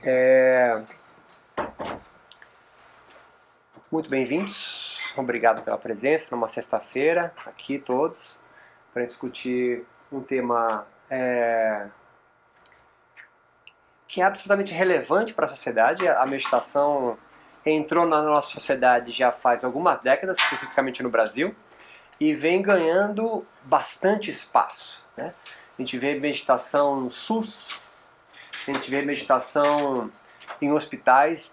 É... Muito bem-vindos, obrigado pela presença numa sexta-feira aqui todos para discutir um tema é... que é absolutamente relevante para a sociedade. A meditação entrou na nossa sociedade já faz algumas décadas, especificamente no Brasil, e vem ganhando bastante espaço. Né? A gente vê meditação no SUS, a gente vê meditação em hospitais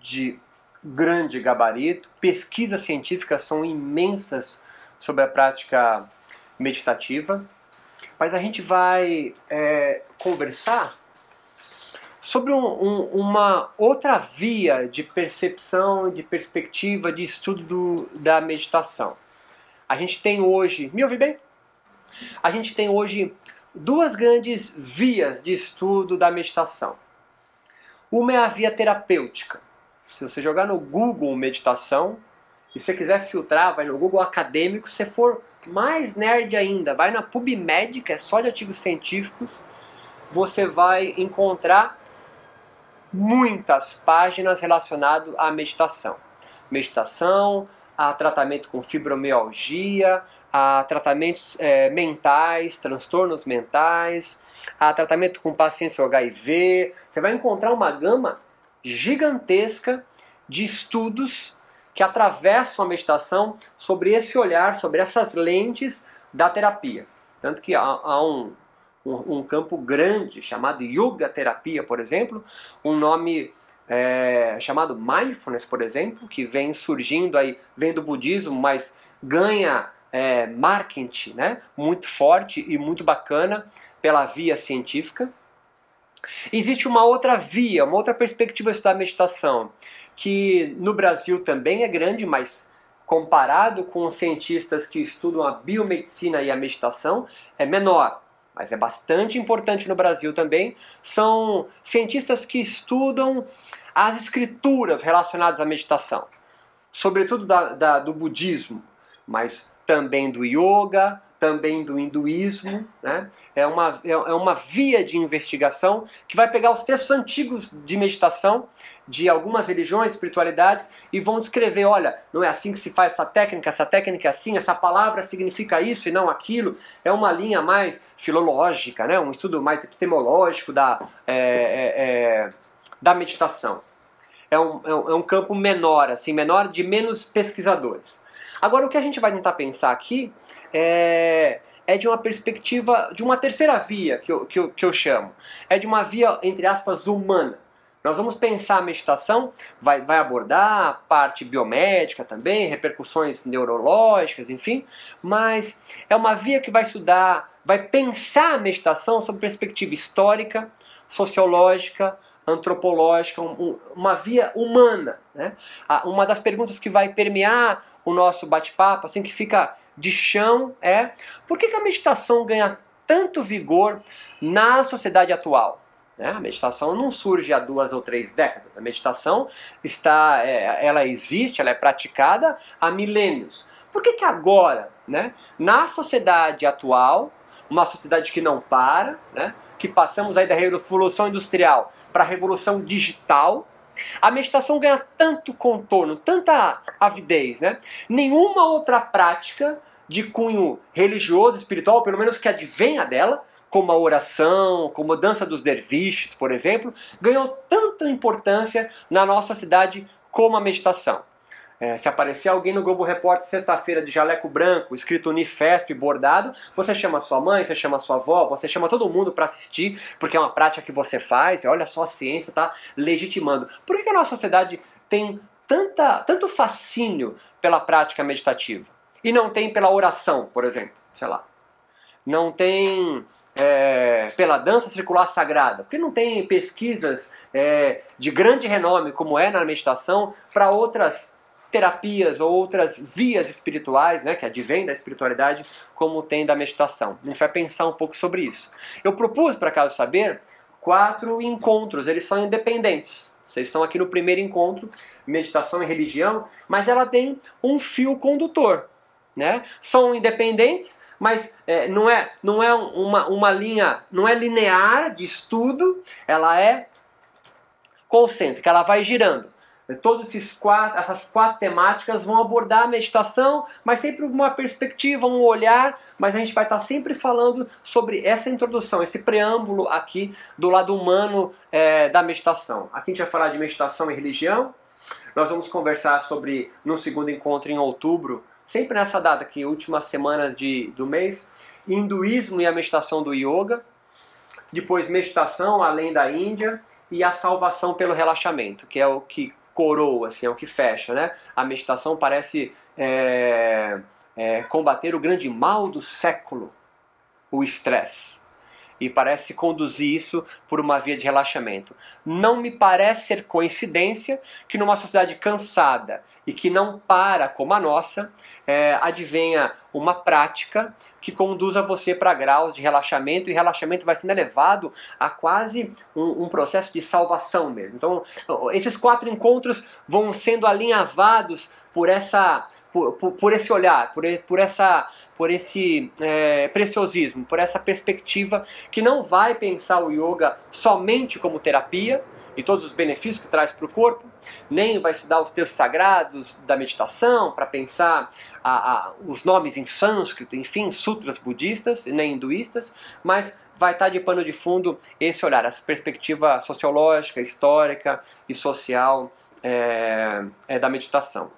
de grande gabarito, pesquisas científicas são imensas sobre a prática meditativa, mas a gente vai é, conversar sobre um, um, uma outra via de percepção, de perspectiva, de estudo do, da meditação. A gente tem hoje, me ouvi bem? A gente tem hoje duas grandes vias de estudo da meditação. Uma é a via terapêutica. Se você jogar no Google meditação, e se você quiser filtrar, vai no Google acadêmico, se for mais nerd ainda, vai na PubMed, que é só de artigos científicos, você vai encontrar muitas páginas relacionadas à meditação. Meditação, a tratamento com fibromialgia, a tratamentos é, mentais, transtornos mentais, a tratamento com pacientes HIV. Você vai encontrar uma gama gigantesca de estudos que atravessam a meditação sobre esse olhar, sobre essas lentes da terapia. Tanto que há, há um, um, um, campo grande chamado Yoga Terapia, por exemplo, um nome é, chamado Mindfulness, por exemplo, que vem surgindo aí, vem do budismo, mas ganha é, marketing né, muito forte e muito bacana pela via científica. Existe uma outra via, uma outra perspectiva de estudar meditação, que no Brasil também é grande, mas comparado com os cientistas que estudam a biomedicina e a meditação, é menor. Mas é bastante importante no Brasil também. São cientistas que estudam as escrituras relacionadas à meditação, sobretudo da, da, do budismo, mas também do yoga, também do hinduísmo. Né? É, uma, é, é uma via de investigação que vai pegar os textos antigos de meditação de algumas religiões, espiritualidades e vão descrever, olha, não é assim que se faz essa técnica, essa técnica é assim, essa palavra significa isso e não aquilo. É uma linha mais filológica, né? um estudo mais epistemológico da, é, é, é da meditação. É é um, é um campo menor, assim, menor de menos pesquisadores. Agora, o que a gente vai tentar pensar aqui é, é de uma perspectiva, de uma terceira via, que eu, que, eu, que eu chamo. É de uma via, entre aspas, humana. Nós vamos pensar a meditação, vai, vai abordar a parte biomédica também, repercussões neurológicas, enfim, mas é uma via que vai estudar, vai pensar a meditação sob perspectiva histórica, sociológica, antropológica, um, uma via humana. Né? Uma das perguntas que vai permear o nosso bate-papo, assim que fica de chão, é por que, que a meditação ganha tanto vigor na sociedade atual? Né? A meditação não surge há duas ou três décadas. A meditação está, é, ela existe, ela é praticada há milênios. Por que, que agora, né, na sociedade atual, uma sociedade que não para, né, que passamos aí da revolução industrial para a revolução digital, a meditação ganha tanto contorno, tanta avidez, né? Nenhuma outra prática de cunho religioso, espiritual, pelo menos que advenha dela, como a oração, como a dança dos derviches, por exemplo, ganhou tanta importância na nossa cidade como a meditação. É, se aparecer alguém no Globo Repórter sexta-feira de jaleco branco, escrito Unifesp bordado, você chama sua mãe, você chama sua avó, você chama todo mundo para assistir, porque é uma prática que você faz, e olha só a ciência está legitimando. Por que a nossa sociedade tem tanta, tanto fascínio pela prática meditativa? E não tem pela oração, por exemplo, sei lá. Não tem é, pela dança circular sagrada? Porque não tem pesquisas é, de grande renome, como é na meditação, para outras terapias ou outras vias espirituais, né, que advêm da espiritualidade, como tem da meditação. A gente vai pensar um pouco sobre isso. Eu propus, para caso saber, quatro encontros, eles são independentes. Vocês estão aqui no primeiro encontro, meditação e religião, mas ela tem um fio condutor. Né? São independentes, mas é, não é, não é uma, uma linha, não é linear de estudo, ela é concêntrica, ela vai girando. Todas quatro, essas quatro temáticas vão abordar a meditação, mas sempre uma perspectiva, um olhar, mas a gente vai estar sempre falando sobre essa introdução, esse preâmbulo aqui do lado humano é, da meditação. Aqui a gente vai falar de meditação e religião. Nós vamos conversar sobre, no segundo encontro em outubro, sempre nessa data aqui, últimas semanas de, do mês, hinduísmo e a meditação do yoga. Depois, meditação além da Índia e a salvação pelo relaxamento, que é o que coroa, assim, é o que fecha, né? A meditação parece é, é, combater o grande mal do século, o estresse. E parece conduzir isso por uma via de relaxamento. Não me parece ser coincidência que numa sociedade cansada e que não para como a nossa, é, advenha uma prática que conduza você para graus de relaxamento, e relaxamento vai sendo elevado a quase um, um, processo de salvação mesmo. Então, esses quatro encontros vão sendo alinhavados por essa por, por, por esse olhar, por, por, essa, por esse é, preciosismo, por essa perspectiva que não vai pensar o yoga somente como terapia, e todos os benefícios que traz para o corpo, nem vai estudar os textos sagrados da meditação para pensar a, a, os nomes em sânscrito, enfim, sutras budistas, nem hinduístas, mas vai estar de pano de fundo esse olhar, essa perspectiva sociológica, histórica e social é, é da meditação.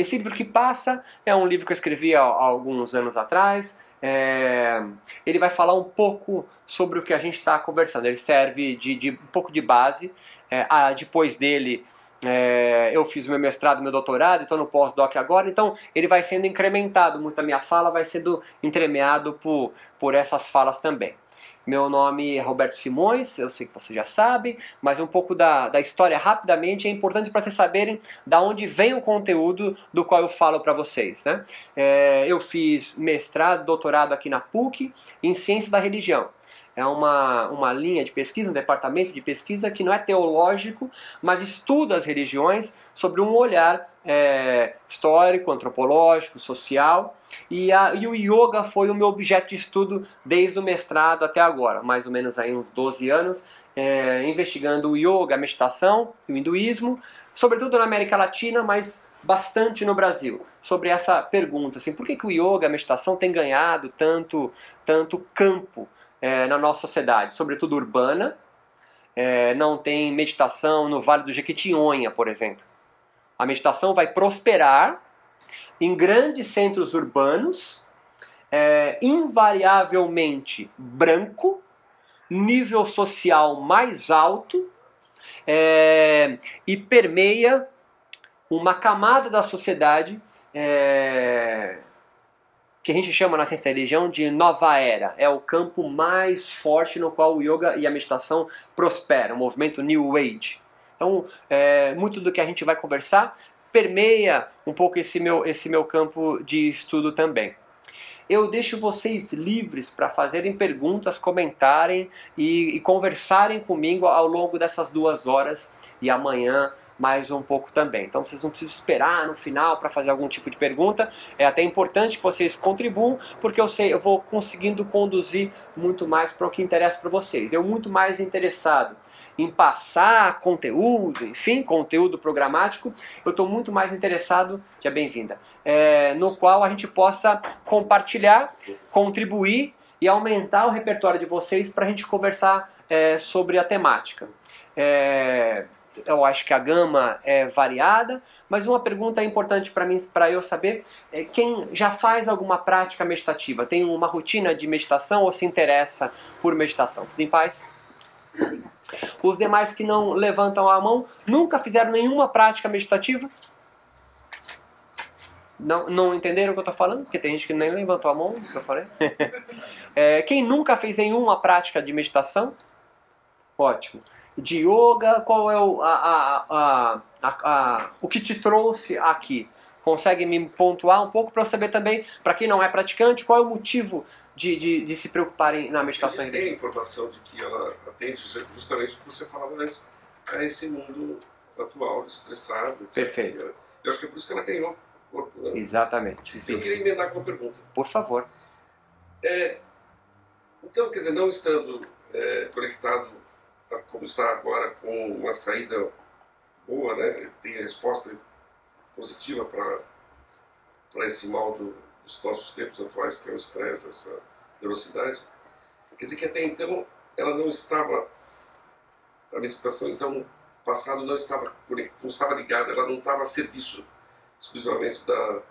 Esse livro que passa é um livro que eu escrevi há, há alguns anos atrás. É, ele vai falar um pouco sobre o que a gente está conversando. Ele serve de, de, um pouco de base. É, ah, depois dele, é, eu fiz meu mestrado, meu doutorado, estou no pós-doc agora, então ele vai sendo incrementado, muita minha fala vai sendo entremeado por, por essas falas também. Meu nome é Roberto Simões, eu sei que você já sabe, mas um pouco da, da história rapidamente é importante para vocês saberem da onde vem o conteúdo do qual eu falo para vocês. Né? É, eu fiz mestrado, doutorado aqui na PUC em Ciência da Religião é uma, uma linha de pesquisa, um departamento de pesquisa que não é teológico, mas estuda as religiões sobre um olhar é, histórico, antropológico, social. E, a, e o yoga foi o meu objeto de estudo desde o mestrado até agora, mais ou menos aí uns 12 anos, é, investigando o yoga, a meditação, o hinduísmo, sobretudo na América Latina, mas bastante no Brasil sobre essa pergunta, assim, por que, que o yoga, a meditação tem ganhado tanto, tanto campo é, na nossa sociedade, sobretudo urbana. É, não tem meditação no Vale do Jequitinhonha, por exemplo. A meditação vai prosperar em grandes centros urbanos, é, invariavelmente branco, nível social mais alto é, e permeia uma camada da sociedade é, que a gente chama na ciência da religião de nova era. É o campo mais forte no qual o yoga e a meditação prosperam, o movimento New Age. Então, é, muito do que a gente vai conversar permeia um pouco esse meu, esse meu campo de estudo também. Eu deixo vocês livres para fazerem perguntas, comentarem e, e conversarem comigo ao longo dessas duas horas e amanhã mais um pouco também. Então vocês não precisam esperar no final para fazer algum tipo de pergunta. É até importante que vocês contribuam, porque eu sei, eu vou conseguindo conduzir muito mais para o que interessa para vocês. Eu muito mais interessado em passar conteúdo, enfim, conteúdo programático, eu estou muito mais interessado, já bem-vinda, é, no qual a gente possa compartilhar, contribuir e aumentar o repertório de vocês para a gente conversar é, sobre a temática. É, eu acho que a gama é variada, mas uma pergunta importante para mim, para eu saber, é quem já faz alguma prática meditativa, tem uma rotina de meditação ou se interessa por meditação? Tudo em paz? Os demais que não levantam a mão nunca fizeram nenhuma prática meditativa? Não, não entenderam o que eu estou falando? Porque tem gente que nem levantou a mão, que eu falei. é, quem nunca fez nenhuma prática de meditação? Ótimo de yoga, qual é o, a, a, a, o que te trouxe aqui? Consegue me pontuar um pouco para eu saber também, para quem não é praticante, qual é o motivo de, de, de se preocuparem na meditação? Tem a informação de que ela atende justamente o que você falava antes, a esse mundo atual, estressado, etc. Perfeito. Eu acho que é por isso que ela ganhou o corpo. Né? Exatamente. Eu queria emendar com uma pergunta. Por favor. É, então, quer dizer, não estando é, conectado como está agora com uma saída boa, né? tem resposta positiva para esse mal do, dos nossos tempos atuais, que é o estresse, essa velocidade. Quer dizer que até então ela não estava, a meditação então passado não estava não estava ligada, ela não estava a serviço exclusivamente da,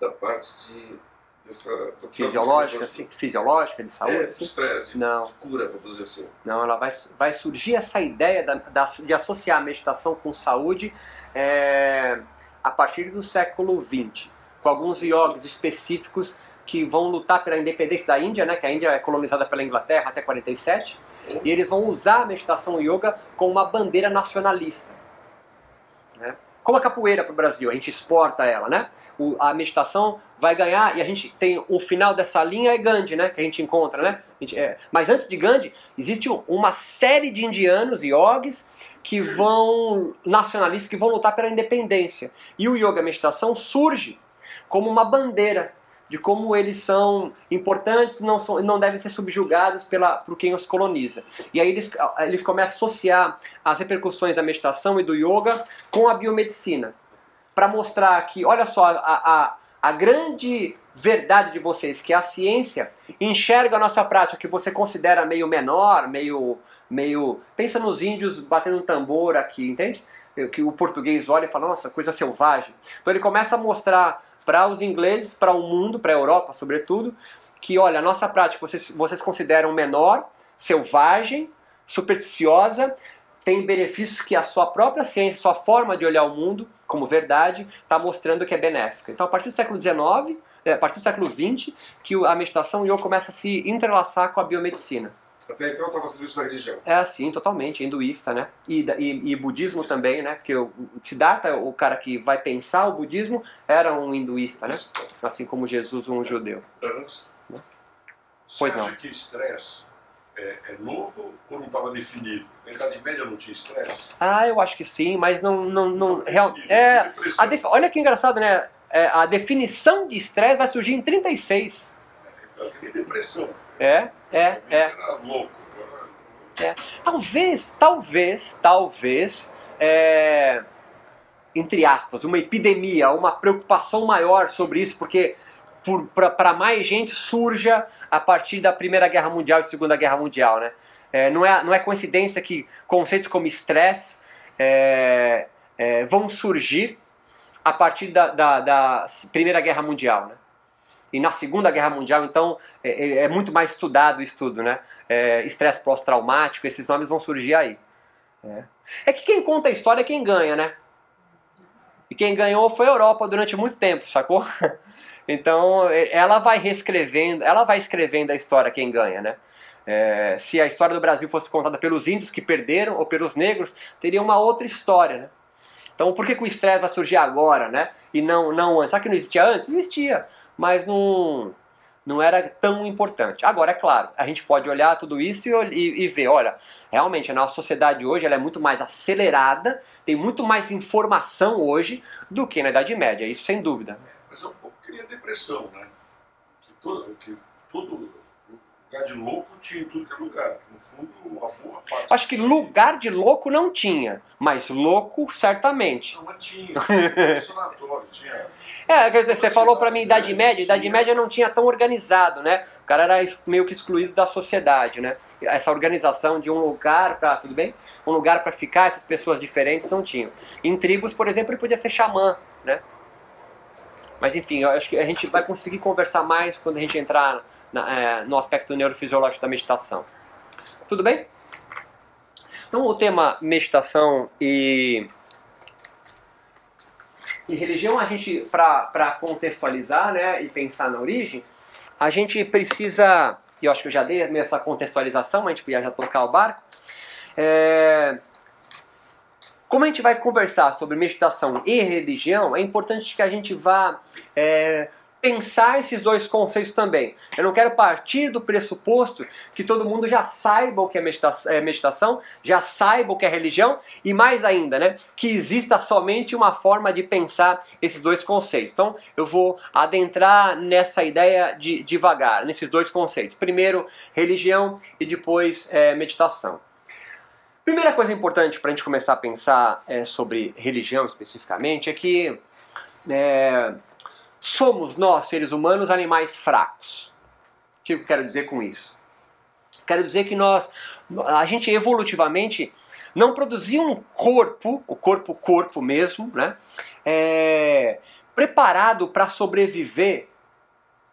da parte de dessa fisiológica, assim, fisiológica de saúde, é, assim? estresse, de, não. de cura, vamos dizer assim. Não, ela vai, vai surgir essa ideia da, da, de associar a meditação com saúde é, a partir do século XX, com alguns yogis específicos que vão lutar pela independência da Índia, né, que a Índia é colonizada pela Inglaterra até 47, e eles vão usar a meditação yoga como uma bandeira nacionalista. Né? Como a capoeira para o Brasil, a gente exporta ela, né? O, a meditação vai ganhar, e a gente tem o final dessa linha é Gandhi, né? Que a gente encontra, né? Gente, é, mas antes de Gandhi, existe uma série de indianos, yogis, que vão, nacionalistas, que vão lutar pela independência. E o yoga meditação surge como uma bandeira de como eles são importantes, não, são, não devem ser subjugados pela, por quem os coloniza. E aí eles, eles começam a associar as repercussões da meditação e do yoga com a biomedicina, para mostrar que, olha só, a, a, a grande verdade de vocês, que a ciência enxerga a nossa prática que você considera meio menor, meio, meio... Pensa nos índios batendo um tambor aqui, entende? Que o português olha e fala, nossa, coisa selvagem. Então ele começa a mostrar para os ingleses, para o mundo, para a Europa, sobretudo, que olha, a nossa prática vocês, vocês consideram menor, selvagem, supersticiosa, tem benefícios que a sua própria ciência, sua forma de olhar o mundo como verdade, está mostrando que é benéfica. Então, a partir do século XIX, é, a partir do século XX, que a meditação yoga começa a se entrelaçar com a biomedicina. Até então estava isso na religião. É assim, totalmente, hinduísta, né? E, e, e budismo também, né? Porque o Siddhartha, o cara que vai pensar o budismo, era um hinduísta, né? Assim como Jesus, um judeu. Uhum. Né? Você acha que estresse é, é, novo ou não estava definido? Na Idade Média não tinha estresse? Ah, eu acho que sim, mas não... não, não, não real, é, a def, olha que engraçado, né? É, a definição de estresse vai surgir em 36. É, então, depressão. É, é, é. é. Talvez, talvez, talvez, é, entre aspas, uma epidemia, uma preocupação maior sobre isso, porque para mais gente surja a partir da Primeira Guerra Mundial e Segunda Guerra Mundial, né? É, não, é, não é coincidência que conceitos como estresse é, é, vão surgir a partir da, da, da Primeira Guerra Mundial, né? E na Segunda Guerra Mundial, então, é, é, é muito mais estudado o estudo, né? É, estresse pós-traumático, esses nomes vão surgir aí. É. é que quem conta a história é quem ganha, né? E quem ganhou foi a Europa durante muito tempo, sacou? Então, é, ela vai reescrevendo, ela vai escrevendo a história quem ganha, né? É, se a história do Brasil fosse contada pelos índios que perderam ou pelos negros, teria uma outra história, né? Então, por que, que o estresse vai surgir agora, né? E não, não antes? Sabe que não existia antes? Existia mas não, não era tão importante. Agora, é claro, a gente pode olhar tudo isso e, e, e, ver, olha, realmente a nossa sociedade hoje é muito mais acelerada, tem muito mais informação hoje do que na Idade Média, isso sem dúvida. Mas eu, eu queria depressão, né? Que que lugar de louco tinha em tudo que é lugar. No fundo, uma boa parte. Acho que lugar de louco não tinha, mas louco certamente. Não, mas tinha. tinha tinha. É, quer dizer, você falou para mim Idade Média, Idade Média não tinha tão organizado, né? O cara era meio que excluído da sociedade, né? Essa organização de um lugar para, tudo bem? Um lugar para ficar, essas pessoas diferentes não tinham. Em tribos, por exemplo, ele podia ser xamã, né? Mas enfim, eu acho que a gente vai conseguir conversar mais quando a gente entrar na, é, no aspecto neurofisiológico da meditação. Tudo bem? Então, o tema meditação e, e religião, a gente, para contextualizar né, e pensar na origem, a gente precisa, e eu acho que eu já dei essa contextualização, a gente podia já tocar o barco. É, como a gente vai conversar sobre meditação e religião, é importante que a gente vá é, pensar esses dois conceitos também. Eu não quero partir do pressuposto que todo mundo já saiba o que é, é meditação, já saiba o que é religião e mais ainda, né, que exista somente uma forma de pensar esses dois conceitos. Então, eu vou adentrar nessa ideia de devagar, nesses dois conceitos. Primeiro, religião e depois é, meditação. Primeira coisa importante para a gente começar a pensar é, sobre religião especificamente é que é, somos nós, seres humanos, animais fracos. O que eu quero dizer com isso? Quero dizer que nós, a gente evolutivamente não produzia um corpo, o corpo corpo mesmo, né? É, preparado para sobreviver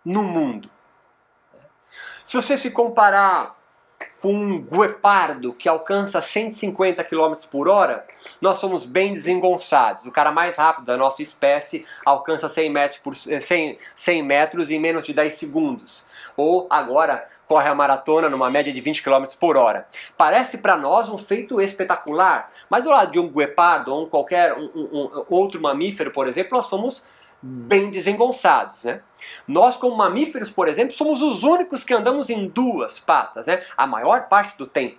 no mundo. Se você se comparar com um guepardo que alcança 150 km por hora, nós somos bem desengonçados. O cara mais rápido da nossa espécie alcança 100 metros, por, 100, 100 metros em menos de 10 segundos. Ou agora corre a maratona numa média de 20 km por hora. Parece para nós um feito espetacular, mas do lado de um guepardo ou um qualquer um, um, outro mamífero, por exemplo, nós somos bem desengonçados. Né? Nós, como mamíferos, por exemplo, somos os únicos que andamos em duas patas, né? a maior parte do tempo.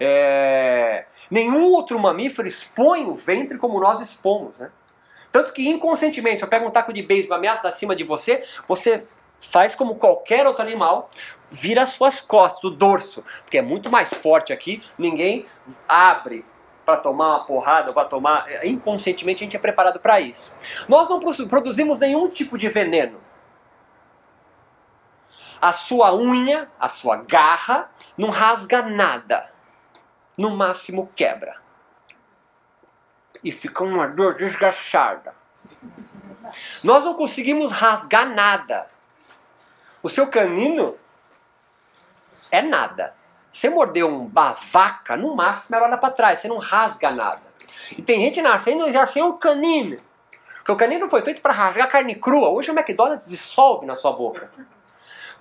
É... Nenhum outro mamífero expõe o ventre como nós expomos. Né? Tanto que inconscientemente, se eu pego um taco de beisebol ameaça acima de você, você faz como qualquer outro animal, vira as suas costas, o dorso, porque é muito mais forte aqui, ninguém abre para tomar uma porrada, para tomar. Inconscientemente a gente é preparado para isso. Nós não produzimos nenhum tipo de veneno. A sua unha, a sua garra, não rasga nada. No máximo quebra. E fica uma dor desgraçada. Nós não conseguimos rasgar nada. O seu canino é nada. Você mordeu uma vaca, no máximo ela olha para trás, você não rasga nada. E tem gente nascendo já sem um canino. Porque o canino foi feito para rasgar carne crua. Hoje o McDonald's dissolve na sua boca.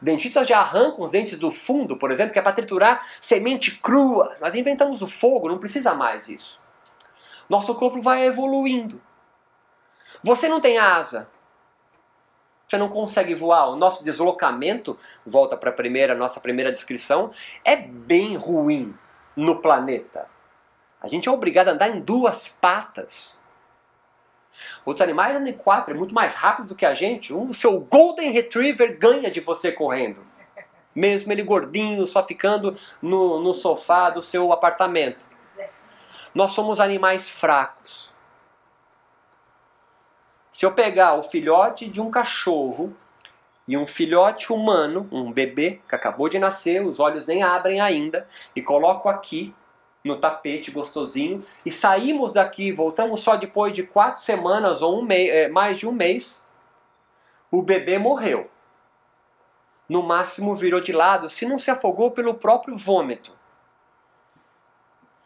Dentistas já arrancam os dentes do fundo, por exemplo, que é para triturar semente crua. Nós inventamos o fogo, não precisa mais isso. Nosso corpo vai evoluindo. Você não tem asa, você não consegue voar. O nosso deslocamento, volta para a primeira, nossa primeira descrição, é bem ruim no planeta. A gente é obrigado a andar em duas patas. Outros animais andam em quatro, é muito mais rápido do que a gente. O seu Golden Retriever ganha de você correndo. Mesmo ele gordinho, só ficando no, no sofá do seu apartamento. Nós somos animais fracos. Se eu pegar o filhote de um cachorro e um filhote humano, um bebê que acabou de nascer, os olhos nem abrem ainda, e coloco aqui no tapete gostosinho, e saímos daqui, voltamos só depois de quatro semanas ou um é, mais de um mês, o bebê morreu. No máximo virou de lado, se não se afogou pelo próprio vômito.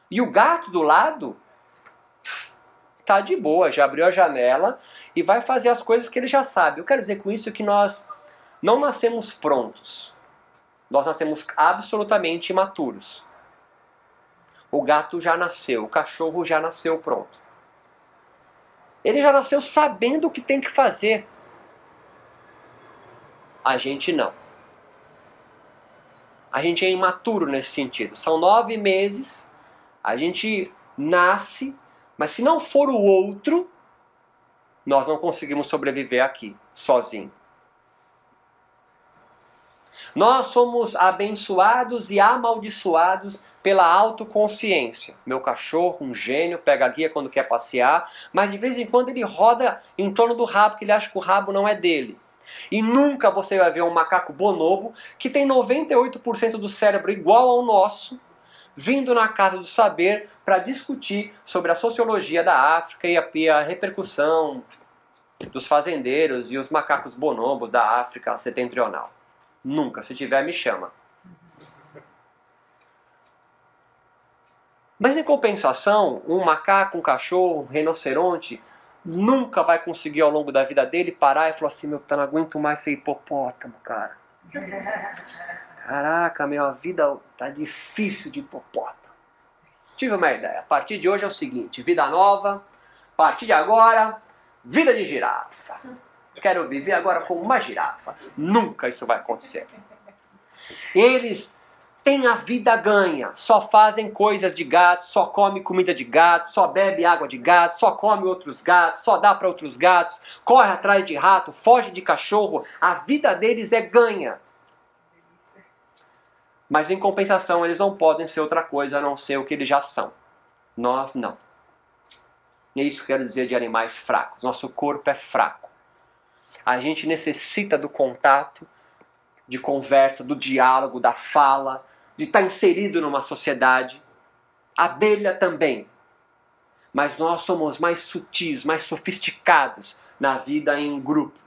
E o gato do lado tá de boa, já abriu a janela e vai fazer as coisas que ele já sabe. Eu quero dizer com isso que nós não nascemos prontos. Nós nascemos absolutamente imaturos. O gato já nasceu, o cachorro já nasceu pronto. Ele já nasceu sabendo o que tem que fazer. A gente não. A gente é imaturo nesse sentido. São nove meses, a gente nasce, mas se não for o outro, nós não conseguimos sobreviver aqui, sozinho. Nós somos abençoados e amaldiçoados pela autoconsciência. Meu cachorro, um gênio, pega a guia quando quer passear, mas de vez em quando ele roda em torno do rabo, que ele acha que o rabo não é dele. E nunca você vai ver um macaco bonobo que tem 98% do cérebro igual ao nosso, vindo na Casa do Saber para discutir sobre a sociologia da África e a, e a repercussão dos fazendeiros e os macacos bonobos da África setentrional. Nunca. Se tiver, me chama. Mas em compensação, um macaco, um cachorro, um rinoceronte nunca vai conseguir ao longo da vida dele parar e falar assim: meu, eu não aguento mais ser hipopótamo, cara. Caraca, minha vida tá difícil de hipopótamo. Tive uma ideia. A partir de hoje é o seguinte: vida nova. A partir de agora, vida de girafa. Quero viver agora como uma girafa. Nunca isso vai acontecer. Eles têm a vida ganha, só fazem coisas de gato, só come comida de gato, só bebe água de gato, só come outros gatos, só dá para outros gatos, corre atrás de rato, foge de cachorro. A vida deles é ganha. Mas em compensação, eles não podem ser outra coisa a não ser o que eles já são. Nós não. E é isso que quero dizer de animais fracos. Nosso corpo é fraco. A gente necessita do contato, de conversa, do diálogo, da fala, de estar inserido numa sociedade. Abelha também. Mas nós somos mais sutis, mais sofisticados na vida em grupo.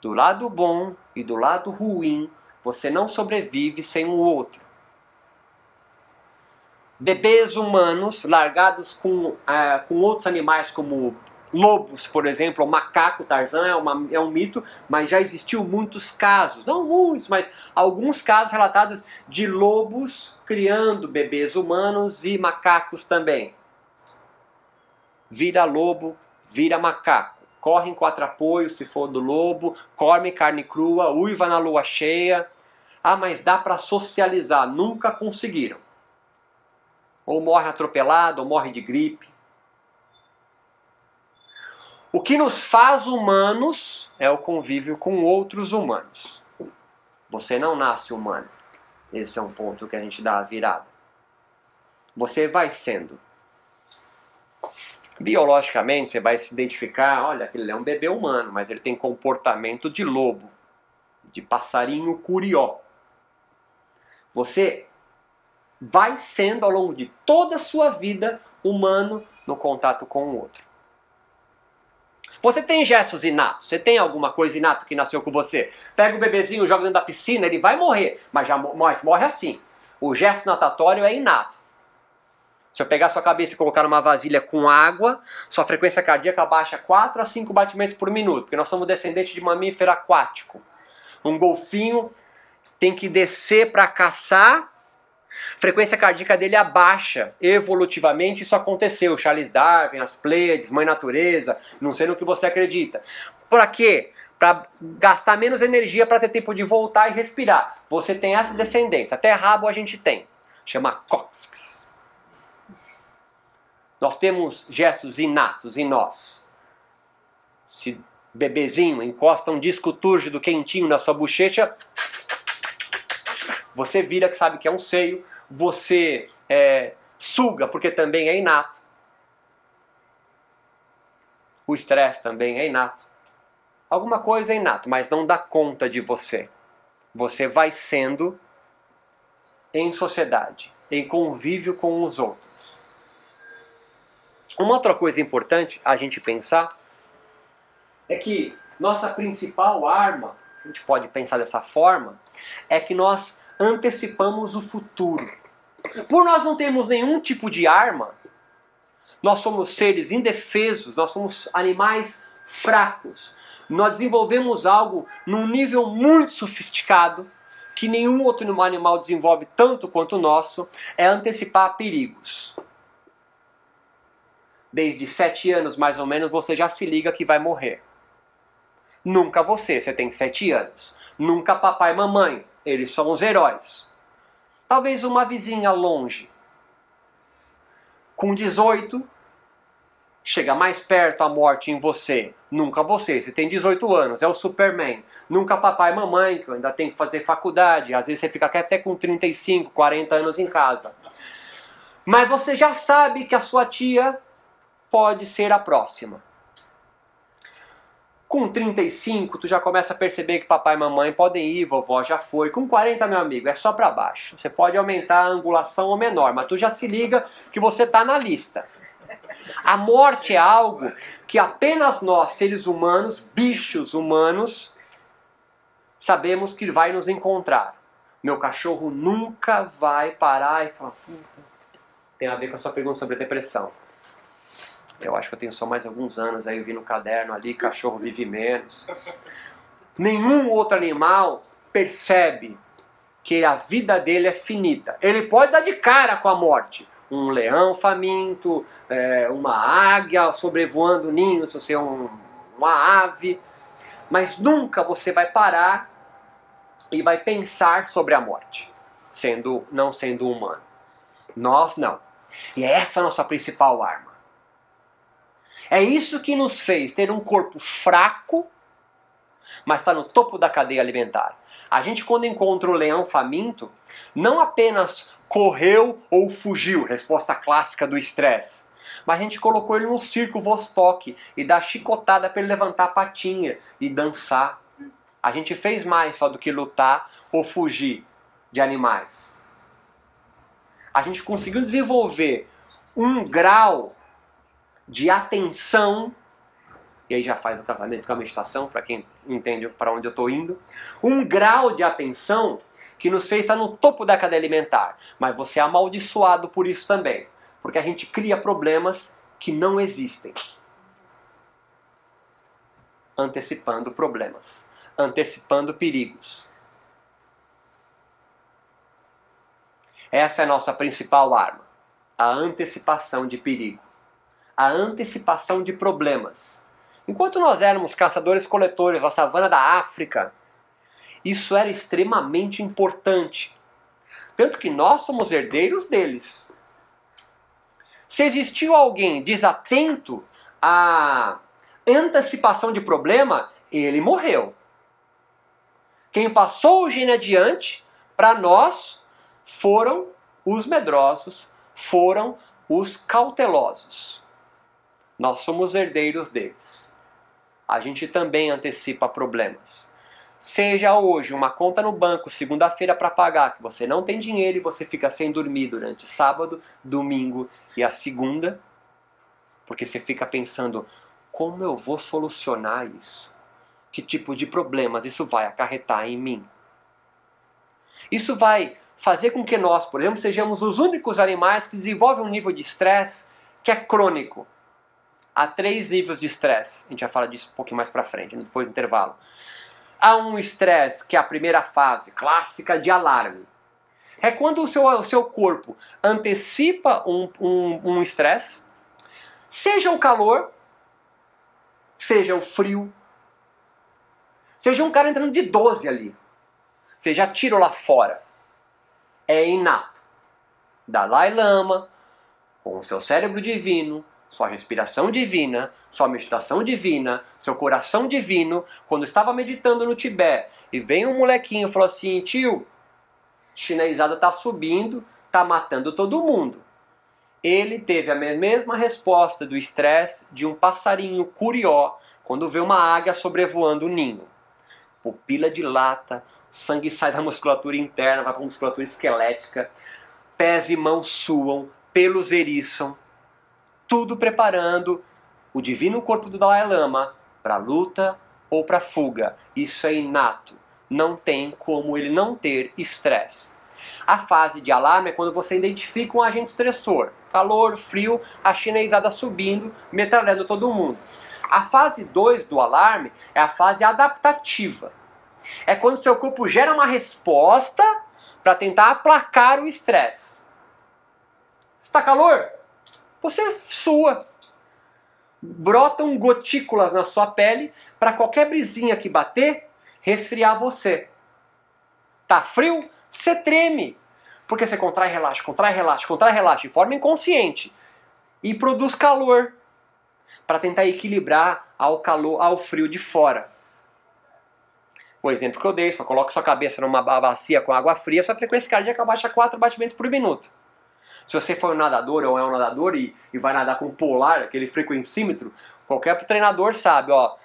Do lado bom e do lado ruim, você não sobrevive sem o outro. Bebês humanos largados com, uh, com outros animais como lobos, por exemplo, o macaco Tarzan é, uma, é um mito, mas já existiu muitos casos, não muitos, mas alguns casos relatados de lobos criando bebês humanos e macacos também. Vira lobo, vira macaco. Corre em quatro apoios se for do lobo, come carne crua, uiva na lua cheia. Ah, mas dá para socializar. Nunca conseguiram. Ou morre atropelado, ou morre de gripe. O que nos faz humanos é o convívio com outros humanos. Você não nasce humano. Esse é um ponto que a gente dá a virada. Você vai sendo. Biologicamente, você vai se identificar: olha, aquele é um bebê humano, mas ele tem comportamento de lobo, de passarinho curió. Você vai sendo ao longo de toda a sua vida humano no contato com o outro. Você tem gestos inatos, você tem alguma coisa inata que nasceu com você. Pega o bebezinho, joga dentro da piscina, ele vai morrer, mas já morre, morre assim. O gesto natatório é inato. Se eu pegar sua cabeça e colocar numa vasilha com água, sua frequência cardíaca baixa 4 a 5 batimentos por minuto, porque nós somos descendentes de mamífero aquático. Um golfinho tem que descer para caçar frequência cardíaca dele abaixa evolutivamente, isso aconteceu. Charles Darwin, as Pleiades, Mãe Natureza, não sei no que você acredita. Para quê? Para gastar menos energia para ter tempo de voltar e respirar. Você tem essa descendência. Até rabo a gente tem. Chama cóccix. Nós temos gestos inatos em nós. Se bebezinho encosta um disco túrgido quentinho na sua bochecha, você vira que sabe que é um seio, você é, suga porque também é inato. O estresse também é inato. Alguma coisa é inato, mas não dá conta de você. Você vai sendo em sociedade, em convívio com os outros. Uma outra coisa importante a gente pensar é que nossa principal arma, a gente pode pensar dessa forma, é que nós antecipamos o futuro. Por nós não termos nenhum tipo de arma, nós somos seres indefesos, nós somos animais fracos. Nós desenvolvemos algo num nível muito sofisticado que nenhum outro animal desenvolve tanto quanto o nosso, é antecipar perigos. Desde sete anos, mais ou menos, você já se liga que vai morrer. Nunca você, você tem sete anos. Nunca papai e mamãe, eles são os heróis. Talvez uma vizinha longe. Com 18, chega mais perto a morte em você. Nunca você. Você tem 18 anos, é o Superman. Nunca papai e mamãe, que ainda tem que fazer faculdade. Às vezes você fica até com 35, 40 anos em casa. Mas você já sabe que a sua tia pode ser a próxima. Com 35, tu já começa a perceber que papai e mamãe podem ir, vovó já foi. Com 40, meu amigo, é só para baixo. Você pode aumentar a angulação ou menor, mas tu já se liga que você tá na lista. A morte é algo que apenas nós, seres humanos, bichos humanos, sabemos que vai nos encontrar. Meu cachorro nunca vai parar e falar. Tem a ver com a sua pergunta sobre depressão. Eu acho que eu tenho só mais alguns anos, aí eu vi no caderno ali, cachorro vive menos. Nenhum outro animal percebe que a vida dele é finita. Ele pode dar de cara com a morte. Um leão faminto, é, uma águia sobrevoando ninho, se você é um, uma ave. Mas nunca você vai parar e vai pensar sobre a morte, sendo não sendo humano. Nós não. E é essa a nossa principal arma. É isso que nos fez ter um corpo fraco, mas está no topo da cadeia alimentar. A gente, quando encontra o leão faminto, não apenas correu ou fugiu, resposta clássica do estresse, mas a gente colocou ele no circo Vostok e dá chicotada para ele levantar a patinha e dançar. A gente fez mais só do que lutar ou fugir de animais. A gente conseguiu desenvolver um grau de atenção e aí já faz o casamento com a meditação, para quem entende para onde eu estou indo. Um grau de atenção que nos fez estar no topo da cadeia alimentar. Mas você é amaldiçoado por isso também. Porque a gente cria problemas que não existem. Antecipando problemas, antecipando perigos. Essa é a nossa principal arma: a antecipação de perigo, a antecipação de problemas Enquanto nós éramos caçadores-coletores na savana da África, isso era extremamente importante. Tanto que nós somos herdeiros deles. Se existiu alguém desatento à antecipação de problema, ele morreu. Quem passou o gene adiante, para nós, foram os medrosos, foram os cautelosos. Nós somos herdeiros deles a gente também antecipa problemas. Seja hoje uma conta no banco, segunda-feira para pagar, que você não tem dinheiro e você fica sem dormir durante sábado, domingo e a segunda, porque você fica pensando: como eu vou solucionar isso? Que tipo de problemas isso vai acarretar em mim? Isso vai fazer com que nós, por exemplo, sejamos os únicos animais que desenvolvem um nível de estresse que é crônico há três níveis de estresse. A gente vai falar disso um pouquinho mais para frente, depois do intervalo. Há um estresse, que é a primeira fase clássica de alarme. É quando o seu, o seu corpo antecipa um estresse, um, um seja o calor, seja o frio, seja um cara entrando de 12 ali, seja tiro lá fora. É inato. Dalai Lama, com o seu cérebro divino, sua respiração divina, sua meditação divina, seu coração divino. Quando estava meditando no Tibete e vem um molequinho e falou assim: tio, chinesada tá subindo, tá matando todo mundo. Ele teve a mesma resposta do estresse de um passarinho curió quando vê uma águia sobrevoando o ninho. Pupila dilata, sangue sai da musculatura interna, vai para a musculatura esquelética, pés e mãos suam, pelos eriçam, tudo preparando o divino corpo do Dalai Lama para luta ou para fuga. Isso é inato. Não tem como ele não ter estresse. A fase de alarme é quando você identifica um agente estressor. Calor, frio, a chinesada subindo, metralhando todo mundo. A fase 2 do alarme é a fase adaptativa. É quando seu corpo gera uma resposta para tentar aplacar o estresse. Está calor? Você sua. Brotam gotículas na sua pele para qualquer brisinha que bater, resfriar você. Tá frio? Você treme. Porque você contrai, relaxa, contrai, relaxa, contrai, relaxa de forma inconsciente. E produz calor para tentar equilibrar ao calor, ao frio de fora. O exemplo que eu dei, só coloca sua cabeça numa bacia com água fria, sua frequência cardíaca baixa 4 batimentos por minuto. Se você for um nadador ou é um nadador e, e vai nadar com polar, aquele frequencímetro, qualquer treinador sabe, ó,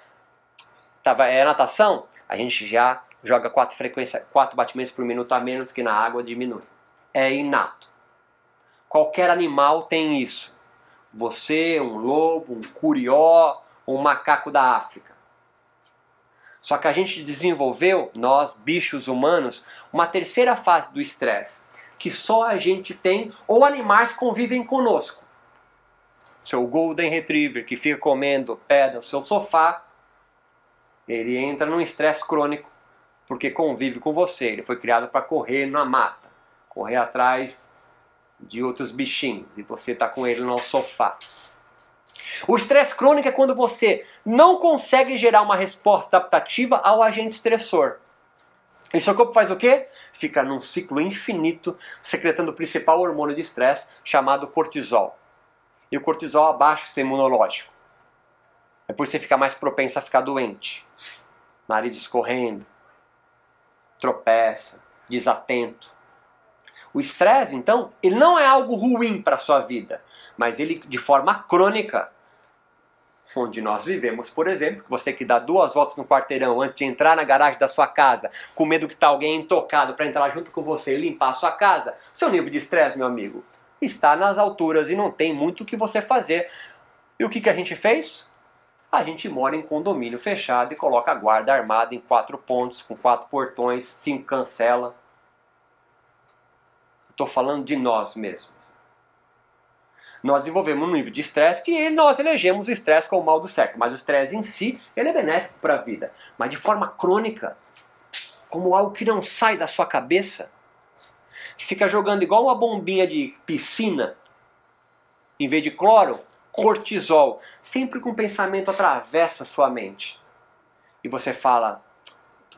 tá, é natação, a gente já joga quatro frequência, quatro batimentos por minuto a menos que na água diminui. É inato. Qualquer animal tem isso. Você, um lobo, um curió, um macaco da África. Só que a gente desenvolveu, nós, bichos humanos, uma terceira fase do estresse, que só a gente tem ou animais convivem conosco. Seu Golden Retriever que fica comendo pedra no seu sofá, ele entra num estresse crônico porque convive com você. Ele foi criado para correr na mata, correr atrás de outros bichinhos e você está com ele no sofá. O estresse crônico é quando você não consegue gerar uma resposta adaptativa ao agente estressor. E seu corpo faz o quê? Fica num ciclo infinito, secretando o principal hormônio de estresse, chamado cortisol. E o cortisol abaixa o sistema imunológico. É por isso que você fica mais propenso a ficar doente. Nariz escorrendo. tropeça, desatento. O estresse, então, ele não é algo ruim para a sua vida, mas ele, de forma crônica, onde nós vivemos, por exemplo, você que dá duas voltas no quarteirão antes de entrar na garagem da sua casa, com medo que está alguém intocado para entrar junto com você e limpar a sua casa, seu nível de estresse, meu amigo, está nas alturas e não tem muito o que você fazer. E o que, que a gente fez? A gente mora em condomínio fechado e coloca a guarda armada em quatro pontos, com quatro portões, cinco cancela. Estou falando de nós mesmos. Nós desenvolvemos um nível de estresse que nós elegemos o estresse como o mal do século, mas o estresse em si ele é benéfico para a vida. Mas de forma crônica, como algo que não sai da sua cabeça, fica jogando igual uma bombinha de piscina, em vez de cloro, cortisol, sempre com o pensamento atravessa sua mente. E você fala: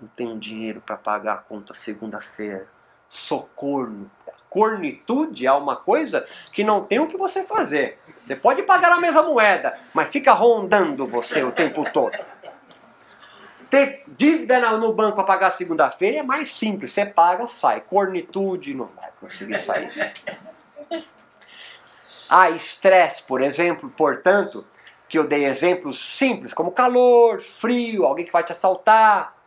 não tenho dinheiro para pagar a conta segunda-feira. Sou corno. Cornitude é uma coisa que não tem o que você fazer. Você pode pagar a mesma moeda, mas fica rondando você o tempo todo. Ter dívida no banco para pagar segunda-feira é mais simples. Você paga, sai. Cornitude, não vai conseguir sair. Há estresse, por exemplo, portanto, que eu dei exemplos simples, como calor, frio, alguém que vai te assaltar.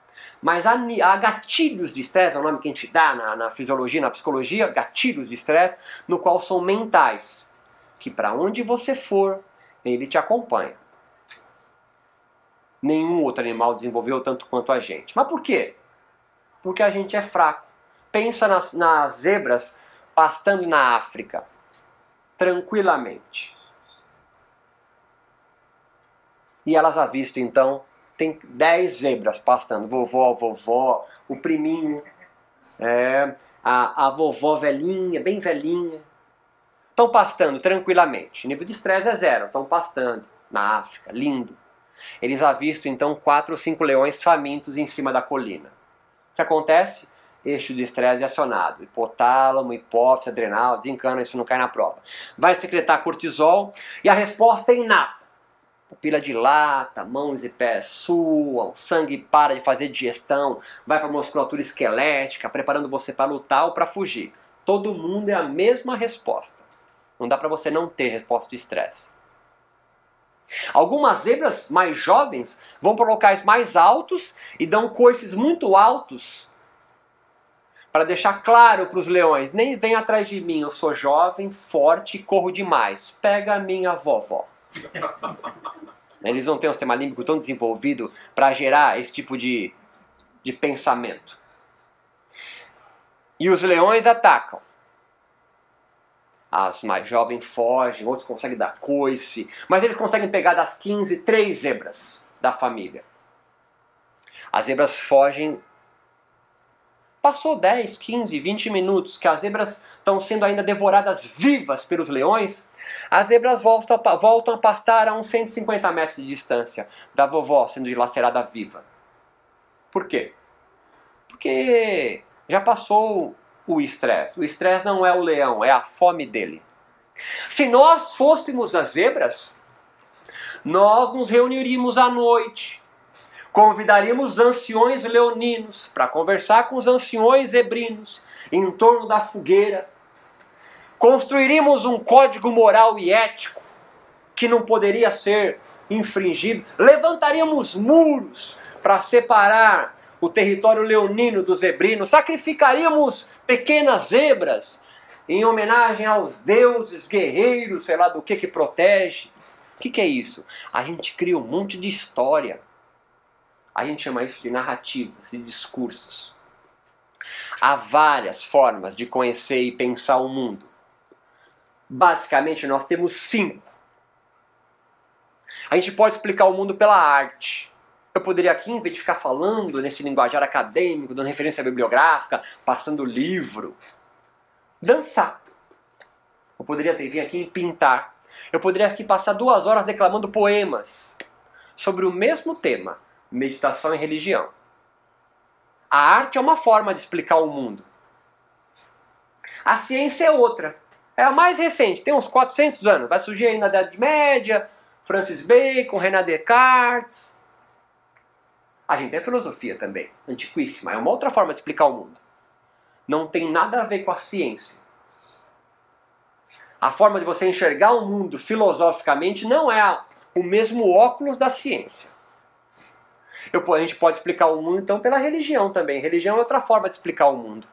Mas há, há gatilhos de estresse, é o nome que a gente dá na, na fisiologia, na psicologia, gatilhos de estresse, no qual são mentais. Que para onde você for, ele te acompanha. Nenhum outro animal desenvolveu tanto quanto a gente. Mas por quê? Porque a gente é fraco. Pensa nas, nas zebras pastando na África tranquilamente. E elas avistam então, tem dez zebras pastando, vovó, vovó, o priminho, é, a, a vovó velhinha, bem velhinha. Estão pastando tranquilamente. Nível de estresse é zero, estão pastando na África, lindo. Eles avistam então quatro ou cinco leões famintos em cima da colina. O que acontece? eixo de estresse acionado. Hipotálamo, hipófise, adrenal, desencana, isso não cai na prova. Vai secretar cortisol e a resposta é inata. Pupila dilata, mãos e pés suam, sangue para de fazer digestão, vai para a musculatura esquelética, preparando você para lutar ou para fugir. Todo mundo é a mesma resposta. Não dá para você não ter resposta de estresse. Algumas zebras mais jovens vão para locais mais altos e dão coices muito altos para deixar claro para os leões: nem vem atrás de mim, eu sou jovem, forte e corro demais. Pega a minha vovó. Eles não têm um sistema límbico tão desenvolvido para gerar esse tipo de, de pensamento. E os leões atacam. As mais jovens fogem, outros conseguem dar coice, mas eles conseguem pegar das 15 três zebras da família. As zebras fogem Passou 10, 15, 20 minutos que as zebras estão sendo ainda devoradas vivas pelos leões, as zebras voltam a, voltam a pastar a uns 150 metros de distância da vovó sendo dilacerada viva. Por quê? Porque já passou o estresse. O estresse não é o leão, é a fome dele. Se nós fôssemos as zebras, nós nos reuniríamos à noite Convidaríamos os anciões leoninos para conversar com os anciões zebrinos em torno da fogueira. Construiríamos um código moral e ético que não poderia ser infringido. Levantaríamos muros para separar o território leonino do zebrino. Sacrificaríamos pequenas zebras em homenagem aos deuses guerreiros, sei lá do que que protege. O que, que é isso? A gente cria um monte de história a gente chama isso de narrativas, de discursos. Há várias formas de conhecer e pensar o mundo. Basicamente, nós temos cinco. A gente pode explicar o mundo pela arte. Eu poderia aqui, em vez de ficar falando nesse linguajar acadêmico, dando referência bibliográfica, passando livro, dançar. Eu poderia vir aqui e pintar. Eu poderia aqui passar duas horas declamando poemas sobre o mesmo tema, meditação e religião. A arte é uma forma de explicar o mundo. A ciência é outra. É a mais recente, tem uns 400 anos. Vai surgir aí na Idade Média, Francis Bacon, René Descartes. A gente tem filosofia também, antiquíssima. É uma outra forma de explicar o mundo. Não tem nada a ver com a ciência. A forma de você enxergar o mundo filosoficamente não é o mesmo óculos da ciência. Eu, a gente pode explicar o mundo então pela religião também. Religião é outra forma de explicar o mundo.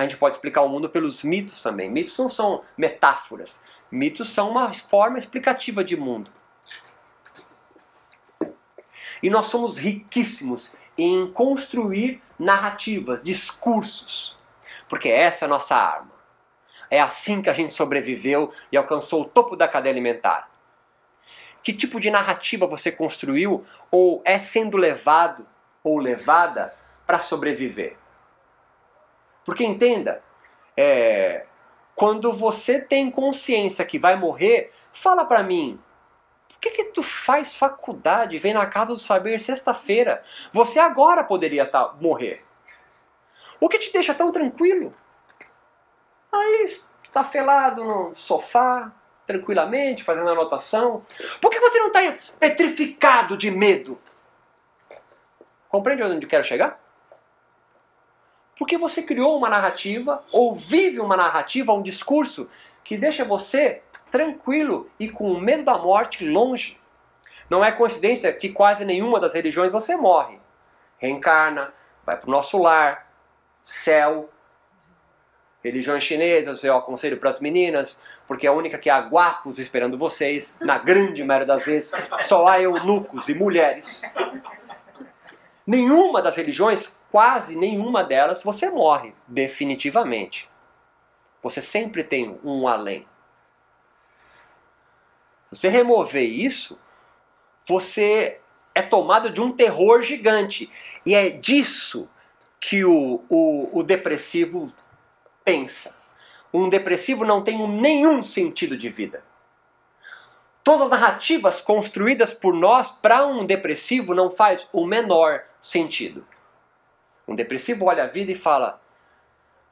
A gente pode explicar o mundo pelos mitos também. Mitos não são metáforas. Mitos são uma forma explicativa de mundo. E nós somos riquíssimos em construir narrativas, discursos, porque essa é a nossa arma. É assim que a gente sobreviveu e alcançou o topo da cadeia alimentar. Que tipo de narrativa você construiu ou é sendo levado ou levada para sobreviver? Porque entenda, é, quando você tem consciência que vai morrer, fala para mim, por que, que tu faz faculdade, vem na casa do saber sexta-feira? Você agora poderia tá, morrer. O que te deixa tão tranquilo? Aí está felado no sofá, tranquilamente, fazendo anotação. Por que você não está petrificado de medo? Compreende onde quero chegar? Porque você criou uma narrativa, ou vive uma narrativa, um discurso, que deixa você tranquilo e com o medo da morte longe. Não é coincidência que quase nenhuma das religiões você morre. Reencarna, vai para o nosso lar, céu. Religiões chinesas eu aconselho para as meninas, porque é a única que há guapos esperando vocês, na grande maioria das vezes, só há eunucos e mulheres. Nenhuma das religiões, quase nenhuma delas, você morre definitivamente. Você sempre tem um além. Você remover isso, você é tomado de um terror gigante. E é disso que o, o, o depressivo pensa. Um depressivo não tem nenhum sentido de vida. Todas as narrativas construídas por nós para um depressivo não faz o menor sentido. Um depressivo olha a vida e fala: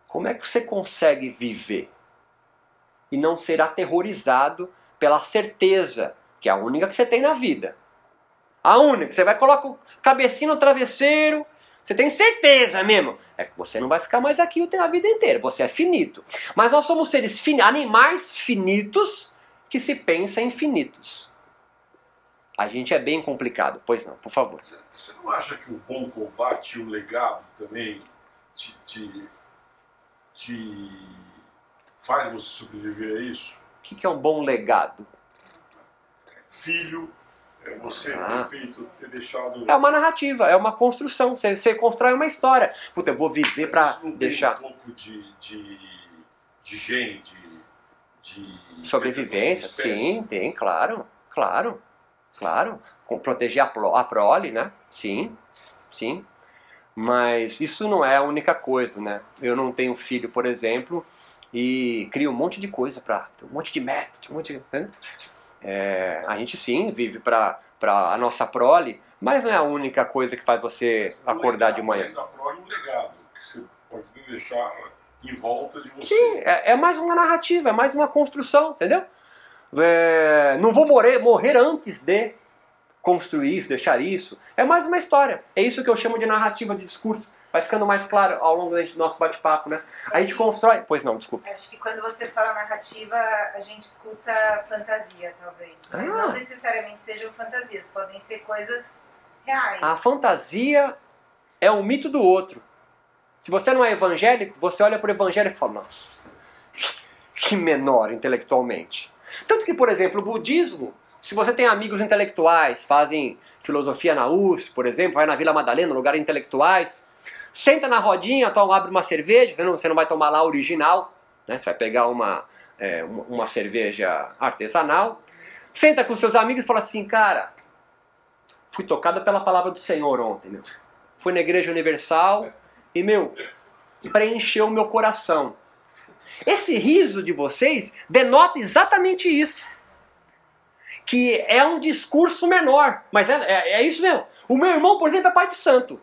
como é que você consegue viver e não ser aterrorizado pela certeza, que é a única que você tem na vida. A única. Você vai colocar o cabecinho no travesseiro, você tem certeza mesmo. É que você não vai ficar mais aqui a vida inteira, você é finito. Mas nós somos seres fin animais finitos que se pensa infinitos. A gente é bem complicado. Pois não, por favor. Você não acha que o bom combate e o legado também te, te, te faz você sobreviver a isso? que, que é um bom legado? Filho, é você ah. ter feito, ter deixado. É uma narrativa, é uma construção. Você, você constrói uma história. Puta, eu vou viver para deixar. um pouco de, de, de gen, de, de. Sobrevivência, sim, tem, claro, claro, claro. Com proteger a, prole, né? Sim, sim. Mas isso não é a única coisa, né? Eu não tenho filho, por exemplo, e cria um monte de coisa para um monte de método, um monte de, né? é, a gente sim vive para para a nossa prole, mas não é a única coisa que faz você acordar de manhã. A prole é um legado que você pode deixar em volta de você. Sim, é, é mais uma narrativa, é mais uma construção, entendeu? É, não vou morrer, morrer antes de construir isso, deixar isso. É mais uma história. É isso que eu chamo de narrativa de discurso. Vai ficando mais claro ao longo do nosso bate-papo, né? A gente constrói. Pois não, desculpa. Acho que quando você fala narrativa, a gente escuta fantasia, talvez. Mas ah. não necessariamente sejam fantasias, podem ser coisas reais. A fantasia é um mito do outro. Se você não é evangélico, você olha para o evangelho e fala: nossa, que menor intelectualmente. Tanto que, por exemplo, o budismo, se você tem amigos intelectuais, fazem filosofia na USP, por exemplo, vai na Vila Madalena, lugar intelectuais, Senta na rodinha, toma, abre uma cerveja, você não, vai tomar lá original, né? você vai pegar uma, é, uma, uma cerveja artesanal. Senta com seus amigos e fala assim, cara, fui tocado pela palavra do Senhor ontem, meu. Fui na Igreja Universal e, meu, preencheu o meu coração. Esse riso de vocês denota exatamente isso. Que é um discurso menor. Mas é, é, é isso mesmo. O meu irmão, por exemplo, é pai de santo.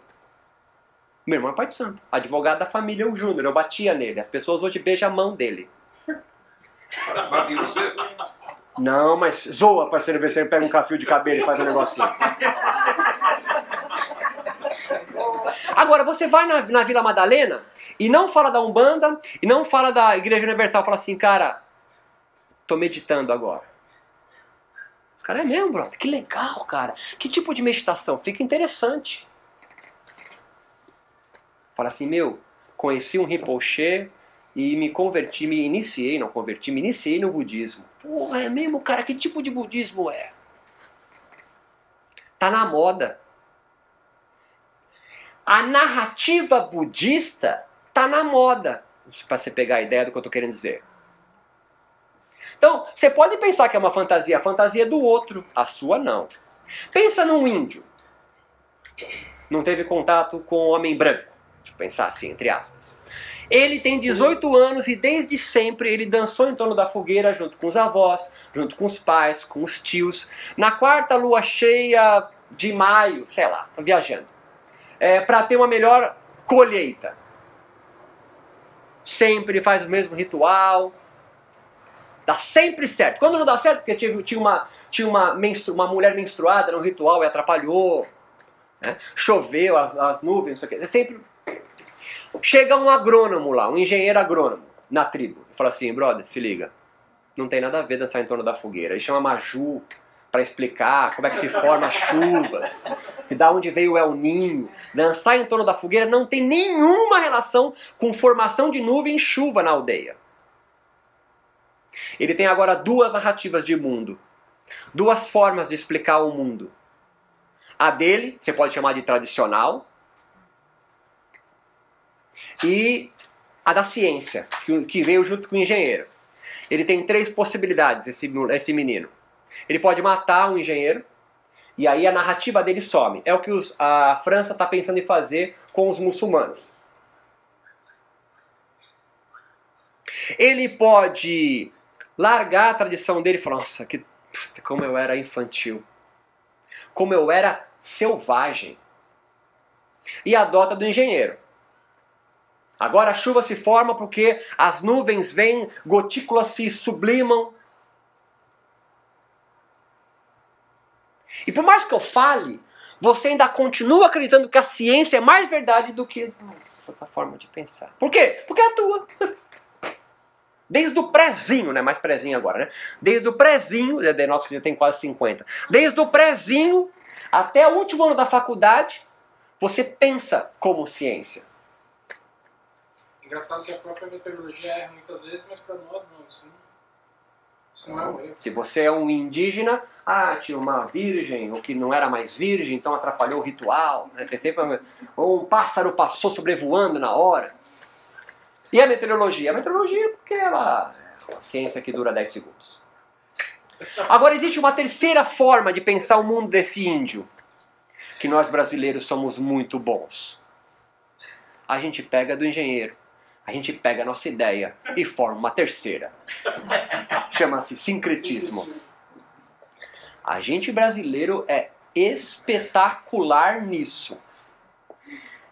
Meu irmão é pai de santo. Advogado da família, o Júnior. Eu batia nele. As pessoas hoje beijam a mão dele. Bate você? Não, mas zoa, parceiro, ver se ele pega um cafio de cabelo e faz um negocinho. Agora, você vai na, na Vila Madalena e não fala da Umbanda e não fala da Igreja Universal. Fala assim, cara, tô meditando agora. Cara, é mesmo, brother? Que legal, cara. Que tipo de meditação? Fica interessante. Fala assim, meu, conheci um Rinpoche e me converti, me iniciei, não converti, me iniciei no budismo. Porra, é mesmo, cara? Que tipo de budismo é? Tá na moda. A narrativa budista tá na moda. Para você pegar a ideia do que eu tô querendo dizer. Então, você pode pensar que é uma fantasia, a fantasia é do outro, a sua não. Pensa num índio. Não teve contato com o homem branco. Deixa eu pensar assim, entre aspas. Ele tem 18 anos e desde sempre ele dançou em torno da fogueira junto com os avós, junto com os pais, com os tios. Na quarta lua cheia de maio, sei lá, viajando. É, para ter uma melhor colheita. Sempre faz o mesmo ritual, Dá sempre certo. Quando não dá certo, porque tinha, uma, tinha uma, menstru, uma mulher menstruada no ritual e atrapalhou, né? choveu as, as nuvens, não sei o quê. É sempre. Chega um agrônomo lá, um engenheiro agrônomo na tribo, fala assim: brother, se liga, não tem nada a ver dançar em torno da fogueira. Ele chama Maju para explicar como é que se formam as chuvas, e da onde veio o El Ninho. Dançar em torno da fogueira não tem nenhuma relação com formação de nuvem e chuva na aldeia. Ele tem agora duas narrativas de mundo, duas formas de explicar o mundo. A dele, você pode chamar de tradicional, e a da ciência, que veio junto com o engenheiro. Ele tem três possibilidades, esse, esse menino. Ele pode matar um engenheiro, e aí a narrativa dele some. É o que os, a França está pensando em fazer com os muçulmanos. Ele pode largar a tradição dele e falar: nossa, que, como eu era infantil, como eu era selvagem. E adota do engenheiro. Agora a chuva se forma porque as nuvens vêm, gotículas se sublimam. E por mais que eu fale, você ainda continua acreditando que a ciência é mais verdade do que outra forma de pensar. Por quê? Porque é a tua. Desde o prézinho, né? Mais prézinho agora, né? Desde o prézinho, é de que já tem quase 50. Desde o prézinho até o último ano da faculdade, você pensa como ciência. Engraçado que a própria meteorologia erra muitas vezes, mas para nós não. Isso não, é um. Se você é um indígena, ah, tinha uma virgem, ou que não era mais virgem, então atrapalhou o ritual. Né? Sempre, ou um pássaro passou sobrevoando na hora. E a meteorologia? A meteorologia porque ela é uma ciência que dura 10 segundos. Agora existe uma terceira forma de pensar o mundo desse índio, que nós brasileiros somos muito bons. A gente pega do engenheiro, a gente pega a nossa ideia e forma uma terceira. Chama-se sincretismo. A gente brasileiro é espetacular nisso.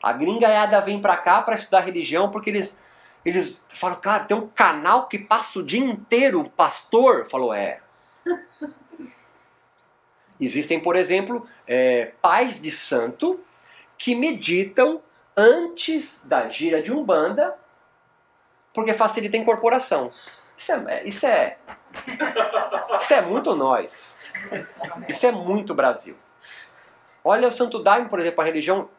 A gringaiada vem pra cá para estudar religião porque eles eles falam, cara, tem um canal que passa o dia inteiro, pastor falou, é. Existem, por exemplo, é, pais de santo que meditam antes da gira de Umbanda porque facilita a incorporação. Isso é, isso é, isso é muito nós. Isso é muito Brasil. Olha o Santo Daime, por exemplo, a religião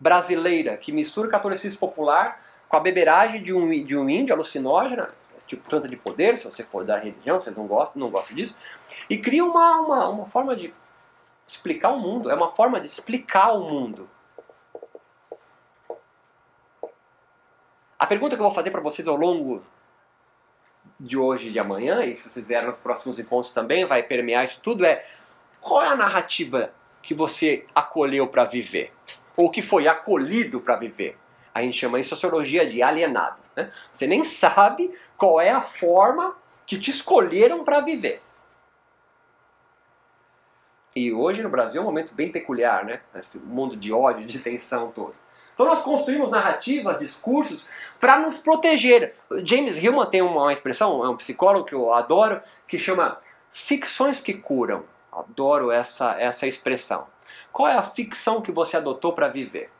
brasileira que mistura o catolicismo popular com a beberagem de um, de um índio alucinógena, tipo planta de poder, se você for da religião, você não gosta, não gosta disso, e cria uma, uma, uma forma de explicar o mundo, é uma forma de explicar o mundo. A pergunta que eu vou fazer para vocês ao longo de hoje e de amanhã, e se vocês vierem nos próximos encontros também, vai permear isso tudo, é qual é a narrativa que você acolheu para viver? Ou que foi acolhido para viver? A gente chama em sociologia de alienado. Né? Você nem sabe qual é a forma que te escolheram para viver. E hoje no Brasil é um momento bem peculiar, né? Esse mundo de ódio, de tensão todo. Então nós construímos narrativas, discursos para nos proteger. James Hillman tem uma expressão, é um psicólogo que eu adoro, que chama Ficções que curam. Adoro essa, essa expressão. Qual é a ficção que você adotou para viver?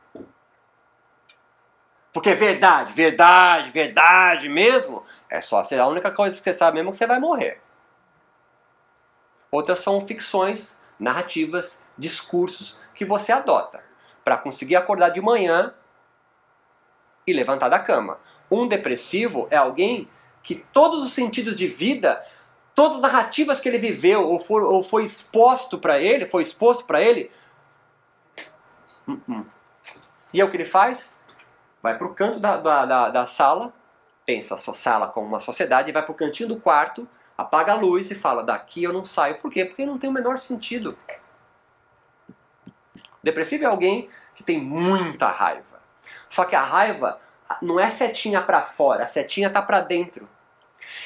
Porque verdade, verdade, verdade mesmo, é só a única coisa que você sabe mesmo que você vai morrer. Outras são ficções, narrativas, discursos que você adota para conseguir acordar de manhã e levantar da cama. Um depressivo é alguém que todos os sentidos de vida, todas as narrativas que ele viveu ou foi, ou foi exposto para ele, foi exposto para ele, uh -uh. e é o que ele faz? vai para o canto da, da, da, sala, pensa a sua sala como uma sociedade, e vai para o cantinho do quarto, apaga a luz e fala: daqui eu não saio. Por quê? Porque não tem o menor sentido. Depressivo é alguém que tem muita raiva. Só que a raiva não é setinha para fora, a setinha tá para dentro.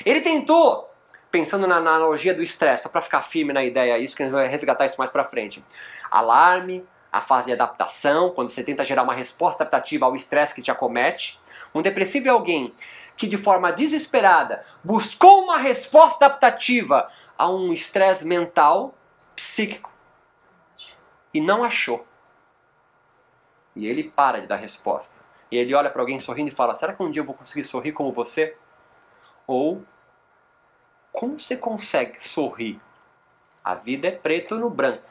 Ele tentou, pensando na analogia do estresse, só para ficar firme na ideia, isso que a gente vai resgatar isso mais para frente. Alarme, a fase de adaptação, quando você tenta gerar uma resposta adaptativa ao estresse que te acomete. Um depressivo é alguém que, de forma desesperada, buscou uma resposta adaptativa a um estresse mental, psíquico, e não achou. E ele para de dar resposta. E ele olha para alguém sorrindo e fala: Será que um dia eu vou conseguir sorrir como você? Ou, como você consegue sorrir? A vida é preto no branco.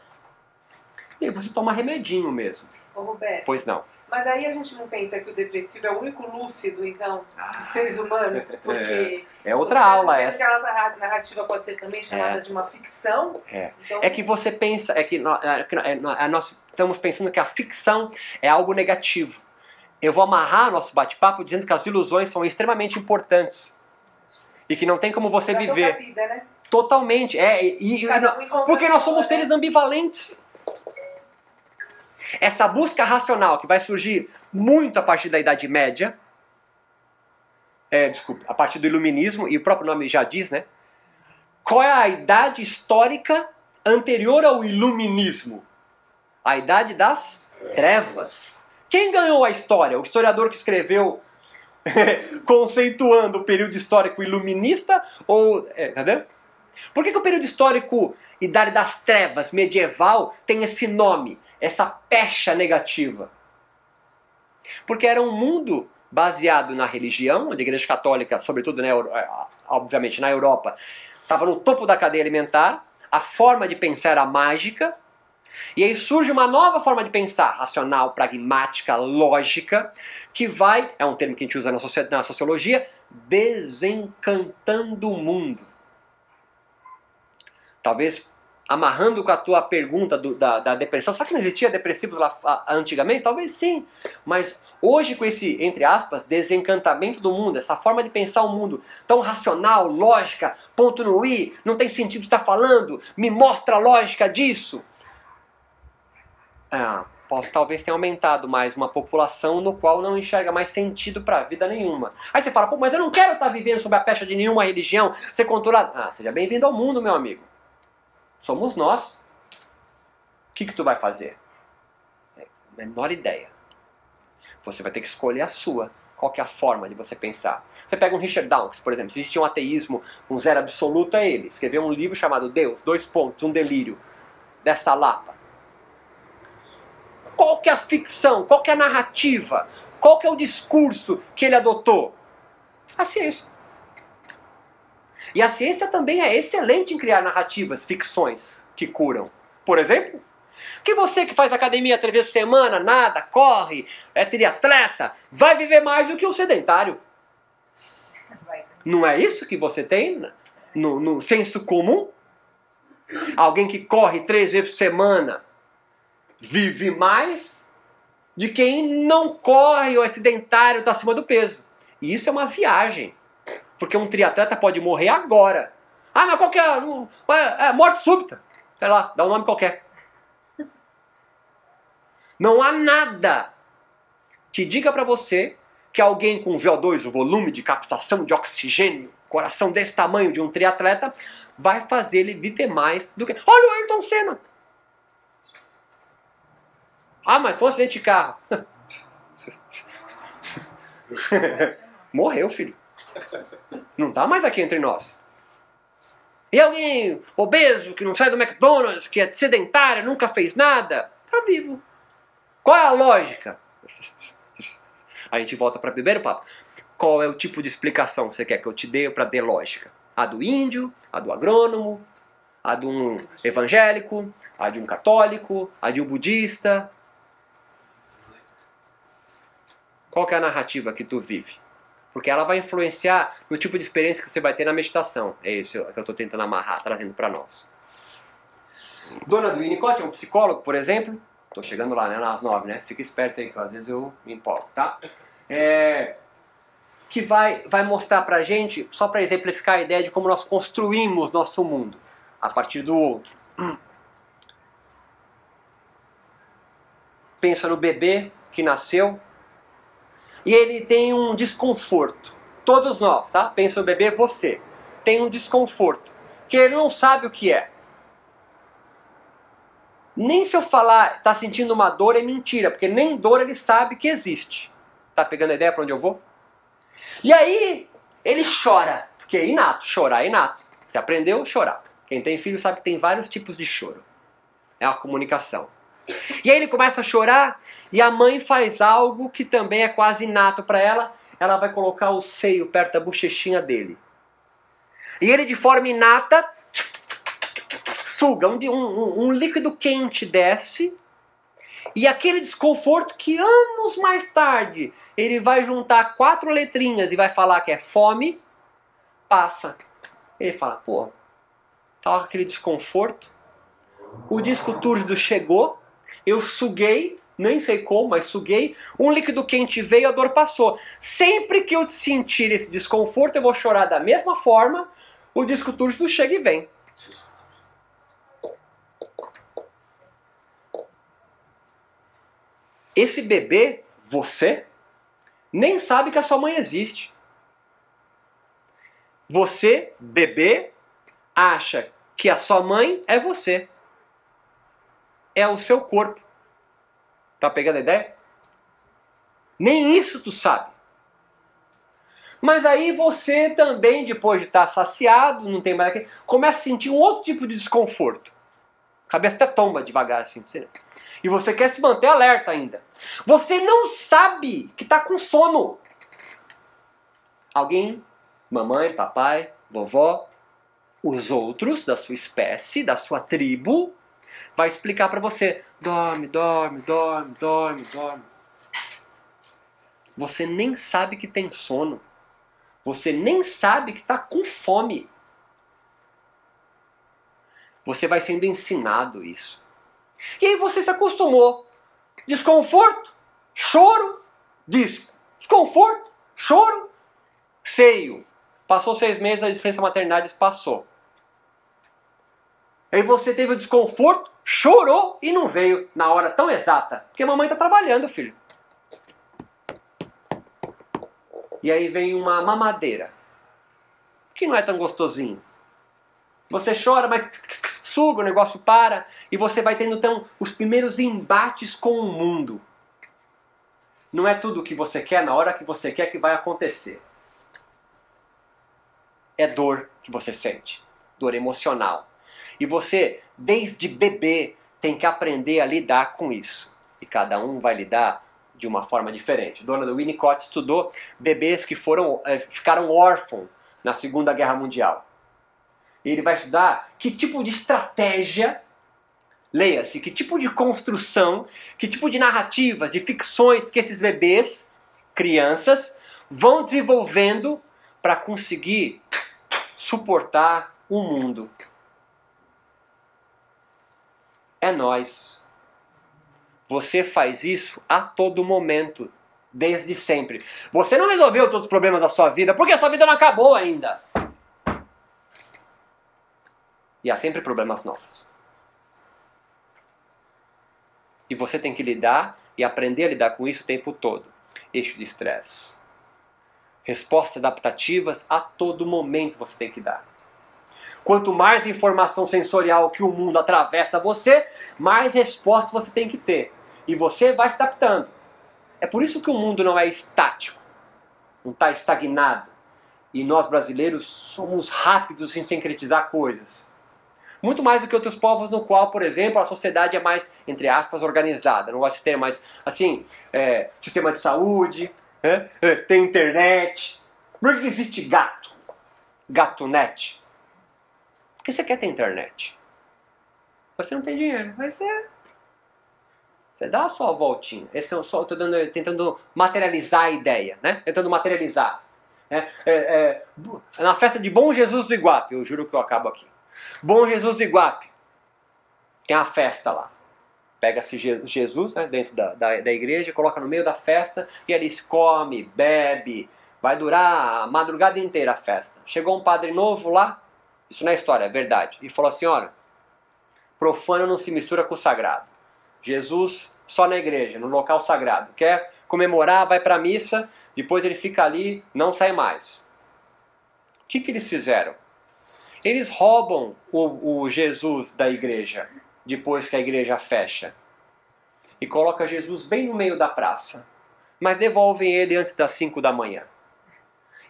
E aí você toma remedinho mesmo. Ô Roberto. Pois não. Mas aí a gente não pensa que o depressivo é o único lúcido, então, dos seres humanos, porque... É, é outra aula essa. que a nossa narrativa pode ser também chamada é. de uma ficção. É. Então... é que você pensa, é que nós, é, é, nós estamos pensando que a ficção é algo negativo. Eu vou amarrar nosso bate-papo dizendo que as ilusões são extremamente importantes. E que não tem como você pra viver. Vida, né? Totalmente. É, e, porque nós somos né? seres ambivalentes. Essa busca racional que vai surgir muito a partir da Idade Média, é, desculpa, a partir do Iluminismo, e o próprio nome já diz, né? Qual é a idade histórica anterior ao Iluminismo? A idade das trevas. Quem ganhou a história? O historiador que escreveu conceituando o período histórico iluminista ou. É, tá? Por que, que o período histórico Idade das Trevas medieval tem esse nome? Essa pecha negativa. Porque era um mundo baseado na religião, onde a Igreja Católica, sobretudo, né, obviamente na Europa, estava no topo da cadeia alimentar, a forma de pensar era mágica, e aí surge uma nova forma de pensar, racional, pragmática, lógica, que vai, é um termo que a gente usa na sociologia, desencantando o mundo. Talvez amarrando com a tua pergunta do, da, da, depressão, será que não existia depressivo lá antigamente? Talvez sim, mas hoje com esse, entre aspas, desencantamento do mundo, essa forma de pensar o mundo tão racional, lógica, ponto no i, não tem sentido estar falando, me mostra a lógica disso. É, talvez tenha aumentado mais uma população no qual não enxerga mais sentido para a vida nenhuma. Aí você fala, pô, mas eu não quero estar vivendo sob a pecha de nenhuma religião, ser controlado. Ah, seja bem-vindo ao mundo, meu amigo. Somos nós. O que, que tu vai fazer? É, menor ideia. Você vai ter que escolher a sua. Qual que é a forma de você pensar? Você pega um Richard Dawkins, por exemplo. Se existe um ateísmo, um zero absoluto, é ele. Escreveu um livro chamado Deus, dois pontos, um delírio. Dessa lapa. Qual que é a ficção? Qual que é a narrativa? Qual que é o discurso que ele adotou? A ciência. E a ciência também é excelente em criar narrativas, ficções que curam. Por exemplo, que você que faz academia três vezes por semana, nada, corre, é triatleta, vai viver mais do que o sedentário. Não é isso que você tem no, no senso comum? Alguém que corre três vezes por semana vive mais de quem não corre ou é sedentário, está acima do peso. E isso é uma viagem. Porque um triatleta pode morrer agora. Ah, mas qual que é? É, é morte súbita. Sei lá, dá um nome qualquer. Não há nada que diga para você que alguém com VO2, o volume de captação de oxigênio, coração desse tamanho de um triatleta, vai fazer ele viver mais do que. Olha o Ayrton Senna! Ah, mas foi um acidente de carro. Morreu, filho. Não está mais aqui entre nós. E alguém obeso, que não sai do McDonald's, que é sedentário, nunca fez nada, tá vivo. Qual é a lógica? A gente volta para o primeiro papo. Qual é o tipo de explicação que você quer que eu te dê para ter lógica? A do índio, a do agrônomo, a de um evangélico, a de um católico, a de um budista. Qual é a narrativa que tu vive? Porque ela vai influenciar no tipo de experiência que você vai ter na meditação. É isso que eu estou tentando amarrar, trazendo para nós. Dona do Winnicott é um psicólogo, por exemplo. Estou chegando lá, né, nas nove, né? Fica esperto aí, que às vezes eu me empolgo, tá? É, que vai, vai mostrar pra gente, só para exemplificar a ideia de como nós construímos nosso mundo a partir do outro. Pensa no bebê que nasceu e ele tem um desconforto. Todos nós, tá? Pensa no bebê, você tem um desconforto que ele não sabe o que é. Nem se eu falar, tá sentindo uma dor é mentira, porque nem dor ele sabe que existe. Tá pegando a ideia para onde eu vou? E aí ele chora, porque é inato, chorar é inato. Você aprendeu a chorar. Quem tem filho sabe que tem vários tipos de choro. É a comunicação. E aí ele começa a chorar e a mãe faz algo que também é quase inato para ela. Ela vai colocar o seio perto da bochechinha dele. E ele, de forma inata, suga. Um, um, um líquido quente desce. E aquele desconforto que anos mais tarde ele vai juntar quatro letrinhas e vai falar que é fome, passa. Ele fala, pô, Tava aquele desconforto. O disco túrgido chegou, eu suguei, nem sei como, mas suguei. Um líquido quente veio, a dor passou. Sempre que eu sentir esse desconforto, eu vou chorar da mesma forma. O disco túrgido chega e vem. Esse bebê, você, nem sabe que a sua mãe existe. Você, bebê, acha que a sua mãe é você. É o seu corpo. Tá pegando a ideia? Nem isso tu sabe. Mas aí você também, depois de estar saciado, não tem mais aquele, começa a sentir um outro tipo de desconforto. A cabeça até tomba devagar assim. E você quer se manter alerta ainda. Você não sabe que está com sono. Alguém, mamãe, papai, vovó, os outros da sua espécie, da sua tribo, vai explicar para você: dorme, dorme, dorme, dorme, dorme. Você nem sabe que tem sono. Você nem sabe que está com fome. Você vai sendo ensinado isso. E aí você se acostumou. Desconforto, choro, disco. Desconforto, choro, seio. Passou seis meses, a licença maternidade passou. Aí você teve o desconforto, chorou e não veio na hora tão exata. Porque a mamãe está trabalhando, filho. E aí vem uma mamadeira. Que não é tão gostosinho. Você chora, mas suga, o negócio para. E você vai tendo então os primeiros embates com o mundo. Não é tudo o que você quer na hora que você quer que vai acontecer. É dor que você sente. Dor emocional e você, desde bebê, tem que aprender a lidar com isso. E cada um vai lidar de uma forma diferente. Dona do Winnicott estudou bebês que foram, é, ficaram órfãos na Segunda Guerra Mundial. E ele vai estudar que tipo de estratégia, leia-se, que tipo de construção, que tipo de narrativas, de ficções que esses bebês, crianças, vão desenvolvendo para conseguir suportar o mundo é nós. Você faz isso a todo momento, desde sempre. Você não resolveu todos os problemas da sua vida, porque a sua vida não acabou ainda. E há sempre problemas novos. E você tem que lidar e aprender a lidar com isso o tempo todo. Eixo de estresse. Respostas adaptativas a todo momento você tem que dar. Quanto mais informação sensorial que o mundo atravessa você, mais respostas você tem que ter. E você vai se adaptando. É por isso que o mundo não é estático, não está estagnado. E nós brasileiros somos rápidos em sincretizar coisas. Muito mais do que outros povos no qual, por exemplo, a sociedade é mais, entre aspas, organizada. Não gosto de ter mais, assim, é, sistema de saúde, é, é, tem internet. Por que existe gato? Gato-net? Porque você quer ter internet. Você não tem dinheiro, mas você você dá a sua voltinha. Esse é só, estou tentando materializar a ideia, né? Tentando materializar. É, é, é, na festa de Bom Jesus do Iguape, eu juro que eu acabo aqui. Bom Jesus do Iguape, tem a festa lá. Pega-se Jesus né, dentro da, da, da, igreja, coloca no meio da festa e eles come, bebe. Vai durar a madrugada inteira a festa. Chegou um padre novo lá, isso não é história, é verdade, e falou assim: olha, profano não se mistura com o sagrado. Jesus só na igreja, no local sagrado. Quer comemorar, vai para a missa, depois ele fica ali, não sai mais. O que, que eles fizeram? Eles roubam o, o Jesus da igreja, depois que a igreja fecha. E coloca Jesus bem no meio da praça. Mas devolvem ele antes das 5 da manhã.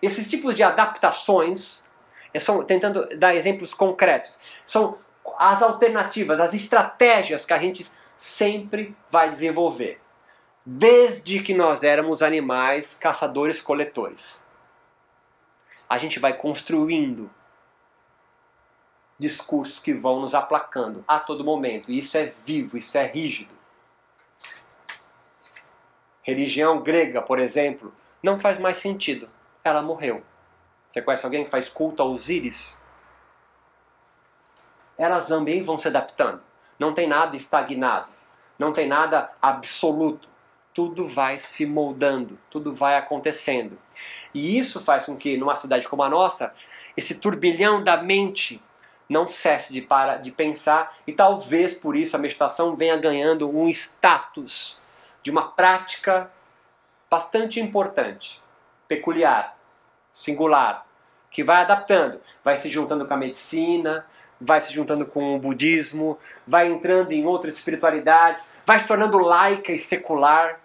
Esses tipos de adaptações, são tentando dar exemplos concretos, são as alternativas, as estratégias que a gente sempre vai desenvolver. Desde que nós éramos animais caçadores-coletores. A gente vai construindo discursos que vão nos aplacando a todo momento. Isso é vivo, isso é rígido. Religião grega, por exemplo, não faz mais sentido. Ela morreu. Você conhece alguém que faz culto a Osíris? Elas também vão se adaptando. Não tem nada estagnado. Não tem nada absoluto. Tudo vai se moldando, tudo vai acontecendo. E isso faz com que, numa cidade como a nossa, esse turbilhão da mente não cesse de, para, de pensar, e talvez por isso a meditação venha ganhando um status de uma prática bastante importante, peculiar, singular, que vai adaptando, vai se juntando com a medicina, vai se juntando com o budismo, vai entrando em outras espiritualidades, vai se tornando laica e secular,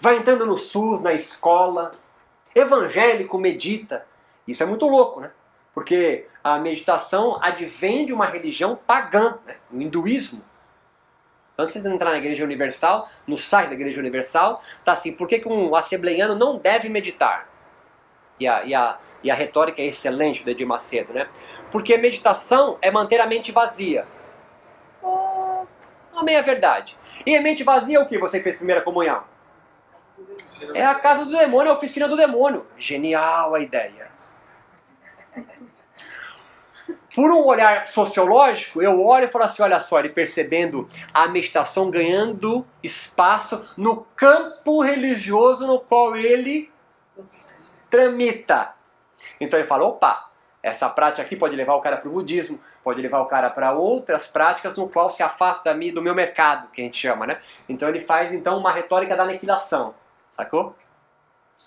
vai entrando no SUS, na escola, evangélico medita. Isso é muito louco, né? Porque a meditação advém de uma religião pagã, né? o hinduísmo. Então, se você entrar na Igreja Universal, no site da Igreja Universal, tá assim: por que, que um assembleiano não deve meditar? E a, e a, e a retórica é excelente do Edir Macedo, né? Porque meditação é manter a mente vazia. Oh, a meia verdade. E a mente vazia é o que você fez primeira comunhão? É a casa do demônio, a oficina do demônio. Genial a ideia por um olhar sociológico, eu olho e falo assim: olha só, ele percebendo a meditação ganhando espaço no campo religioso no qual ele tramita. Então ele fala: opa, essa prática aqui pode levar o cara para o budismo, pode levar o cara para outras práticas no qual se afasta do meu mercado, que a gente chama, né? Então ele faz então uma retórica da aniquilação, sacou?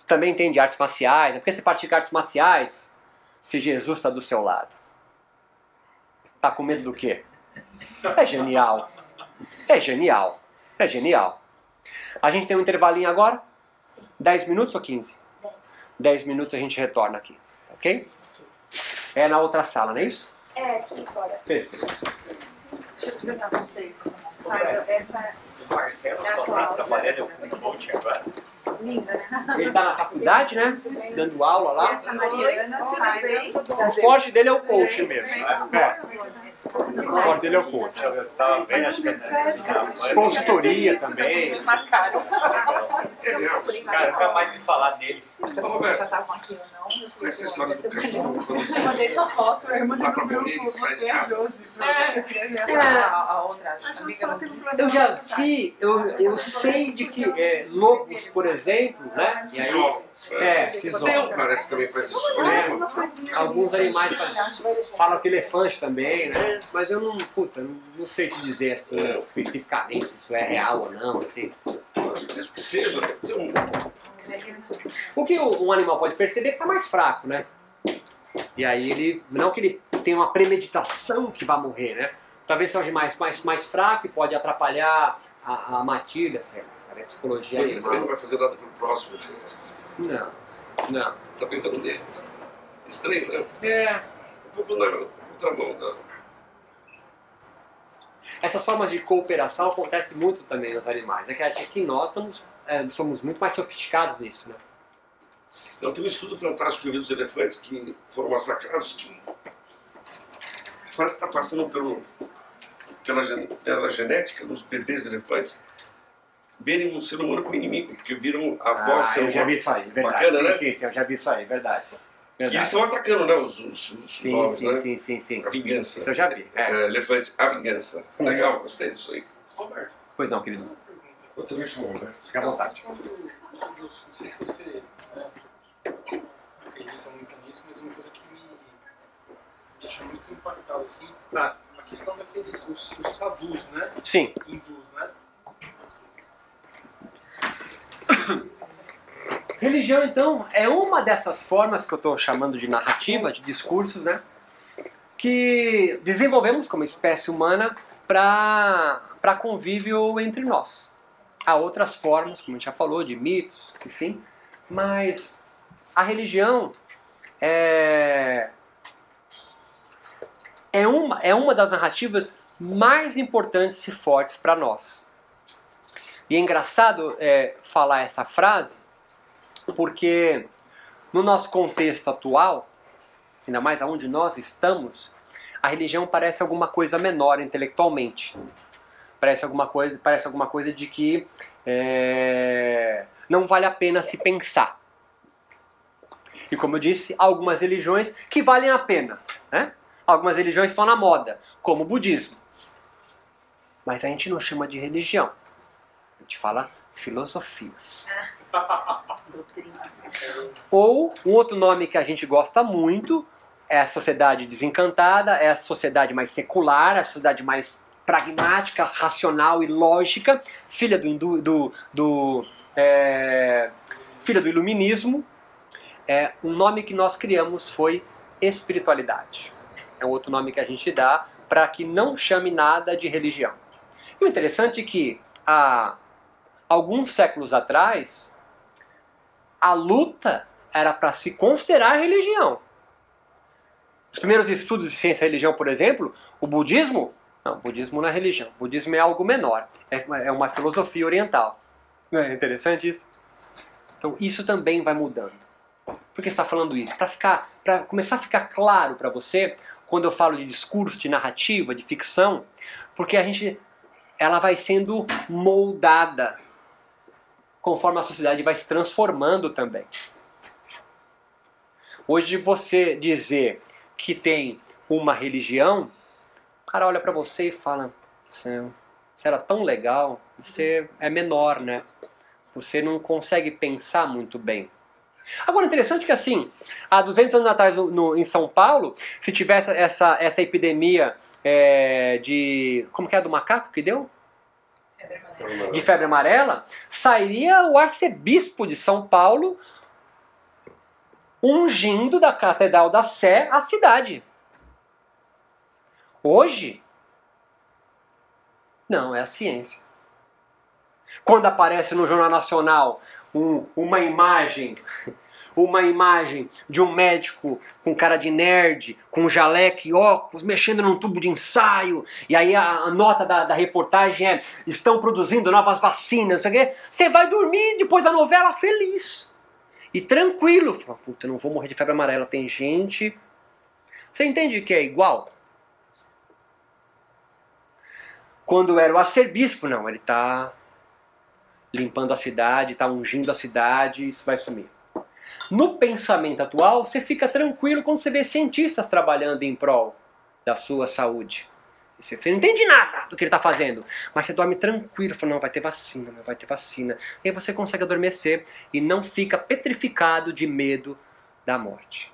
Também entende artes marciais, né? porque você pratica artes marciais se Jesus está do seu lado. Tá com medo do quê? É genial. É genial. É genial. A gente tem um intervalinho agora? 10 minutos ou 15? 10 minutos a gente retorna aqui. Ok? É na outra sala, não é isso? É, aqui fora. Perfeito. Deixa eu apresentar vocês. Saiba, essa O Marcelo só tá trabalhando com coaching agora. linda, né? Ele tá na faculdade, né? Dando aula lá. Essa Mariana, Saiba. O forte dele é o coach mesmo. É. O forte dele é o coach. Eu bem, acho que é Consultoria também. Marcaram. Cara, nunca mais vi falar dele. Roberto, Já estavam aqui ou não? essa história do cachorro, Eu mandei sua foto, eu mandei pro grupo, sai de você, a outra amiga. Eu já vi, eu, eu sei de que é, lobos, por exemplo, né? E aí. É, se isolam. Parece que também faz isso. É, alguns animais falam que elefante também, né? Mas eu não, puta, não, não sei te dizer assim especificamente se isso é real ou não, assim. Mas mesmo que seja, deve ter um. O que um animal pode perceber é que tá mais fraco, né? E aí ele, não que ele tenha uma premeditação que vai morrer, né? Talvez seja mais, mais, mais fraco e pode atrapalhar a, a matilha, sei lá, a psicologia Mas ele também não animal. vai fazer nada pro próximo. Não, não. Tá pensando nele. Estranho, né? É. Um pouco na contramão da. Essas formas de cooperação acontecem muito também nos animais. É que aqui nós somos, é, somos muito mais sofisticados nisso, né? Então, tem um estudo fantástico que eu vi dos elefantes que foram massacrados que parece que está passando pelo, pela, pela genética dos bebês elefantes verem um ser humano como inimigo, porque viram a voz Ah, ser eu já vi isso aí, verdade. Bacana, sim, né? sim, sim, eu já vi isso aí, verdade. E verdade. eles estão atacando, né, os, os, os Sim, ovos, sim, né? sim, sim, sim. A vingança. Isso eu já vi. É. É, elefante, a vingança. Legal, gostei disso aí. Roberto, Pois não, querido. Eu também sou bom, né? Fica à vontade. Não sei se você né, acredita muito nisso, mas uma coisa que me deixa muito impactado assim, na questão daqueles, os, os sadhus, né? Sim. Hindus, né? Religião, então, é uma dessas formas que eu estou chamando de narrativa, de discursos, né? Que desenvolvemos como espécie humana para convívio entre nós. Há outras formas, como a gente já falou, de mitos, enfim, mas a religião é, é, uma, é uma das narrativas mais importantes e fortes para nós. E é engraçado é, falar essa frase, porque no nosso contexto atual, ainda mais aonde nós estamos, a religião parece alguma coisa menor intelectualmente. Parece alguma coisa, parece alguma coisa de que é, não vale a pena se pensar. E como eu disse, algumas religiões que valem a pena. Né? Algumas religiões estão na moda, como o budismo. Mas a gente não chama de religião. A gente fala filosofias. Doutrina. Ou um outro nome que a gente gosta muito é a sociedade desencantada, é a sociedade mais secular, a sociedade mais pragmática, racional e lógica, filha do, hindu- do, do é, filha do iluminismo. É, um nome que nós criamos foi espiritualidade. É um outro nome que a gente dá para que não chame nada de religião. E o interessante é que há alguns séculos atrás a luta era para se considerar religião. Os primeiros estudos de ciência e religião, por exemplo, o budismo, não, o budismo não é religião, o budismo é algo menor, é uma, é uma filosofia oriental. Não é interessante isso? Então isso também vai mudando. Por que está falando isso? Para ficar, para começar a ficar claro para você quando eu falo de discurso, de narrativa, de ficção, porque a gente, ela vai sendo moldada conforme a sociedade vai se transformando também. Hoje você dizer que tem uma religião, o cara olha para você e fala: "Céu, você era tão legal, você é menor, né? Você não consegue pensar muito bem. Agora, interessante que assim, há 200 anos atrás no, no- em São Paulo, se tivesse essa, essa epidemia é, de. Como que é do macaco que deu? de febre amarela, sairia o arcebispo de São Paulo ungindo da Catedral da Sé a cidade. Hoje, não, é a ciência. Quando aparece no Jornal Nacional um- uma imagem, uma imagem de um médico com cara de nerd, com jaleque e óculos, mexendo num tubo de ensaio, e aí a, a nota da, da reportagem é: estão produzindo novas vacinas, não sei o quê. Você vai dormir depois da novela feliz e tranquilo. Fala, puta, não vou morrer de febre amarela. Tem gente. Você entende que é igual? Quando era o arcebispo, não, ele tá limpando a cidade, tá ungindo a cidade, isso vai sumir. No pensamento atual, você fica tranquilo quando você vê cientistas trabalhando em prol da sua saúde. Você não entende nada do que ele está fazendo, mas você dorme tranquilo, fala, não, vai ter vacina, não vai ter vacina. E aí você consegue adormecer e não fica petrificado de medo da morte.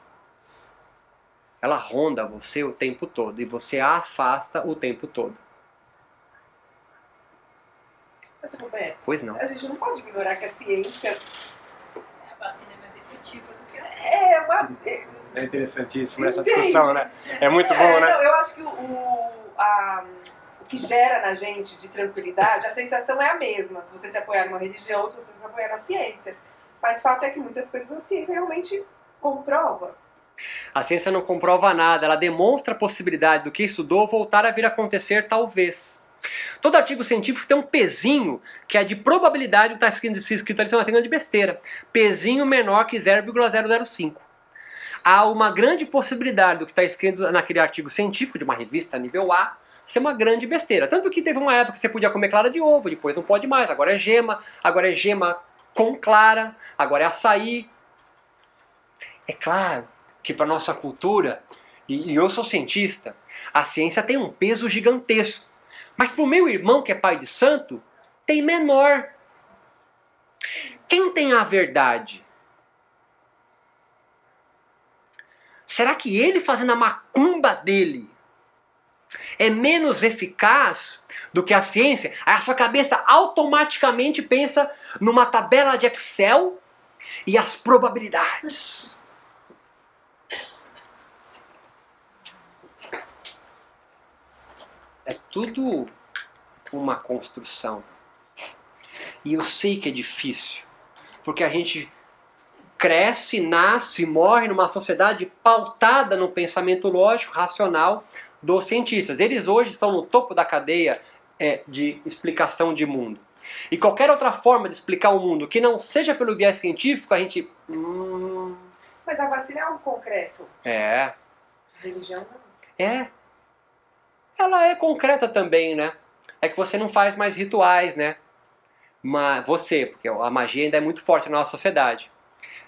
Ela ronda você o tempo todo e você a afasta o tempo todo. Mas, Roberto, Pois não. a gente não pode ignorar que a ciência A vacina é mais efetiva do que a é uma. é- É interessantíssimo essa discussão, né? É muito é, bom, né? Não, eu acho que o, o- a- o que gera na gente de tranquilidade, a sensação é a mesma. Se você se apoiar numa religião, se você se apoiar na ciência. Mas fato é que muitas coisas a ciência realmente comprova. A ciência não comprova nada, ela demonstra a possibilidade do que estudou voltar a vir a acontecer, talvez. Todo artigo científico tem um pezinho que é de probabilidade, está escrito, ali, é uma grande besteira. Pezinho menor que 0,005. Há uma grande possibilidade do que está escrito naquele artigo científico de uma revista nível A ser uma grande besteira. Tanto que teve uma época que você podia comer clara de ovo, depois não pode mais. Agora é gema, agora é gema com clara, agora é açaí. É claro que para nossa cultura, e, eu sou cientista, a ciência tem um peso gigantesco. Mas para o meu irmão, que é pai de santo, tem menor. Quem tem a verdade? Será que ele fazendo a macumba dele é menos eficaz do que a ciência? Aí a sua cabeça automaticamente pensa numa tabela de Excel e as probabilidades. É tudo uma construção. E eu sei que é difícil, porque a gente cresce, nasce, morre numa sociedade pautada no pensamento lógico, racional dos cientistas. Eles hoje estão no topo da cadeia é, de explicação de mundo. E qualquer outra forma de explicar o mundo que não seja pelo viés científico, a gente. Hum... Mas a vacina é algo concreto. É. Religião não. É ela é concreta também, né? É que você não faz mais rituais, né? Mas você, porque a magia ainda é muito forte na nossa sociedade.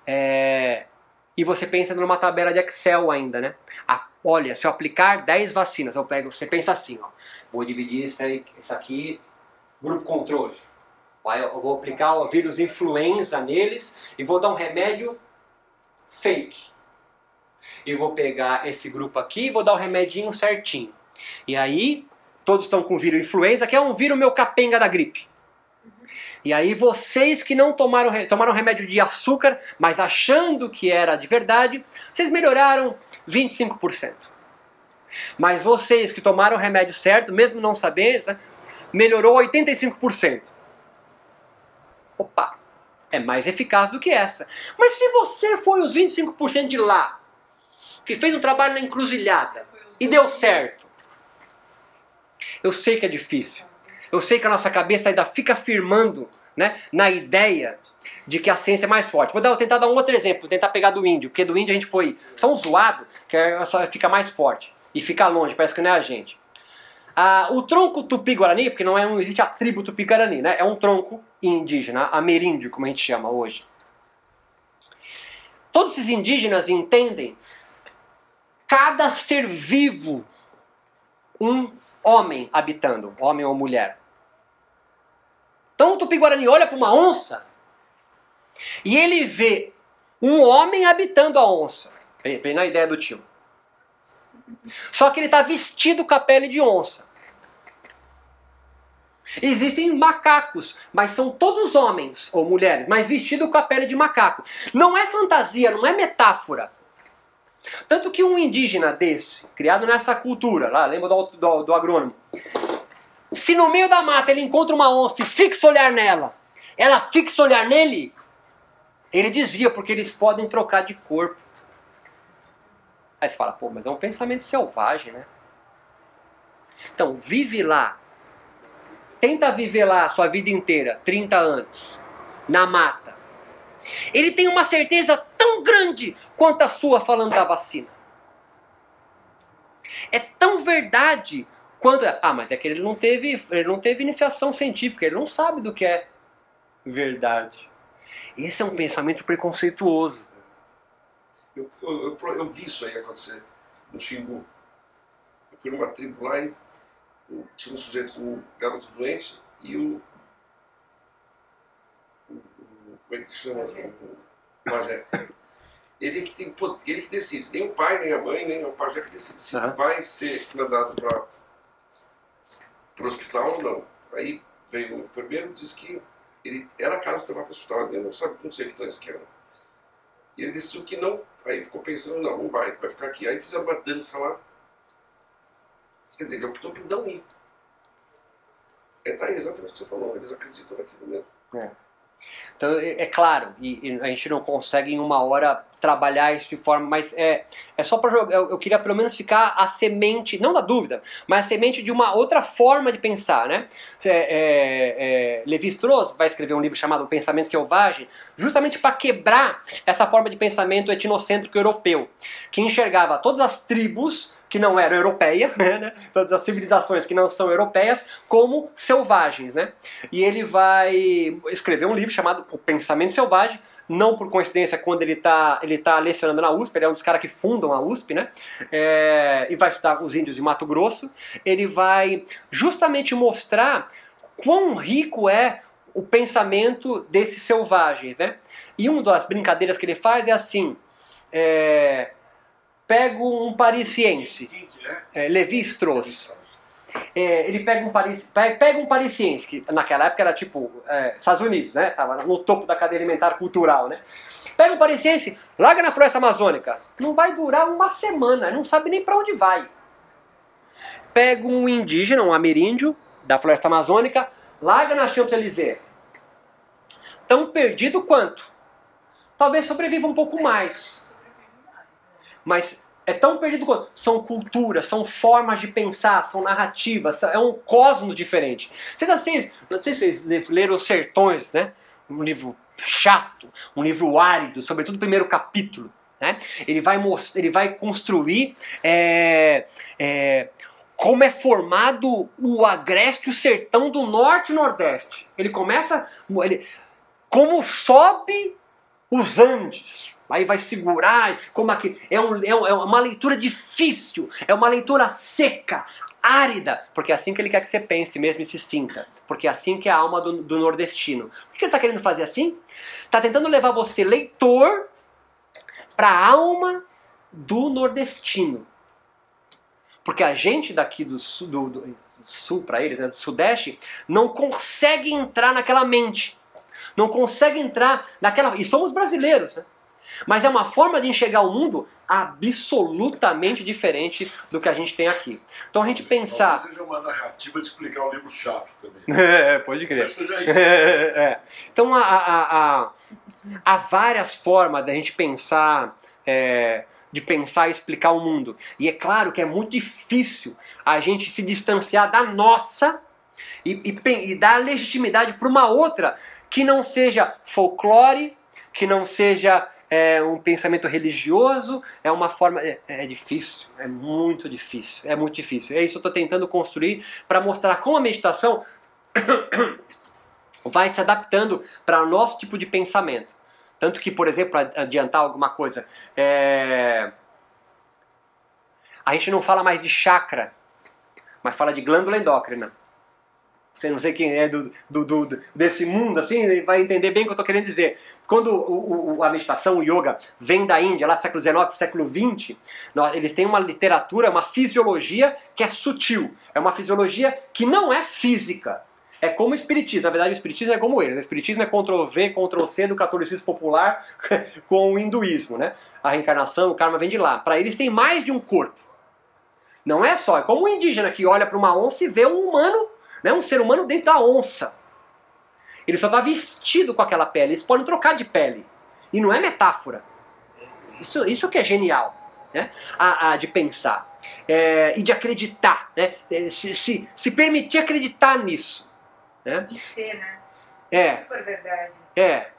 É, e você pensa numa tabela de Excel ainda, né? Ah, olha, se eu aplicar 10 vacinas, eu pego, você pensa assim, ó, vou dividir isso, aí, isso aqui, grupo controle. Eu vou aplicar o vírus influenza neles e vou dar um remédio fake. E vou pegar esse grupo aqui e vou dar o um remedinho certinho. E aí, todos estão com vírus influenza, que é um vírus meu capenga da gripe. E aí vocês que não tomaram, tomaram remédio de açúcar, mas achando que era de verdade, vocês melhoraram 25%. Mas vocês que tomaram o remédio certo, mesmo não sabendo, né, melhorou 85%. Opa, é mais eficaz do que essa. Mas se você foi os 25% de lá, que fez um trabalho na encruzilhada e deu certo, eu sei que é difícil. Eu sei que a nossa cabeça ainda fica firmando né, na ideia de que a ciência é mais forte. Vou, dar, vou tentar dar um outro exemplo, tentar pegar do índio, porque do índio a gente foi tão zoado que só fica mais forte e fica longe, parece que não é a gente. Ah, o tronco tupi-guarani, porque não, é, não existe a tribo tupi-guarani, né? é um tronco indígena, ameríndio, como a gente chama hoje. Todos esses indígenas entendem cada ser vivo um homem habitando, homem ou mulher. Então o Tupi-Guarani olha para uma onça e ele vê um homem habitando a onça. Vem na ideia do tio. Só que ele está vestido com a pele de onça. Existem macacos, mas são todos homens ou mulheres, mas vestidos com a pele de macaco. Não é fantasia, não é metáfora. Tanto que um indígena desse, criado nessa cultura, lá, lembra do, do, do agrônomo, se no meio da mata ele encontra uma onça e fixa olhar nela, ela fixa olhar nele, ele desvia, porque eles podem trocar de corpo. Aí você fala, pô, mas é um pensamento selvagem, né? Então, vive lá. Tenta viver lá a sua vida inteira, 30 anos, na mata. Ele tem uma certeza tão grande quanto a sua falando da vacina. É tão verdade quanto. Ah, mas é que ele não teve, ele não teve iniciação científica, ele não sabe do que é verdade. Esse é um pensamento preconceituoso. Eu, eu, eu, eu vi isso aí acontecer no Xingu. Eu fui numa tribo lá e tinha um sujeito, um garoto doente, e o. o, o como é que chama? O, o pajé ele que tem ele que decide. Nem o pai, nem a mãe, nem o pajé que decide se uhum. vai ser mandado para o hospital ou não. Aí veio o enfermeiro e disse que ele era caso de levar para o hospital. Ele não sabe, não sei que trans que era. E ele decidiu que não. Aí ficou pensando, não, não vai, vai ficar aqui. Aí fizeram uma dança lá. Quer dizer, ele optou por não ir. É, tá aí exatamente o que você falou, eles acreditam naquilo mesmo. É. Então, é, é claro, e, e a gente não consegue em uma hora trabalhar isso de forma, mas é, é só para jogar. Eu, eu, queria pelo menos ficar a semente, não da dúvida, mas a semente de uma outra forma de pensar, né? É, é, é Levi Strauss vai escrever um livro chamado Pensamento Selvagem, justamente para quebrar essa forma de pensamento etnocêntrico europeu, que enxergava todas as tribos que não eram europeias, né? todas as civilizações que não são europeias, como selvagens. Né? E ele vai escrever um livro chamado O Pensamento Selvagem, não por coincidência, quando ele está ele tá lecionando na USP, ele é um dos caras que fundam a USP, né? É, e vai estudar os índios de Mato Grosso. Ele vai justamente mostrar quão rico é o pensamento desses selvagens, né? E uma das brincadeiras que ele faz é assim: é, pego um parisiense, é, Levi Strauss. É, ele pega um, paris, pega um parisiense, que naquela época era tipo é, Estados Unidos, né? Tava no topo da cadeia alimentar cultural, né? Pega um parisiense, larga na floresta amazônica. Não vai durar uma semana, não sabe nem para onde vai. Pega um indígena, um ameríndio da floresta amazônica, larga na Champs-Élysées. Tão perdido quanto? Talvez sobreviva um pouco mais. Mas é tão perdido quanto. São culturas, são formas de pensar, são narrativas, é um cosmos diferente. Vocês, assim, não sei se vocês leram Os Sertões, né? Um livro chato, um livro árido, sobretudo o primeiro capítulo. Né? Ele, vai mostrar, ele vai construir é, é, como é formado o agreste o sertão do norte e nordeste. Ele começa. Ele, como sobe os Andes aí vai segurar, como aqui. É, um, é, é uma leitura difícil, é uma leitura seca, árida, porque é assim que ele quer que você pense mesmo e se sinta. Porque é assim que é a alma do, do nordestino. O que ele está querendo fazer assim? Está tentando levar você, leitor, para a alma do nordestino. Porque a gente daqui do sul, do, do sul para ele, né, do sudeste, não consegue entrar naquela mente. Não consegue entrar naquela. E somos brasileiros, né? Mas é uma forma de enxergar o mundo absolutamente diferente do que a gente tem aqui. Então a gente pensar. Talvez seja uma narrativa de explicar um livro chato também. É, pode crer. É. Então há, há, há, há, várias formas da gente pensar. É, de pensar e explicar o mundo. E é claro que é muito difícil a gente se distanciar da nossa e, e, e dar legitimidade para uma outra que não seja folclore, que não seja é um pensamento religioso, é uma forma. É, é, difícil, é muito difícil, é muito difícil. É isso que eu estou tentando construir para mostrar como a meditação vai se adaptando para o nosso tipo de pensamento. Tanto que, por exemplo, adiantar alguma coisa, é... a gente não fala mais de chakra, mas fala de glândula endócrina você não sei quem é do, do, do, desse mundo, assim, vai entender bem o que eu estou querendo dizer. Quando o, o, a meditação, o yoga, vem da Índia, lá do século XIX para o século XX, eles têm uma literatura, uma fisiologia que é sutil. É uma fisiologia que não é física. É como o Espiritismo. Na verdade, o Espiritismo é como ele. O Espiritismo é Ctrl-V, Ctrl-C do catolicismo popular com o hinduísmo. Né? A reencarnação, o karma vem de lá. Para eles tem mais de um corpo. Não é só. É como o indígena que olha para uma onça e vê um humano né? Um ser humano dentro da onça. Ele só está vestido com aquela pele. Eles podem trocar de pele. E não é metáfora. Isso, isso que é genial. Né? A, a de pensar. É, e de acreditar. Né? É, se, se, se permitir acreditar nisso. Né? E ser, né? É. Se for verdade. É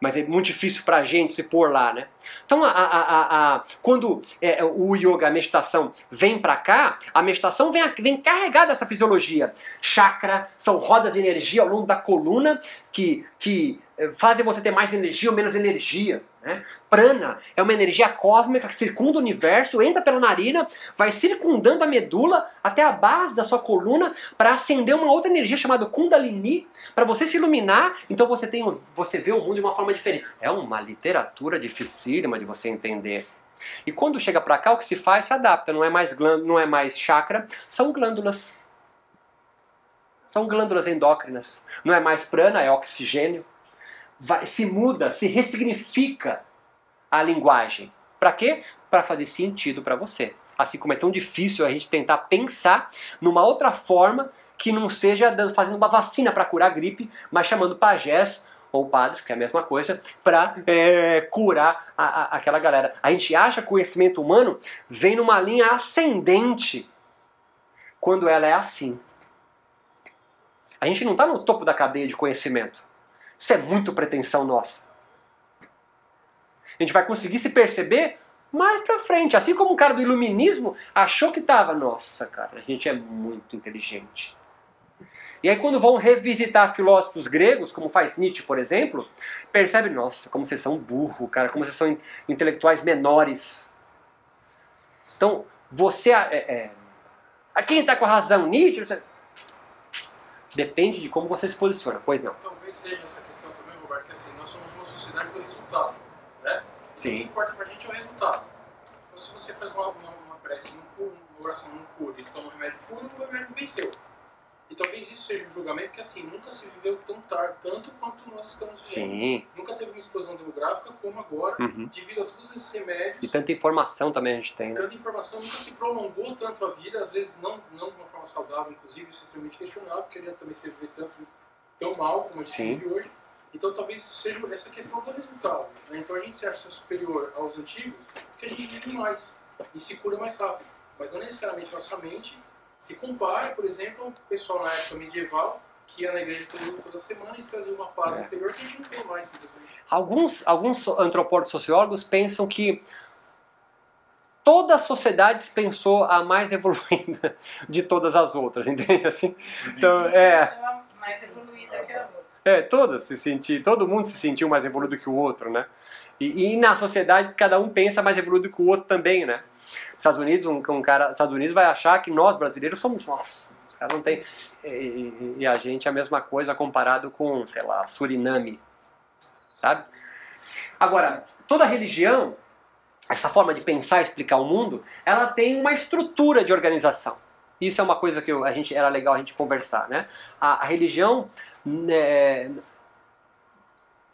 mas é muito difícil para a gente se pôr lá, né? Então, a, a, a, quando é, o yoga, a meditação, vem para cá, a meditação vem, vem carregada dessa fisiologia. Chakra são rodas de energia ao longo da coluna que, que fazem você ter mais energia ou menos energia. Né? Prana é uma energia cósmica que circunda o universo, entra pela narina, vai circundando a medula até a base da sua coluna para acender uma outra energia chamada Kundalini, para você se iluminar. Então você tem, você vê o mundo de uma forma diferente. É uma literatura dificílima de você entender. E quando chega para cá, o que se faz se adapta. Não é mais não é mais chakra, são glândulas. São glândulas endócrinas. Não é mais prana, é oxigênio vai, se muda, se ressignifica a linguagem. Para quê? Para fazer sentido para você. Assim como é tão difícil a gente tentar pensar numa outra forma que não seja fazendo uma vacina para curar a gripe, mas chamando pajés ou padres, que é a mesma coisa, para é, curar a, a, aquela galera. A gente acha que o conhecimento humano vem numa linha ascendente quando ela é assim. A gente não está no topo da cadeia de conhecimento. Isso é muito pretensão nossa. A gente vai conseguir se perceber mais pra frente. Assim como o cara do iluminismo achou que estava, nossa, cara, a gente é muito inteligente. E aí quando vão revisitar filósofos gregos, como faz Nietzsche, por exemplo, percebe, nossa, como vocês são burro, cara, como vocês são intelectuais menores. Então, você é, é, quem está com a razão, Nietzsche? Depende de como você se posiciona, pois não. Talvez seja essa questão também, Roberto, que assim, nós somos uma sociedade do resultado, né? Sim. O que importa pra gente é o resultado. Então, se você faz uma, uma, uma prece, uma oração, não cura, e toma um remédio cura, o remédio venceu. E talvez isso seja um julgamento que, assim, nunca se viveu tão tarde, tanto quanto nós estamos vivendo. Sim. Nunca teve uma explosão demográfica como agora, Uhum. devido a todos esses remédios. E tanta informação também a gente tem, né? Tanta informação nunca se prolongou tanto a vida, às vezes não, não de uma forma saudável, inclusive, isso é extremamente questionável, porque adianta também você viver tanto, tão mal como a gente Sim. vive hoje. Então talvez isso seja essa questão do resultado. né? Então a gente se acha superior aos antigos porque a gente vive mais e se cura mais rápido. Mas não necessariamente nossa mente se compara, por exemplo, ao pessoal na época medieval que ia na igreja todo, toda semana e trazia uma paz É. interior que a gente não tem mais, simplesmente. Alguns, alguns antropólogos sociólogos pensam que toda a sociedade se pensou a mais evoluída de todas as outras, entende? Assim, então, é, mais evoluída que a outra. é, todas se sentir, todo mundo se sentiu mais evoluído que o outro, né? E, e na sociedade cada um pensa mais evoluído que o outro também, né? Estados Unidos, um, um cara, Estados Unidos vai achar que nós brasileiros somos nós. Os caras não tem e, e- a gente é a mesma coisa comparado com, sei lá, Suriname, sabe? Agora, toda religião, essa forma de pensar explicar o mundo, ela tem uma estrutura de organização. Isso é uma coisa que eu- a gente era legal a gente conversar, né? A, a religião, né,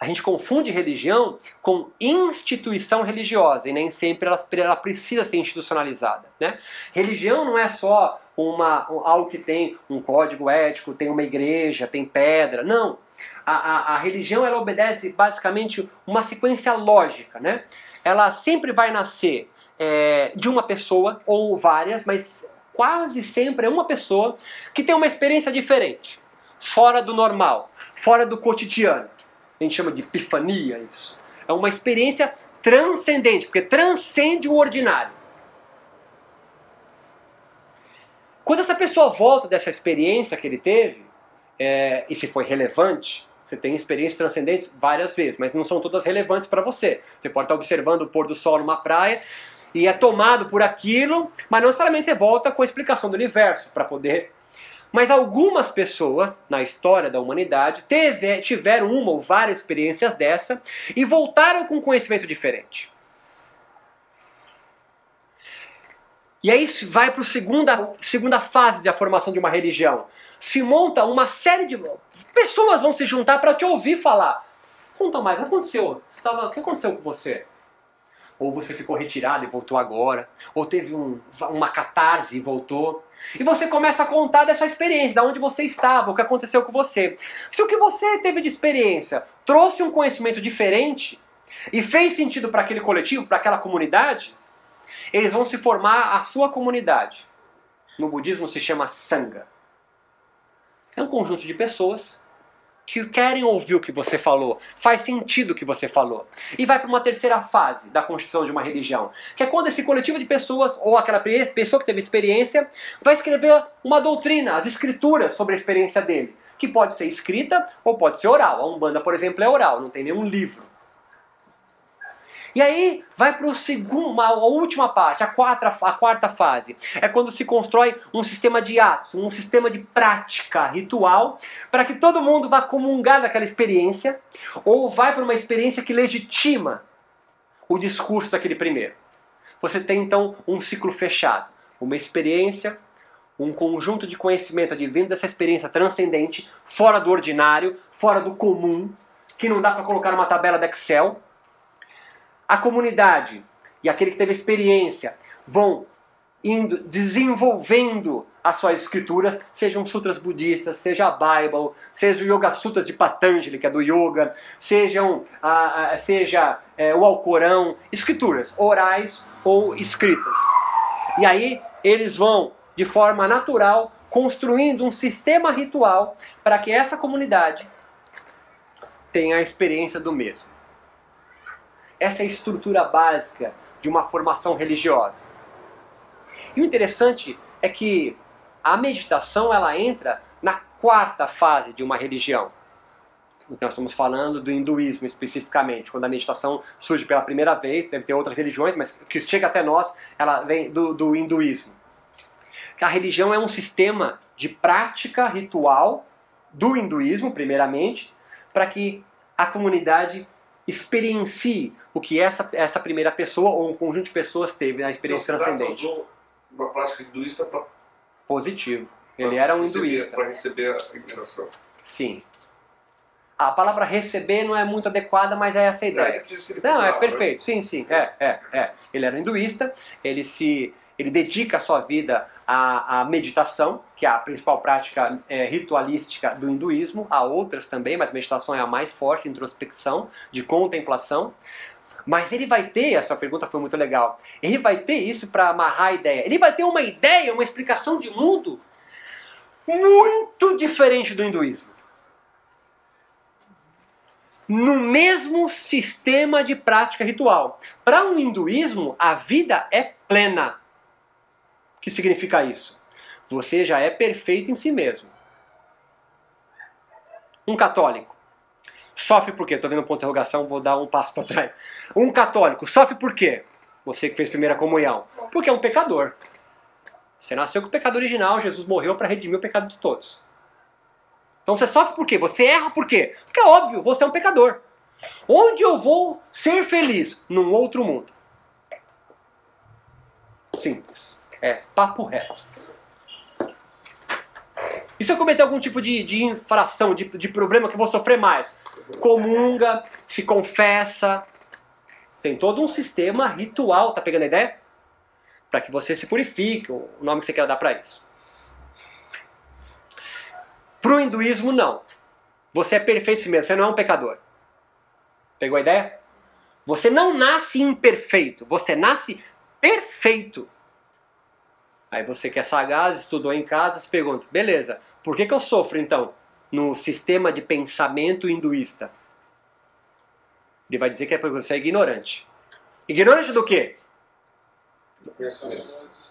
a gente confunde religião com instituição religiosa e nem sempre ela, ela precisa ser institucionalizada, né? Religião não é só uma um- algo que tem um código ético, tem uma igreja, tem pedra, não. A, a, a religião ela obedece basicamente uma sequência lógica, né? Ela sempre vai nascer é, de uma pessoa ou várias, mas quase sempre é uma pessoa que tem uma experiência diferente, fora do normal, fora do cotidiano. A gente chama de epifania isso. É uma experiência transcendente, porque transcende o ordinário. Quando essa pessoa volta dessa experiência que ele teve, é, e se foi relevante, você tem experiências transcendentes várias vezes, mas não são todas relevantes para você. Você pode estar observando o pôr do sol numa praia e é tomado por aquilo, mas não necessariamente você volta com a explicação do universo para poder. Mas algumas pessoas na história da humanidade teve- tiveram uma ou várias experiências dessa e voltaram com conhecimento diferente. E aí vai para a segunda, segunda fase da formação de uma religião. Se monta uma série de. Pessoas vão se juntar para te ouvir falar. Conta mais, o que aconteceu? O que aconteceu com você? Ou você ficou retirado e voltou agora. Ou teve um- uma catarse e voltou. E você começa a contar dessa experiência, de onde você estava, o que aconteceu com você. Se o que você teve de experiência trouxe um conhecimento diferente e fez sentido para aquele coletivo, para aquela comunidade, eles vão se formar a sua comunidade. No budismo se chama Sangha. É um conjunto de pessoas que querem ouvir o que você falou, faz sentido o que você falou. E vai para uma terceira fase da construção de uma religião, que é quando esse coletivo de pessoas, ou aquela pe- pessoa que teve experiência, vai escrever uma doutrina, as escrituras sobre a experiência dele, que pode ser escrita ou pode ser oral. A Umbanda, por exemplo, é oral, não tem nenhum livro. E aí vai para o segundo, a última parte, a quarta, a quarta fase. É quando se constrói um sistema de atos, um sistema de prática ritual, para que todo mundo vá comungar daquela experiência, ou vai para uma experiência que legitima o discurso daquele primeiro. Você tem então um ciclo fechado, uma experiência, um conjunto de conhecimento advindo dessa experiência transcendente, fora do ordinário, fora do comum, que não dá para colocar numa tabela de Excel a comunidade e aquele que teve experiência vão indo, desenvolvendo as suas escrituras, sejam sutras budistas, seja a Bible, seja o Yoga Sutras de Patanjali, que é do Yoga, sejam, a, a, seja é, o Alcorão, escrituras, orais ou escritas. E aí eles vão, de forma natural, construindo um sistema ritual para que essa comunidade tenha a experiência do mesmo. Essa é a estrutura básica de uma formação religiosa. E o interessante é que a meditação ela entra na quarta fase de uma religião. Nós estamos falando do hinduísmo especificamente, quando a meditação surge pela primeira vez, deve ter outras religiões, mas que chega até nós, ela vem do, do hinduísmo. A religião é um sistema de prática ritual do hinduísmo, primeiramente, para que a comunidade experiencie o que essa, essa primeira pessoa ou um conjunto de pessoas teve na experiência então, transcendente. usou uma prática hinduísta para Positivo. Ele era um hinduísta. Para receber a liberação. Sim. A palavra receber não é muito adequada, mas é essa a É, ideia. ele Não, é né? perfeito. Sim, sim. É, é, é. Ele era hinduísta, ele se ele dedica a sua vida à, à meditação, que é a principal prática é, ritualística do hinduísmo. Há outras também, mas a meditação é a mais forte, introspecção, de contemplação. Mas ele vai ter, a sua pergunta foi muito legal, ele vai ter isso para amarrar a ideia. Ele vai ter uma ideia, uma explicação de mundo muito diferente do hinduísmo. No mesmo sistema de prática ritual. Para um hinduísmo, a vida é plena. O que significa isso? Você já é perfeito em si mesmo. Um católico sofre por quê? Estou vendo um ponto de interrogação, vou dar um passo para trás. Um católico sofre por quê? Você que fez primeira comunhão. Porque é um pecador. Você nasceu com o pecado original, Jesus morreu para redimir o pecado de todos. Então você sofre por quê? Você erra por quê? Porque é óbvio, você é um pecador. Onde eu vou ser feliz? Num outro mundo. Simples. É papo reto. E se eu cometer algum tipo de, de infração, de, de problema que eu vou sofrer mais? Comunga, se confessa. Tem todo um sistema ritual, tá pegando a ideia? Para que você se purifique, o nome que você quer dar para isso. Para o hinduísmo, não. Você é perfeito mesmo, você não é um pecador. Pegou a ideia? Você não nasce imperfeito, você nasce perfeito. Aí você que é sagaz, estudou em casa, se pergunta, beleza, por que, que eu sofro então no sistema de pensamento hinduísta? Ele vai dizer que é porque você é ignorante. Ignorante do quê?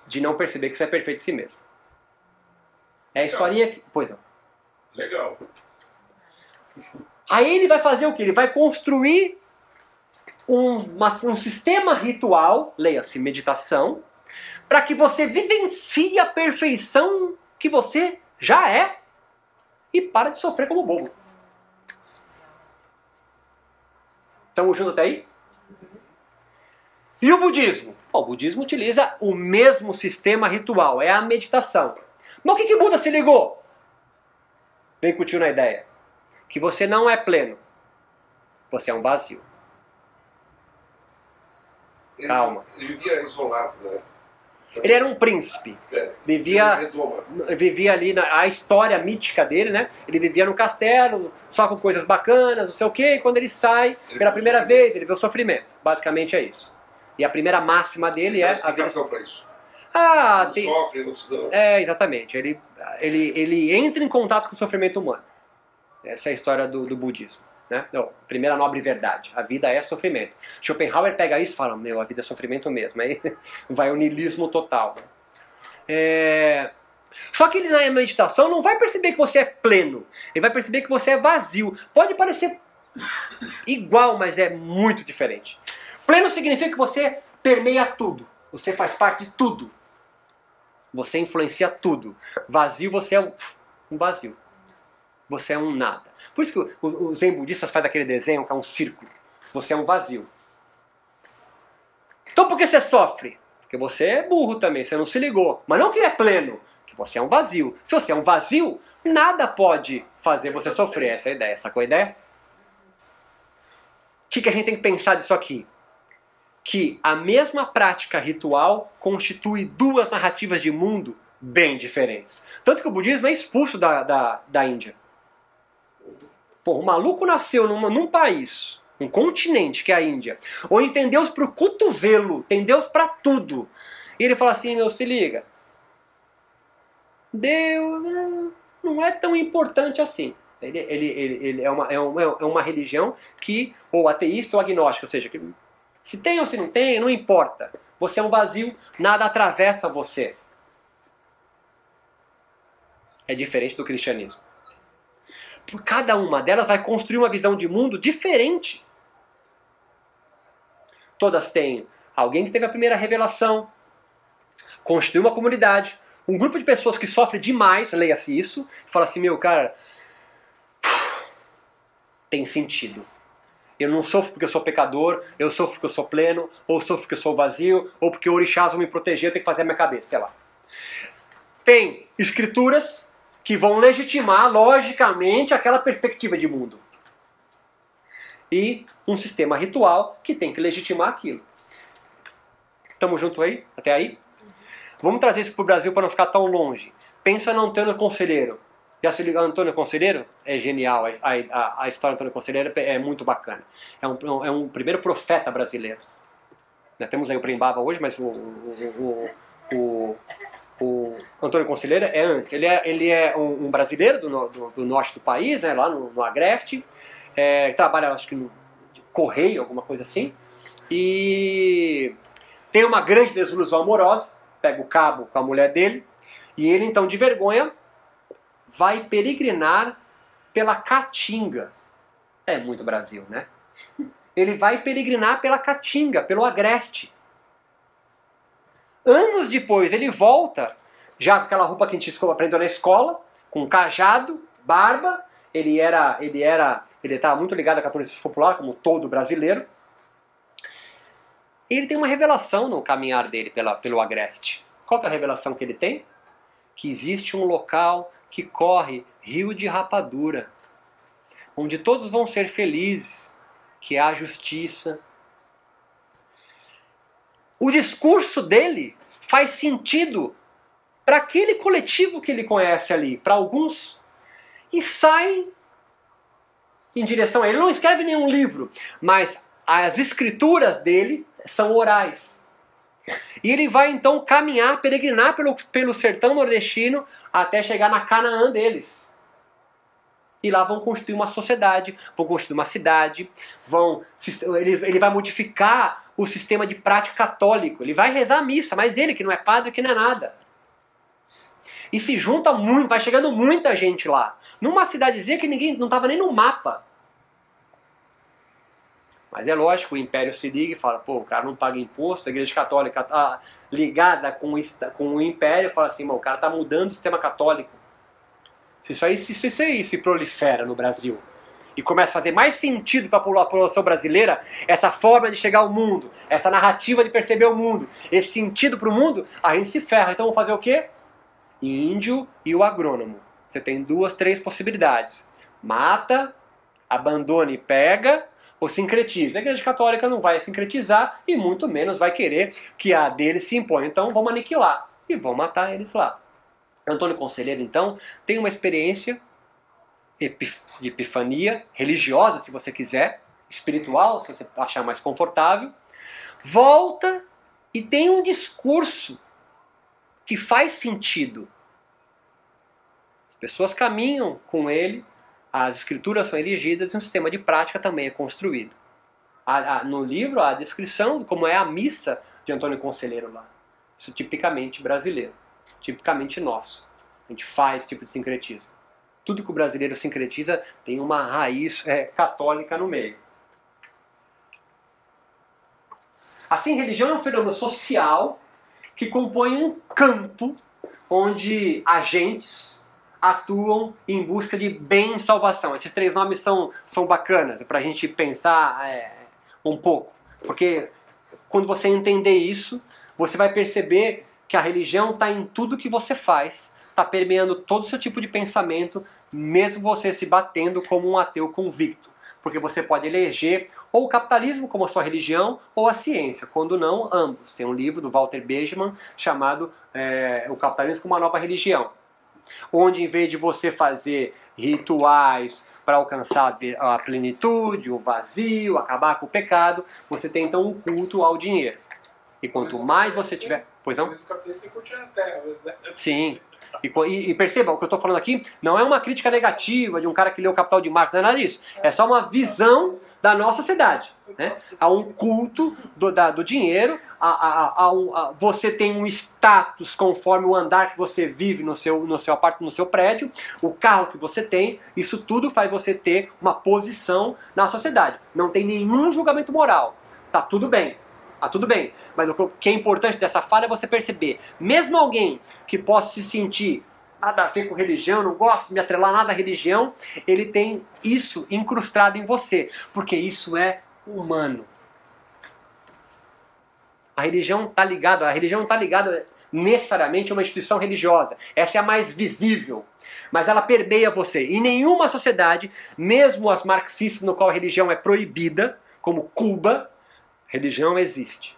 De não perceber que você é perfeito em si mesmo. É a historinha que... Pois não. Legal. Aí ele vai fazer o que? Ele vai construir um, uma- um sistema ritual, leia-se meditação, para que você vivencie a perfeição que você já é e para de sofrer como bobo. Estamos juntos até aí? E o budismo? Ó, o budismo utiliza o mesmo sistema ritual, é a meditação. Mas o que, que Buda se ligou? Vem com o tio na ideia. Que você não é pleno. Você é um vazio. Ele, Calma. Ele vivia isolado, né? Ele era um príncipe. É, Vivia, vivia ali na a história mítica dele, né? Ele vivia no castelo, só com coisas bacanas, não sei o quê, e quando ele sai, pela primeira vez, ele vê o sofrimento. Basicamente é isso. E a primeira máxima dele é a vida. explicação para isso. Ah, Não tem, sofre, não se dá. É, exatamente. Ele, ele, ele entra em contato com o sofrimento humano. Essa é a história do, do budismo. Né? Não, primeira nobre verdade. A vida é sofrimento. Schopenhauer pega isso e fala, meu, a vida é sofrimento mesmo. Aí vai o niilismo total. É... Só que ele na meditação não vai perceber que você é pleno. Ele vai perceber que você é vazio. Pode parecer igual, mas é muito diferente. Pleno significa que você permeia tudo. Você faz parte de tudo. Você influencia tudo. Vazio, você é um vazio. Você é um nada. Por isso que os zen budistas fazem aquele desenho que é um círculo. Você é um vazio. Então por que você sofre? Porque você é burro também, você não se ligou. Mas não que é pleno, que você é um vazio. Se você é um vazio, nada pode fazer você sofrer. Essa é a ideia. Sacou a ideia? O que, que a gente tem que pensar disso aqui? que a mesma prática ritual constitui duas narrativas de mundo bem diferentes. Tanto que o budismo é expulso da, da, da Índia. Pô, o maluco nasceu numa, num país, um continente que é a Índia, onde tem Deus pro cotovelo, tem Deus para tudo. E ele fala assim, meu, se liga. Deus não é tão importante assim. Ele, ele, ele, ele é, uma, é, uma, é uma religião que, ou ateísta ou agnóstico, ou seja, que se tem ou se não tem, não importa. Você é um vazio, nada atravessa você. É diferente do cristianismo. Cada uma delas vai construir uma visão de mundo diferente. Todas têm alguém que teve a primeira revelação, construiu uma comunidade, um grupo de pessoas que sofre demais, leia-se isso, fala assim, meu cara, tem sentido. Eu não sofro porque eu sou pecador, eu sofro porque eu sou pleno, ou sofro porque eu sou vazio, ou porque o orixás vão me proteger, eu tenho que fazer a minha cabeça, sei lá. Tem escrituras que vão legitimar logicamente aquela perspectiva de mundo. E um sistema ritual que tem que legitimar aquilo. Estamos juntos aí? Até aí? Vamos trazer isso para o Brasil para não ficar tão longe. Pensa no Antônio Conselheiro. Já se liga Antônio Conselheiro? É genial. A, a, a história do Antônio Conselheiro é muito bacana. É um, é um primeiro profeta brasileiro. Né, temos aí o Primbaba hoje, mas o, o, o, o, Antônio Conselheiro é antes. Ele é, ele é um, um brasileiro do, do, do, norte do país, né, lá no, no Agreste. É, trabalha, acho que no correio, alguma coisa assim. E tem uma grande desilusão amorosa pega o cabo com a mulher dele, e ele então, de vergonha, vai peregrinar pela Caatinga. É muito Brasil, né? Ele vai peregrinar pela Caatinga, pelo Agreste. Anos depois, ele volta, já com aquela roupa que a gente aprendeu na escola, com cajado, barba. Ele era, ele era, ele estava muito ligado à catolicismo popular, como todo brasileiro ele tem uma revelação no caminhar dele pela, pelo Agreste. Qual é a revelação que ele tem? Que existe um local que corre rio de rapadura, onde todos vão ser felizes, que a justiça. O discurso dele faz sentido para aquele coletivo que ele conhece ali, para alguns, e sai em direção a ele. Ele não escreve nenhum livro, mas as escrituras dele são orais. E ele vai então caminhar, peregrinar pelo, pelo sertão nordestino até chegar na Canaã deles. E lá vão construir uma sociedade, vão construir uma cidade, vão ele, ele vai modificar o sistema de prática católico. Ele vai rezar a missa, mas ele que não é padre, que não é nada. E se junta muito, vai chegando muita gente lá. Numa cidadezinha que ninguém não estava nem no mapa. Mas é lógico, o Império se liga e fala, pô, o cara não paga imposto, a Igreja Católica tá ligada com, com o Império, fala assim, o cara tá mudando o sistema católico. Se isso aí se, se, prolifera no Brasil e começa a fazer mais sentido para a população brasileira, essa forma de chegar ao mundo, essa narrativa de perceber o mundo, esse sentido para o mundo, a gente se ferra. Então vamos fazer o quê? Índio e o agrônomo. Você tem duas, três possibilidades. Mata, abandona e pega, o sincretismo. A Igreja Católica não vai sincretizar e muito menos vai querer que a deles se imponha. Então vamos aniquilar e vão matar eles lá. Antônio Conselheiro, então, tem uma experiência epifania religiosa, se você quiser, espiritual, se você achar mais confortável, volta e tem um discurso que faz sentido. As pessoas caminham com ele as escrituras são erigidas e um sistema de prática também é construído. no livro, há a descrição de como é a missa de Antônio Conselheiro lá. Isso tipicamente brasileiro, tipicamente nosso. A gente faz esse tipo de sincretismo. Tudo que o brasileiro sincretiza tem uma raiz é, católica no meio. Assim, religião é um fenômeno social que compõe um campo onde agentes atuam em busca de bem e salvação. Esses três nomes são, são bacanas para a gente pensar é, um pouco. Porque quando você entender isso, você vai perceber que a religião está em tudo que você faz, está permeando todo o seu tipo de pensamento, mesmo você se batendo como um ateu convicto. Porque você pode eleger ou o capitalismo como sua religião ou a ciência, quando não, ambos. Tem um livro do Walter Benjamin chamado é, O Capitalismo como uma Nova Religião, onde em vez de você fazer rituais para alcançar a plenitude, o vazio, acabar com o pecado, você tem então um culto ao dinheiro. E quanto mais você tiver. Pois não? Sim. E, e, e, perceba, o que eu estou falando aqui não é uma crítica negativa de um cara que leu o Capital de Marx, não é nada disso. É só uma visão da nossa sociedade. Né? Há um culto do, da, do dinheiro, a, a, a, você tem um status conforme o andar que você vive no seu, no seu apartamento, no seu prédio, o carro que você tem, isso tudo faz você ter uma posição na sociedade. Não tem nenhum julgamento moral. Tá tudo bem. Ah, tudo bem, mas o que é importante dessa fala é você perceber, mesmo alguém que possa se sentir nada a ver com religião, não gosto de me atrelar nada à religião, ele tem isso incrustado em você, porque isso é humano. A religião está ligada, a religião está ligada necessariamente a uma instituição religiosa. Essa é a mais visível. Mas ela permeia você. E nenhuma sociedade, mesmo as marxistas no qual a religião é proibida, como Cuba, religião existe.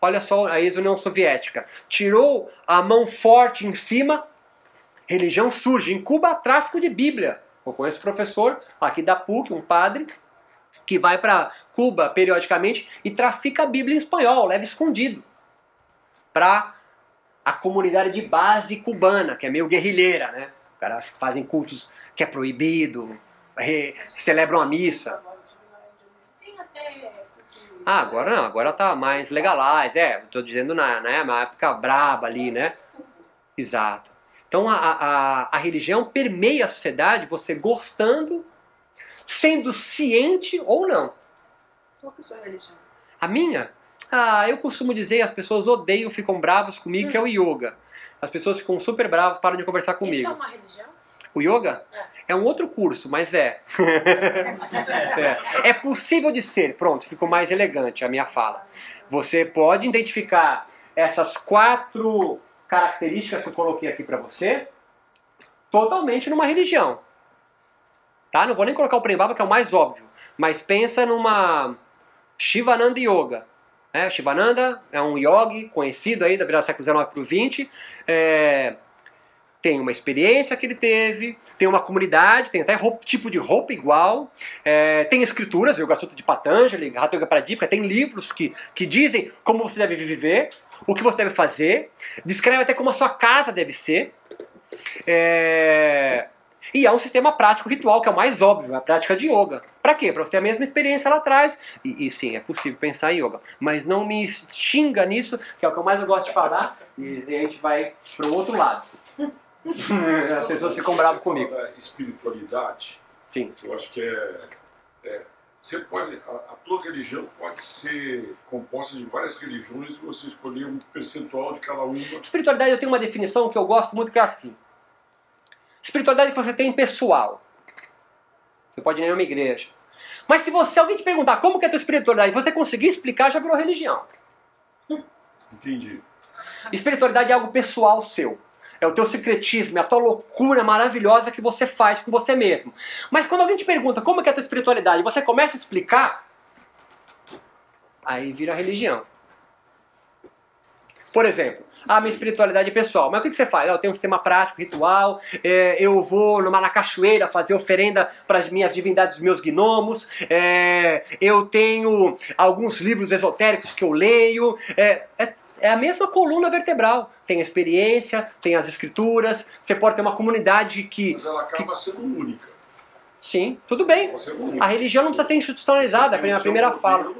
Olha só a ex-União Soviética. Tirou a mão forte em cima, religião surge. Em Cuba, tráfico de Bíblia. Eu conheço um professor aqui da PUC, um padre, que vai para Cuba periodicamente e trafica a Bíblia em espanhol, leva escondido. Para a comunidade de base cubana, que é meio guerrilheira, né? Os caras fazem cultos que é proibido, celebram a missa. Ah, agora não, agora tá mais legalize, é, estou dizendo na, né, na época braba ali, né? Exato. Então a, a, a religião permeia a sociedade, você gostando, sendo ciente ou não. Qual que é a sua religião? A minha? Ah, eu costumo dizer, as pessoas odeiam, ficam bravas comigo, hum. que é o yoga. As pessoas ficam super bravas, param de conversar comigo. Isso é uma religião? O yoga? É. um outro curso, mas é. é. é. possível de ser. Pronto, ficou mais elegante a minha fala. Você pode identificar essas quatro características que eu coloquei aqui para você totalmente numa religião. Tá? Não vou nem colocar o Prembaba, que é o mais óbvio. Mas pensa numa Shivananda Yoga. Né? Shivananda é um yogi conhecido aí da virada do século XIX para o XX. É, tem uma experiência que ele teve, tem uma comunidade, tem até roupa, tipo de roupa igual, é, tem escrituras, Yoga Sutra de Patanjali, Hatha Yoga Pradipika, tem livros que, que dizem como você deve viver, o que você deve fazer, descreve até como a sua casa deve ser. É, e é um sistema prático ritual, que é o mais óbvio, a prática de yoga. Para quê? Para você ter a mesma experiência lá atrás. E, e, sim, é possível pensar em yoga. Mas não me xinga nisso, que é o que eu mais gosto de falar, e a gente vai para o outro lado. As pessoas ficam bravas comigo. Espiritualidade. Sim. Eu acho que é, é você pode, a, a, tua religião pode ser composta de várias religiões e você escolher um percentual de cada uma. Espiritualidade eu tenho uma definição que eu gosto muito que é assim. Espiritualidade que você tem pessoal. Você pode ir em uma igreja. Mas se você alguém te perguntar como que é a tua espiritualidade, você conseguir explicar, já virou religião. Entendi. Espiritualidade é algo pessoal seu. É o teu secretismo, é a tua loucura maravilhosa que você faz com você mesmo. Mas quando alguém te pergunta como é a tua espiritualidade você começa a explicar, aí vira religião. Por exemplo, a minha espiritualidade pessoal. Mas o que, você faz? Eu tenho um sistema prático, ritual, é, eu vou numa, na cachoeira fazer oferenda para as minhas divindades, os meus gnomos, é, eu tenho alguns livros esotéricos que eu leio. É, é é a mesma coluna vertebral. Tem a experiência, tem as escrituras, você pode ter uma comunidade que. Mas ela acaba que... sendo única. Sim, tudo bem. A religião não precisa ser institucionalizada, a primeira fala.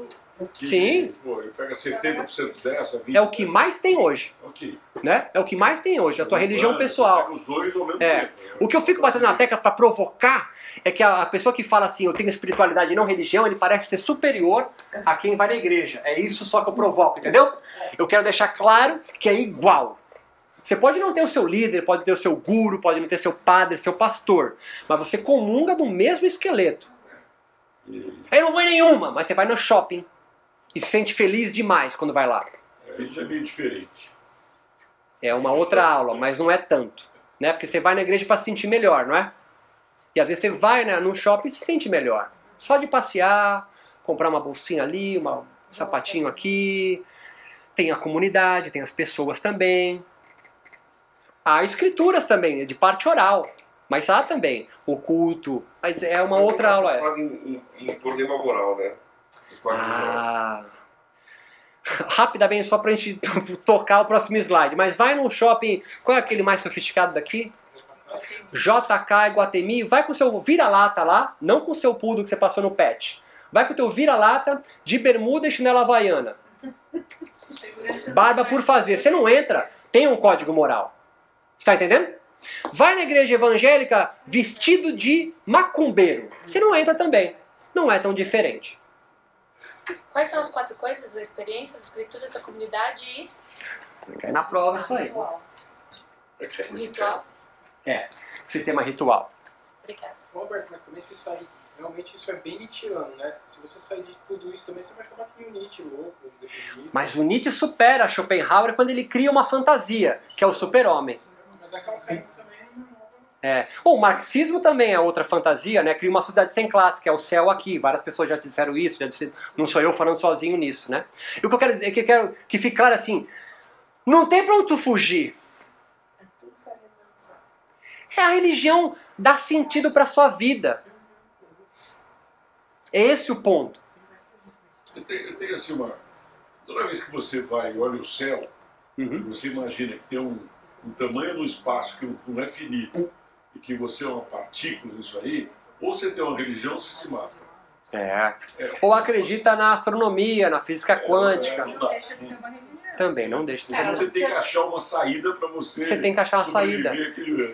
Que, Sim. Pô, pega 70% dessa, 20%. É o que mais tem hoje. Okay. Né? É o que mais tem hoje, a tua religião pessoal. Os dois ao mesmo é. tempo. O que eu fico batendo na tecla para provocar é que a, pessoa que fala assim, eu tenho espiritualidade e não religião, ele parece ser superior a quem vai na igreja. É isso só que eu provoco, entendeu? Eu quero deixar claro que é igual. Você pode não ter o seu líder, pode ter o seu guru, pode não ter seu padre, seu pastor, mas você comunga do mesmo esqueleto. Aí não vai nenhuma, mas você vai no shopping e se sente feliz demais quando vai lá. Aí já é meio diferente. É uma outra aula, mas não é tanto. Né? Porque você vai na igreja para se sentir melhor, não é? E às vezes você vai né, no shopping e se sente melhor. Só de passear, comprar uma bolsinha ali, um sapatinho aqui. Tem a comunidade, tem as pessoas também. Há escrituras também, de parte oral. Mas há também o culto. Mas é uma Mas outra aula essa. quase em, em, em problema moral, né? Moral. Ah. Rapidamente, só pra gente tocar o próximo slide. Mas vai num shopping. Qual é aquele mais sofisticado daqui? JK Iguatemi. Vai com o seu vira-lata lá, não com o seu pudo que você passou no pet. Vai com o teu vira-lata de bermuda e chinela havaiana. Barba por fazer. Você não entra, tem um código moral. Está entendendo? Vai na igreja evangélica vestido de macumbeiro. Você não entra também. Não é tão diferente. Quais são as quatro coisas? A experiência, as escrituras, a comunidade e Cai na prova isso aí. o ritual? É, sistema ritual. Obrigada. Robert, mas também se sair. Realmente isso é bem Nietzscheano, né? Se você sair de tudo isso também, você vai acabar com o Nietzsche louco, deprimido. Mas o Nietzsche supera Schopenhauer quando ele cria uma fantasia, que é o super-homem. Mas aquela caída também É. Bom, o marxismo também é outra fantasia, né? Cria uma sociedade sem classe, que é o céu aqui. Várias pessoas já disseram isso, já disseram, não sou eu falando sozinho nisso, né? E o que eu quero dizer é que eu quero que fique claro assim: não tem pra onde tu fugir. É a religião dá sentido pra sua vida. É esse o ponto. Eu tenho, eu tenho assim uma. Toda vez que você vai e olha o céu, Uhum. você imagina que tem um, um tamanho no espaço que não é finito e que você é uma partícula nisso aí, ou você tem uma religião ou você se mata. É. É. Ou acredita na astronomia, na física quântica. não dá. Deixa de ser uma religião. Também, não deixa de É, ser. Você tem que achar uma saída para você. Você tem que achar uma saída.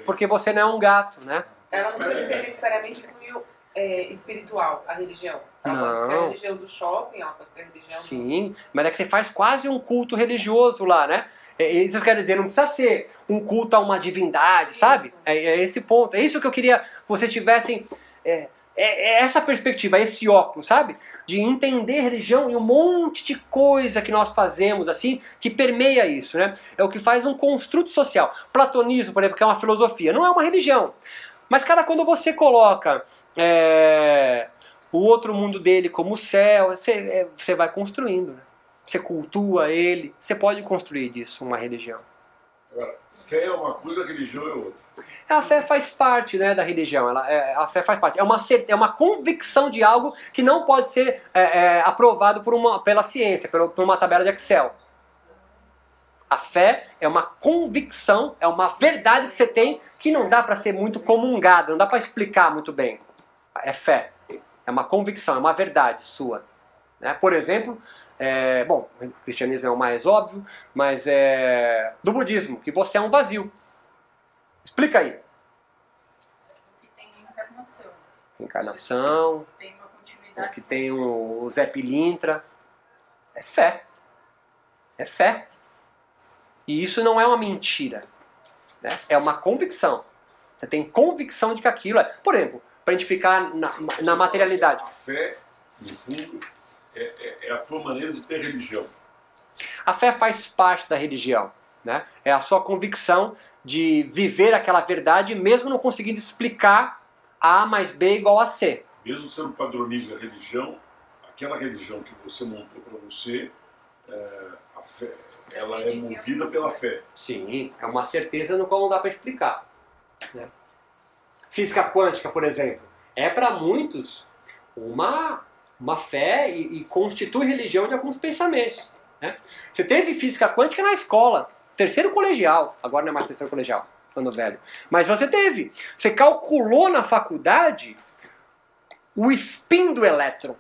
Porque você não é um gato, né? Ela não precisa ser necessariamente cunho é, espiritual, a religião. Ela pode ser a Não. religião do shopping, ela pode ser a religião do... Sim, mas é que você faz quase um culto religioso lá, né? É, Isso quer dizer, não precisa ser um culto a uma divindade, sabe? É, é esse ponto. É isso que eu queria que vocês tivessem. É, é- é essa perspectiva, esse óculos, sabe? De entender religião e um monte de coisa que nós fazemos, assim, que permeia isso, né? É o que faz um construto social. Platonismo, por exemplo, que é uma filosofia, não é uma religião. Mas, cara, quando você coloca é, o outro mundo dele como o céu, você, é, você vai construindo, né? Você cultua ele, você pode construir disso uma religião. Agora, fé é uma coisa, religião é outra. A fé faz parte né, da religião, ela, é, a fé faz parte. É uma, é uma convicção de algo que não pode ser é, é, aprovado por uma, pela ciência, pelo- por uma tabela de Excel. A fé é uma convicção, é uma verdade que você tem que não dá para ser muito comungada, não dá para explicar muito bem. É fé, é uma convicção, é uma verdade sua. né? Por exemplo, é, bom, o cristianismo é o mais óbvio, mas é do budismo, que você é um vazio. Explica aí. que tem reencarnação, Encarnação, tem uma o continuidade. que tem o Zé Pilintra. É fé. É fé. E isso não é uma mentira. né? É uma convicção. Você tem convicção de que aquilo é. Por exemplo, para a gente ficar na, na materialidade. A fé, no fundo, é, é- é a tua maneira de ter religião. A fé faz parte da religião. Né? É a sua convicção de viver aquela verdade mesmo não conseguindo explicar A mais B igual a C. Mesmo que você não padronize a religião, aquela religião que você montou para você, é, a fé, ela é movida pela fé. Sim, é uma certeza no qual não dá para explicar. né? Física quântica, por exemplo, é para muitos uma, uma fé e, e constitui religião de alguns pensamentos. né? Você teve física quântica na escola, terceiro colegial, agora não é mais terceiro colegial, quando velho. Mas você teve. Você calculou na faculdade o spin do elétron.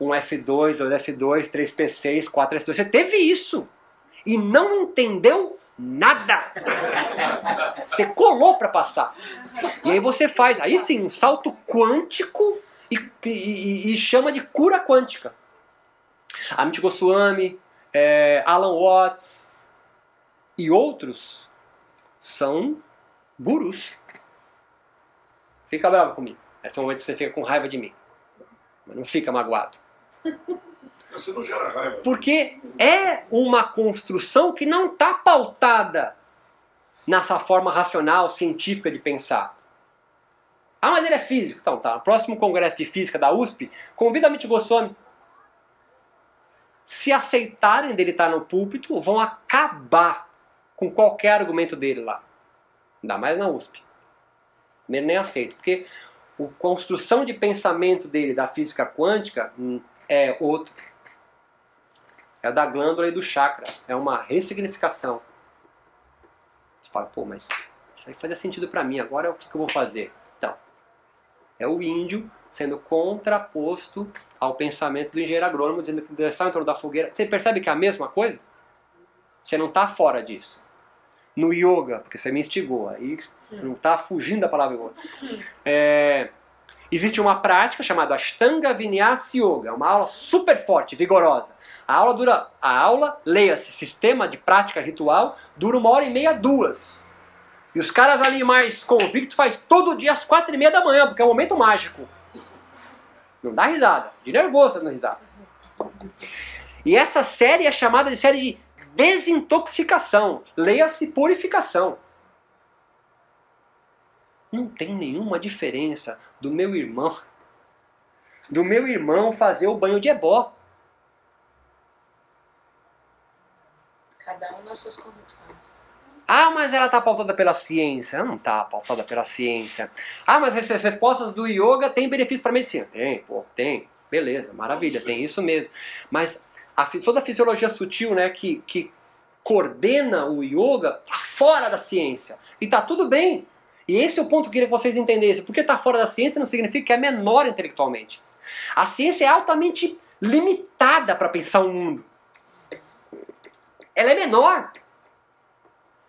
Um F2, 2S2, 3P6, 4S2. Você teve isso e não entendeu nada. Você colou para passar. E aí você faz, aí sim, um salto quântico e, e- e- chama de cura quântica. Amit Goswami, é, Alan Watts e outros são gurus. Fica bravo comigo. Esse é o momento que você fica com raiva de mim. Mas não fica magoado. Você não gera raiva. Porque é uma construção que não está pautada nessa forma racional, científica de pensar. Ah, mas ele é físico. Então, tá. Próximo congresso de física da USP, convida a Goswami. Se aceitarem dele estar no púlpito, vão acabar com qualquer argumento dele lá. Ainda mais na USP. Ele nem aceita, porque a construção de pensamento dele da física quântica hum, é outro. É da glândula e do chakra. É uma ressignificação. Você fala, pô, mas isso aí fazia sentido para mim, agora o que, que eu vou fazer? É o índio sendo contraposto ao pensamento do engenheiro agrônomo, dizendo que está em torno da fogueira. Você percebe que é a mesma coisa? Você não está fora disso. No yoga, porque você me instigou, aí não está fugindo da palavra yoga. É, existe uma prática chamada Ashtanga Vinyasa Yoga, uma aula super forte, vigorosa. A aula dura, a aula, leia-se, sistema de prática ritual, dura uma hora e meia, duas. E os caras ali mais convictos faz todo dia às quatro e meia da manhã, porque é um momento mágico. Não dá risada. De nervoso dando risada. E essa série é chamada de série de desintoxicação. Leia-se purificação. Não tem nenhuma diferença do meu irmão. Do meu irmão fazer o banho de ebó. Cada um nas suas convicções. Ah, mas ela está pautada pela ciência. Não está pautada pela ciência. Ah, mas as respostas do yoga têm benefício para a medicina. Tem, pô, tem. Beleza, maravilha, tem isso mesmo. Mas a, toda a fisiologia sutil, né, que, que coordena o yoga, está fora da ciência. E está tudo bem. E esse é o ponto que eu queria que vocês entendessem. Porque está fora da ciência não significa que é menor intelectualmente. A ciência é altamente limitada para pensar o mundo. Ela é menor.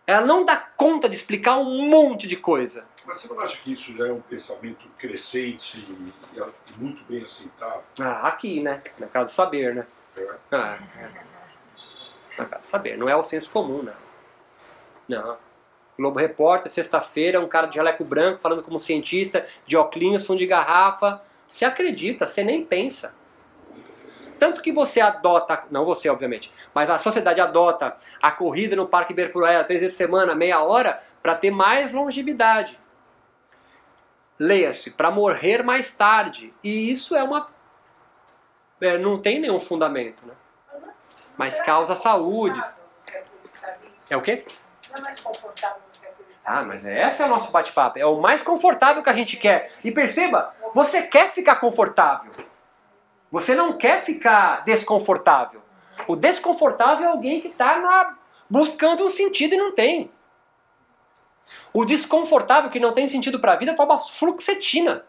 Ela não dá conta de explicar um monte de coisa. Mas você não acha que isso já é um pensamento crescente e, muito bem aceitado? Ah, aqui, né? Na casa do saber, né? É. Ah, é. Na casa do saber. Não é o senso comum, não. Não. Globo Repórter, sexta-feira, um cara de jaleco branco falando como cientista, de óculos, fundo de garrafa. Você acredita, você nem pensa. Tanto que você adota, não você obviamente, mas a sociedade adota a corrida no Parque Ibirapuera três vezes por semana, meia hora, para ter mais longevidade. Leia-se, para morrer mais tarde. E isso é uma. É, não tem nenhum fundamento, né? Mas causa saúde. É o quê? Não é mais confortável você acreditar. Ah, mas esse é o nosso bate-papo. É o mais confortável que a gente quer. E perceba, você quer ficar confortável. Você não quer ficar desconfortável. O desconfortável é alguém que está buscando um sentido e não tem. O desconfortável que não tem sentido para a vida toma fluoxetina.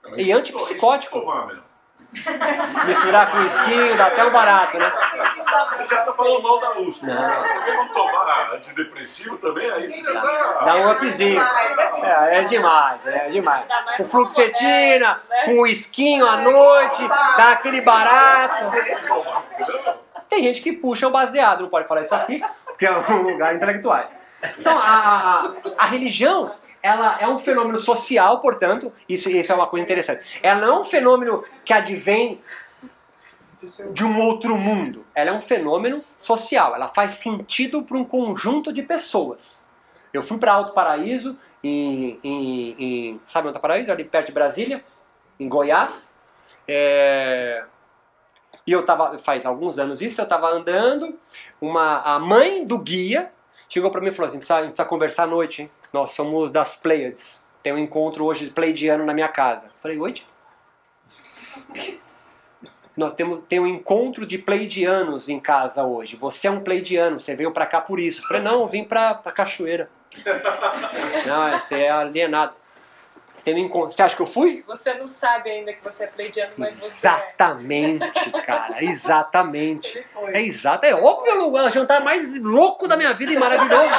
Então, E antipsicótico. meu. Misturar com esquinho dá até um barato, né? Você já tá falando mal da USP. Que não tomar antidepressivo também? Aí você já tá. Dá um upzinho. É, é demais, é demais. Ainda mais Com no fluoxetina, moderno, né? com esquinho à noite, dá aquele barato. Tem gente que puxa o baseado, não pode falar isso aqui, porque é um lugar intelectuais. Então, a, a, a religião, ela é um fenômeno social, portanto, isso, isso é uma coisa interessante. Ela não é um fenômeno que advém de um outro mundo. Ela é um fenômeno social. Ela faz sentido para um conjunto de pessoas. Eu fui para Alto Paraíso, em, em, em- sabe Alto Paraíso? Ali perto de Brasília, em Goiás. É, e eu tava, faz alguns anos isso, eu estava andando, uma, a mãe do guia chegou para mim e falou assim, precisa, a gente precisa conversar à noite, hein? Nós somos das Pleiades. Tem um encontro hoje pleidiano na minha casa. Falei, oi? tia?" Nós temos tem um encontro de pleidianos em casa hoje. Você é um pleidiano, você veio pra cá por isso. Falei, não, eu vim pra, pra cachoeira. não, você é alienado. Tem um encontro. Você acha que eu fui? Você não sabe ainda que você é pleidiano, mas você é. Exatamente, cara, exatamente. Ele foi. É exato, é óbvio, o jantar mais louco da minha vida e maravilhoso.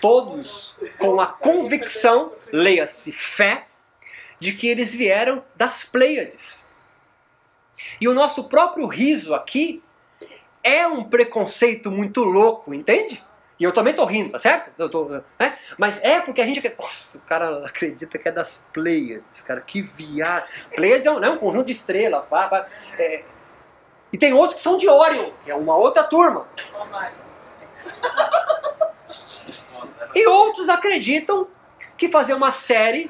Todos com a convicção, leia-se fé, de que eles vieram das Pleiades. E o nosso próprio riso aqui é um preconceito muito louco, entende? E eu também tô rindo, tá certo? Eu tô, né? Mas é porque a gente. Nossa, o cara acredita que é das Pleiades, cara, que viagem. Pleiades é um, né, um conjunto de estrelas. pá, pá, é. E tem outros que são de Orion, que é uma outra turma. E outros acreditam que fazer uma série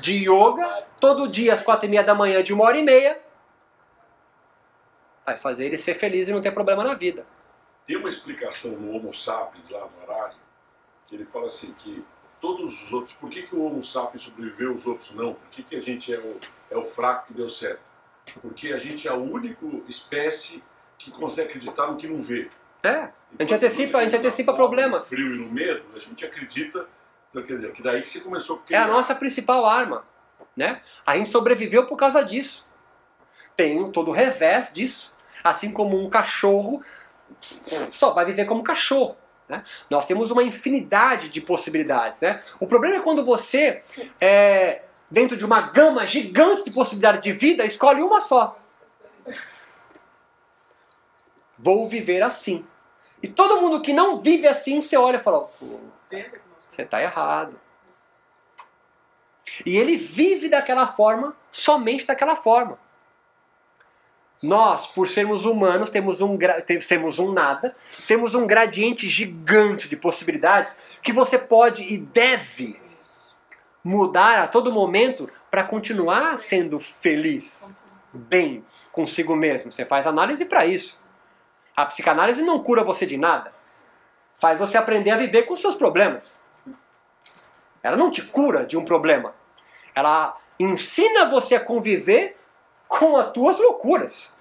de yoga todo dia às quatro e meia da manhã de uma hora e meia vai fazer ele ser feliz e não ter problema na vida. Tem uma explicação no Homo sapiens, lá no Harari, que ele fala assim que todos os outros, por que, que o Homo sapiens sobreviveu os outros não? Por que, que a gente é o, é o fraco que deu certo? Porque a gente é a única espécie que consegue acreditar no que não vê. É, a gente antecipa, a gente antecipa problemas. No frio e no medo, a gente acredita, então, quer dizer, que daí que você começou a É criar. a nossa principal arma, né? A gente sobreviveu por causa disso. Tem todo o revés disso. Assim como um cachorro só vai viver como cachorro. Né? Nós temos uma infinidade de possibilidades. Né? O problema é quando você, é, dentro de uma gama gigante de possibilidades de vida, escolhe uma só. Vou viver assim. E todo mundo que não vive assim, você olha e fala: "Pô, você está errado. E ele vive daquela forma, somente daquela forma. Nós, por sermos humanos, temos um, gra- te- sermos um nada, temos um gradiente gigante de possibilidades que você pode e deve mudar a todo momento para continuar sendo feliz, bem consigo mesmo. Você faz análise para isso. A psicanálise não cura você de nada. Faz você aprender a viver com seus problemas. Ela não te cura de um problema. Ela ensina você a conviver com as tuas loucuras.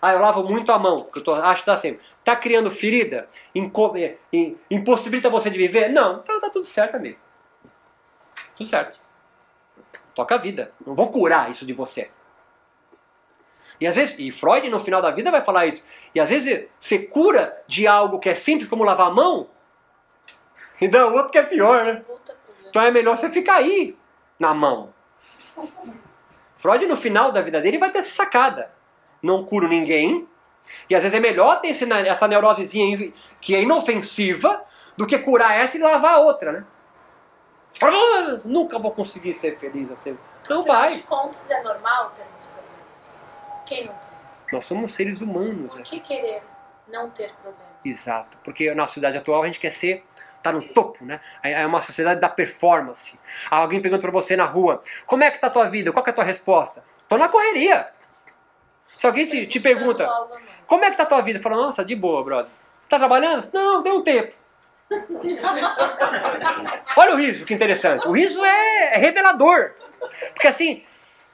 Ah, eu lavo muito a mão, que eu tô, acho que tá sempre. Tá criando ferida? Eh, im- impossibilita você de viver? Não, então tá tudo certo, amigo. Tudo certo. Toca a vida. Não vou curar isso de você. E às vezes, e Freud no final da vida vai falar isso. E às vezes você cura de algo que é simples como lavar a mão, e dá outro que é pior, né? Então é melhor você ficar aí na mão. Freud no final da vida dele vai ter essa sacada. Não curo ninguém. E às vezes é melhor ter esse, essa neurosezinha que é inofensiva do que curar essa e lavar a outra, né? "Ah, nunca vou conseguir ser feliz assim. Não Afinal vai. de contas, é normal termos problemas. Quem não tem? Nós somos seres humanos. Por né? que querer não ter problema? Exato, porque na sociedade atual a gente quer ser, tá no topo, né? É uma sociedade da performance. Alguém pergunta pra você na rua, como é que tá a tua vida? Qual é a tua resposta? Tô na correria. Se alguém te, te pergunta, como é que tá a tua vida? Fala, nossa, de boa, brother. Tá trabalhando? Não, deu um tempo. Olha o riso, que interessante. O riso é, é revelador. Porque assim,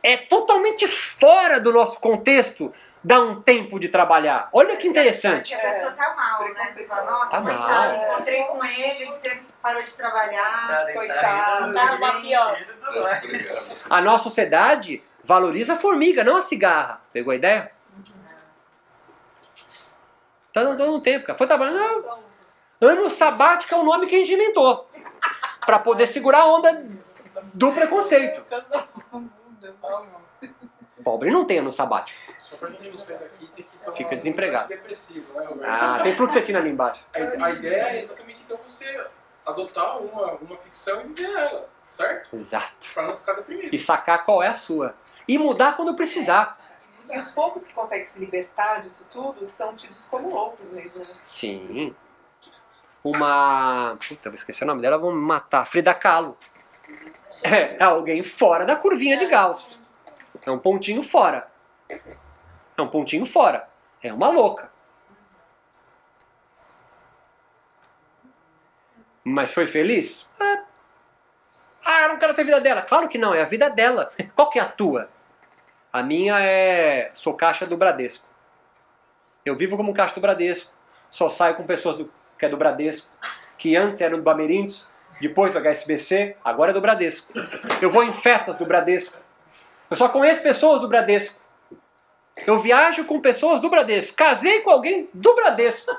é totalmente fora do nosso contexto dar um tempo de trabalhar. Olha que interessante. A pessoa tá mal, né? Você fala, nossa, Tá coitado, mal. encontrei com ele, parou de trabalhar. Coitado. Tá numa pior. Tá explicado. A nossa sociedade valoriza a formiga, não a cigarra. Pegou a ideia? Tá dando um tempo, cara. Foi trabalhando. Não. Ano sabático é o nome que a gente inventou. Pra poder segurar a onda do preconceito. Pobre não tem ano sabático. Só pra gente não sair daqui, tem que tomar Fica um desempregado. antidepressivo, né, Roberto? Ah, tem fluoxetina ali embaixo. A, a ideia é exatamente então você adotar uma, uma ficção e viver ela, certo? Exato. Pra não ficar deprimido. E sacar qual é a sua. E mudar quando precisar. E os poucos que conseguem se libertar disso tudo são tidos como loucos mesmo, né? Sim. Uma. Puta, vou esquecer o nome dela, vão me matar. Frida Kahlo. É, é alguém fora da curvinha de Gauss. É um pontinho fora. É um pontinho fora. É uma louca. Mas foi feliz? É. Ah, eu não quero ter a vida dela. Claro que não, é a vida dela. Qual que é a tua? A minha é. Sou caixa do Bradesco. Eu vivo como caixa do Bradesco. Só saio com pessoas do... que é do Bradesco. Que antes eram do Bamerindos, depois do HSBC, agora é do Bradesco. Eu vou em festas do Bradesco. Eu só conheço pessoas do Bradesco. Eu viajo com pessoas do Bradesco. Casei com alguém do Bradesco.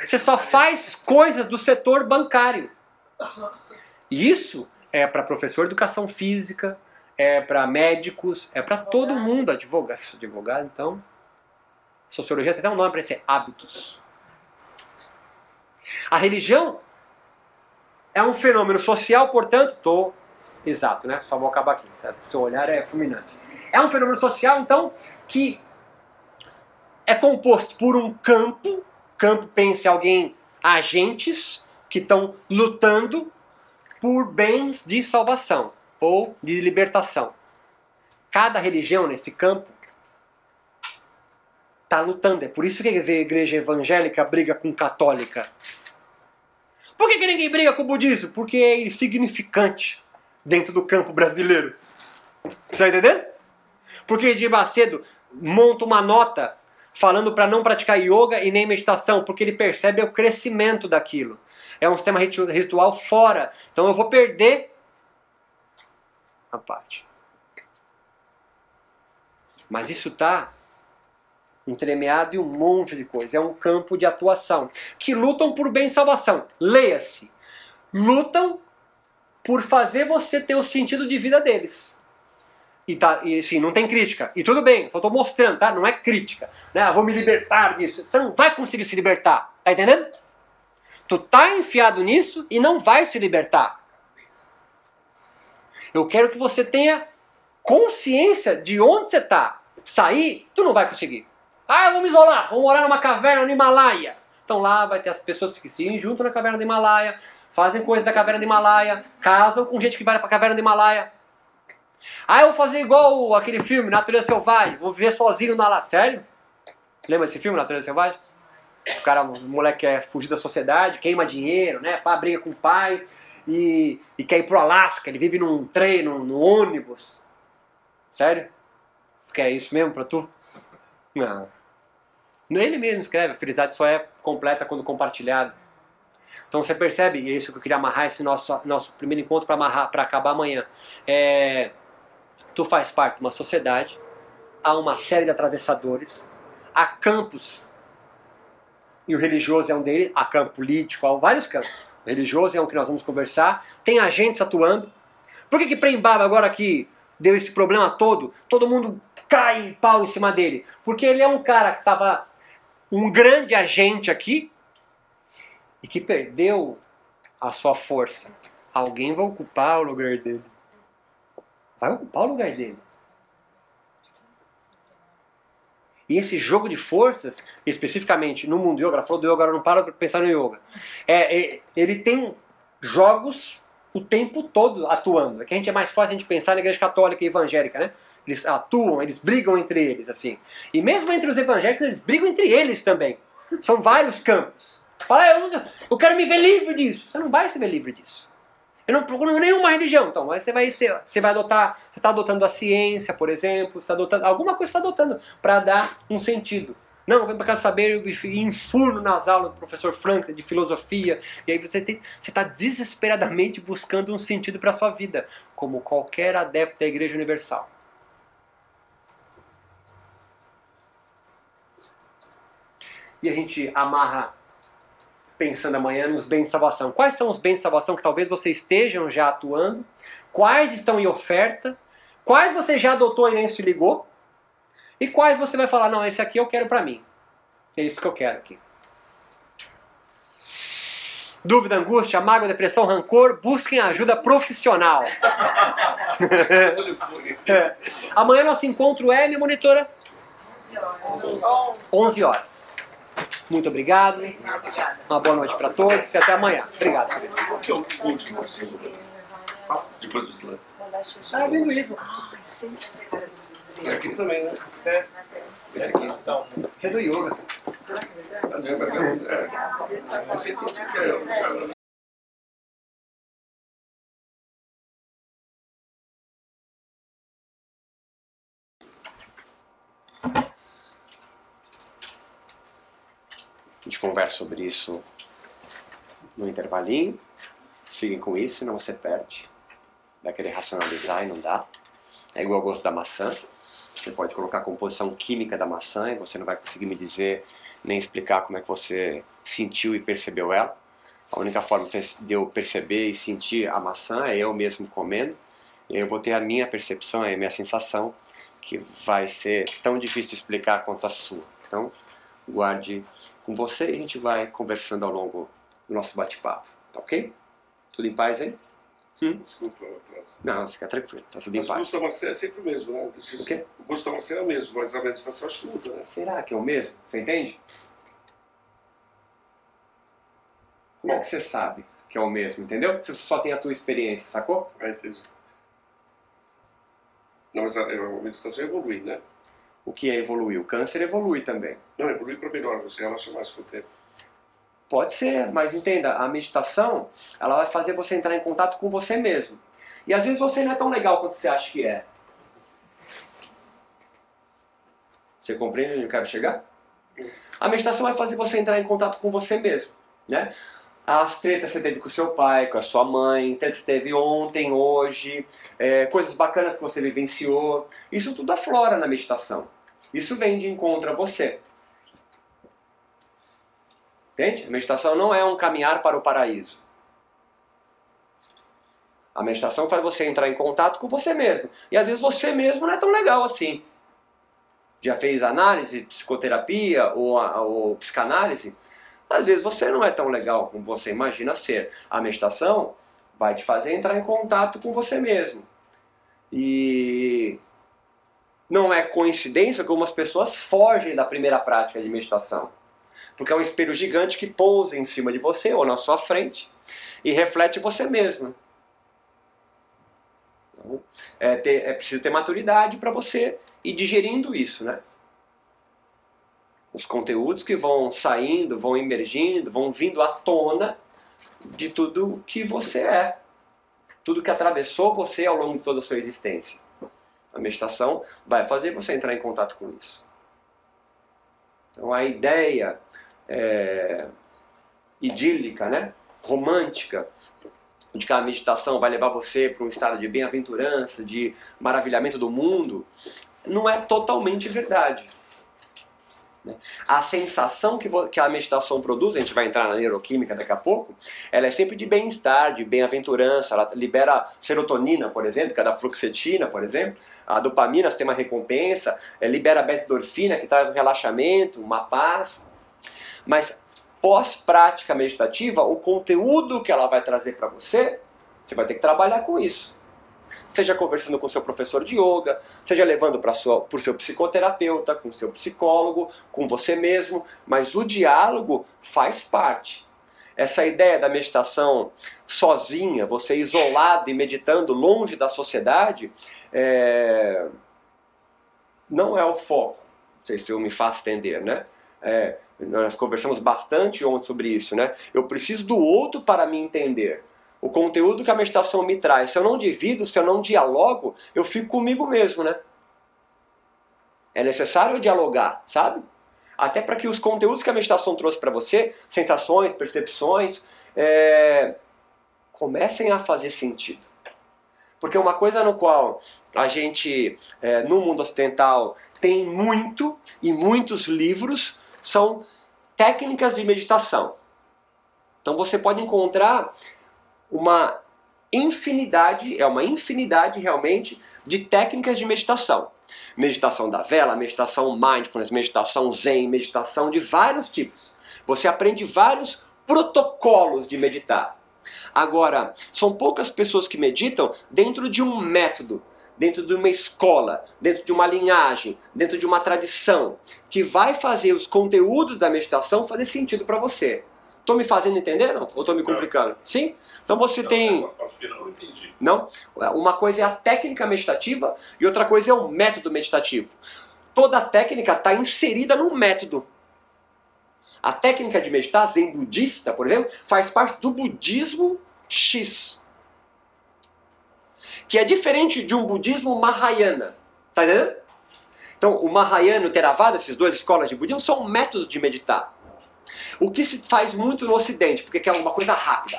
Você só faz coisas do setor bancário. E Isso é para professor de educação física, é para médicos, é para todo mundo. Advogado, advogado, então. Sociologia tem até um nome para isso, é hábitos. A religião é um fenômeno social, portanto, tô exato, né? Só vou acabar aqui. tá? Seu olhar é fulminante. É um fenômeno social, então, que é composto por um campo campo pensa em alguém, agentes que estão lutando por bens de salvação ou de libertação. Cada religião nesse campo está lutando. É por isso que a igreja evangélica briga com católica. Por que, que ninguém briga com o budismo? Porque é insignificante dentro do campo brasileiro. Você está entendendo? Porque Edir Macedo monta uma nota falando para não praticar yoga e nem meditação, porque ele percebe o crescimento daquilo. É um sistema ritual fora. Então eu vou perder a parte. Mas isso está entremeado em um monte de coisa. É um campo de atuação. Que lutam por bem e salvação. Leia-se. Lutam por fazer você ter o sentido de vida deles. E, tá, e assim, não tem crítica. E tudo bem, só estou mostrando, tá? Não é crítica. Né? Ah, vou me libertar disso. Você não vai conseguir se libertar. Tá entendendo? Tu tá enfiado nisso e não vai se libertar. Eu quero que você tenha consciência de onde você está. Sair, tu não vai conseguir. Ah, eu vou me isolar, vou morar numa caverna no Himalaia. Então lá vai ter as pessoas que se juntam na caverna do Himalaia, fazem coisas da caverna do Himalaia, casam com gente que vai para a caverna do Himalaia. Ah, eu vou fazer igual aquele filme, Natureza Selvagem, vou viver sozinho na lá. Sério? Lembra esse filme, Natureza Selvagem? O cara, o moleque quer fugir da sociedade, queima dinheiro, né? Pá, briga com o pai e, e quer ir pro Alasca. Ele vive num trem, num, num ônibus. Sério? Quer isso mesmo pra tu? Não. Ele mesmo escreve, a felicidade só é completa quando compartilhada. Então você percebe, e é isso que eu queria amarrar esse nosso, nosso primeiro encontro para amarrar, para acabar amanhã. É, tu faz parte de uma sociedade, há uma série de atravessadores, há campos, e o religioso é um deles, há campo político, há vários campos. O religioso é um que nós vamos conversar, tem agentes atuando. Por que que Prembaba agora que deu esse problema todo, todo mundo cai pau em cima dele? Porque ele é um cara que estava um grande agente aqui e que perdeu a sua força. Alguém vai ocupar o lugar dele. Vai ocupar o lugar dele. E esse jogo de forças, especificamente no mundo yoga, falou do yoga, agora não para de pensar no yoga. É, é, ele tem jogos o tempo todo atuando. É que a gente é mais fácil a gente pensar na igreja católica e evangélica, né? Eles atuam, eles brigam entre eles, assim. E mesmo entre os evangélicos, eles brigam entre eles também. São vários campos. Fala, eu, eu quero me ver livre disso. Você não vai se ver livre disso. Eu não procuro nenhuma religião, então. Mas você vai, ser, você vai adotar, você está adotando a ciência, por exemplo, você está adotando, alguma coisa você está adotando para dar um sentido. Não, para cá saber e enfurno nas aulas do professor Franklin de filosofia. E aí você está desesperadamente buscando um sentido para a sua vida, como qualquer adepto da Igreja Universal. e a gente amarra pensando amanhã nos bens de salvação. Quais são os bens de salvação que talvez vocês estejam já atuando? Quais estão em oferta? Quais você já adotou e nem se ligou? E quais você vai falar, não, esse aqui eu quero para mim. É isso que eu quero aqui. Dúvida, angústia, mágoa, depressão, rancor, busquem ajuda profissional. é. Amanhã nosso encontro é, minha monitora? 11 horas. 11 horas. Muito obrigado. Uma boa noite para todos e até amanhã. Obrigado. Qual que é o último assim? Depois do slam. Ah, vendo isso. É aqui também, né? É. Esse aqui, então. Esse é do yoga. Mas é, mas é, é. Você tem que é, A gente conversa sobre isso no intervalinho. Fiquem com isso, senão você perde. Vai querer racionalizar e não dá. É igual ao gosto da maçã. Você pode colocar a composição química da maçã e você não vai conseguir me dizer nem explicar como é que você sentiu e percebeu ela. A única forma de eu perceber e sentir a maçã é eu mesmo comendo. Eu vou ter a minha percepção, a minha sensação, que vai ser tão difícil de explicar quanto a sua. Então, guarde com você e a gente vai conversando ao longo do nosso bate-papo, tá ok? Tudo em paz aí? Hum? Desculpa o atraso. Não, fica tranquilo, tá tudo mas em paz. o gosto da maçã é sempre o mesmo, né? O quê? O gosto da maçã é o mesmo, mas a meditação acho que muda, né? Será que é o mesmo? Você entende? Como é que você sabe que é o mesmo, entendeu? Você só tem a tua experiência, sacou? Ah, entendi. Não, mas a, a meditação evolui, né? O que é evoluir? O câncer evolui também. Não, evolui para melhor, você relaxa mais com o tempo. Pode ser, mas entenda, a meditação, ela vai fazer você entrar em contato com você mesmo. E às vezes você não é tão legal quanto você acha que é. Você compreende onde eu quero chegar? A meditação vai fazer você entrar em contato com você mesmo, né? As tretas que você teve com seu pai, com a sua mãe, tretas que você teve ontem, hoje, é, coisas bacanas que você vivenciou, isso tudo aflora na meditação. Isso vem de encontro a você. Entende? A meditação não é um caminhar para o paraíso. A meditação faz você entrar em contato com você mesmo. E às vezes você mesmo não é tão legal assim. Já fez análise, psicoterapia ou, ou psicanálise? Às vezes você não é tão legal como você imagina ser. A meditação vai te fazer entrar em contato com você mesmo. E não é coincidência que algumas pessoas fogem da primeira prática de meditação. Porque é um espelho gigante que pousa em cima de você ou na sua frente e reflete você mesmo. Então, é, ter, é preciso ter maturidade para você ir digerindo isso, né? Os conteúdos que vão saindo, vão emergindo, vão vindo à tona de tudo que você é. Tudo que atravessou você ao longo de toda a sua existência. A meditação vai fazer você entrar em contato com isso. Então a ideia é, idílica, né? romântica, de que a meditação vai levar você para um estado de bem-aventurança, de maravilhamento do mundo, não é totalmente verdade. Né? A sensação que, a meditação produz, a gente vai entrar na neuroquímica daqui a pouco, ela é sempre de bem-estar, de bem-aventurança, ela libera serotonina, por exemplo, que é da fluoxetina, por exemplo, a dopamina, tem uma recompensa, é, libera beta-endorfina, que traz um relaxamento, uma paz. Mas pós-prática meditativa, o conteúdo que ela vai trazer para você, você vai ter que trabalhar com isso. Seja conversando com seu professor de yoga, seja levando para o seu psicoterapeuta, com seu psicólogo, com você mesmo, mas o diálogo faz parte. Essa ideia da meditação sozinha, você isolado e meditando longe da sociedade, é... não é o foco. Não sei se eu me faço entender, né? É, nós conversamos bastante ontem sobre isso, né? Eu preciso do outro para me entender. O conteúdo que a meditação me traz, se eu não divido, se eu não dialogo, eu fico comigo mesmo, né? É necessário dialogar, sabe? Até para que os conteúdos que a meditação trouxe para você, sensações, percepções, é... comecem a fazer sentido. Porque uma coisa no qual a gente, é, no mundo ocidental, tem muito e muitos livros são técnicas de meditação. Então você pode encontrar uma infinidade, é uma infinidade realmente, de técnicas de meditação. Meditação da vela, meditação mindfulness, meditação zen, meditação de vários tipos. Você aprende vários protocolos de meditar. Agora, são poucas pessoas que meditam dentro de um método, dentro de uma escola, dentro de uma linhagem, dentro de uma tradição, que vai fazer os conteúdos da meditação fazer sentido para você. Estou me fazendo entender não? ou estou me complicando? Sim? Então você tem. Não? Uma coisa é a técnica meditativa e outra coisa é o método meditativo. Toda técnica está inserida num método. A técnica de meditar, zen budista, por exemplo, faz parte do budismo X que é diferente de um budismo Mahayana. Tá entendendo? Então, o Mahayana e o Theravada, essas duas escolas de budismo, são métodos de meditar. O que se faz muito no Ocidente, porque é uma coisa rápida.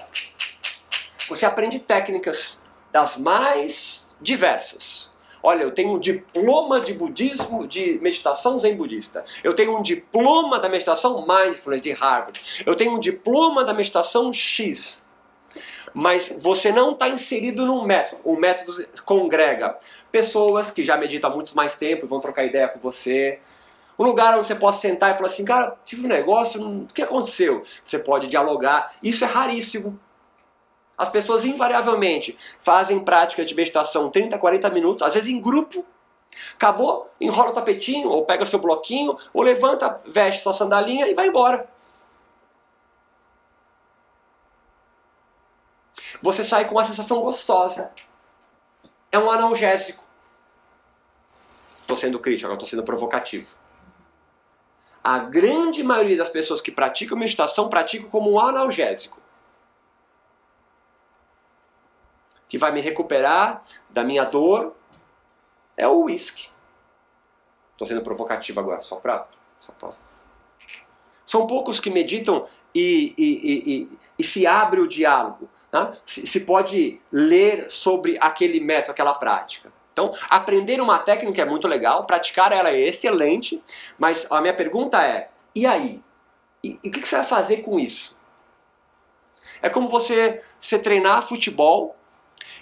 Você aprende técnicas das mais diversas. Olha, eu tenho um diploma de budismo, de meditação zen budista. Eu tenho um diploma da meditação mindfulness de Harvard. Eu tenho um diploma da meditação X mas você não está inserido num método. O método congrega pessoas que já meditam há muito mais tempo e vão trocar ideia com você. Um lugar onde você possa sentar e falar assim, cara, tive um negócio, o que aconteceu? Você pode dialogar. Isso é raríssimo. As pessoas invariavelmente fazem prática de meditação 30, 40 minutos, às vezes em grupo. Acabou, enrola o tapetinho, ou pega o seu bloquinho, ou levanta, veste sua sandalinha e vai embora. você sai com uma sensação gostosa. É um analgésico. Estou sendo crítico, agora estou sendo provocativo. A grande maioria das pessoas que praticam meditação praticam como um analgésico. Que vai me recuperar da minha dor é o uísque. Estou sendo provocativo agora, só para. Só. São poucos que meditam e, e, e, e se abre o diálogo. Né? Se, se pode ler sobre aquele método, aquela prática. Então, aprender uma técnica é muito legal, praticar ela é excelente, mas a minha pergunta é: e aí? E, e o que você vai fazer com isso? É como você se treinar futebol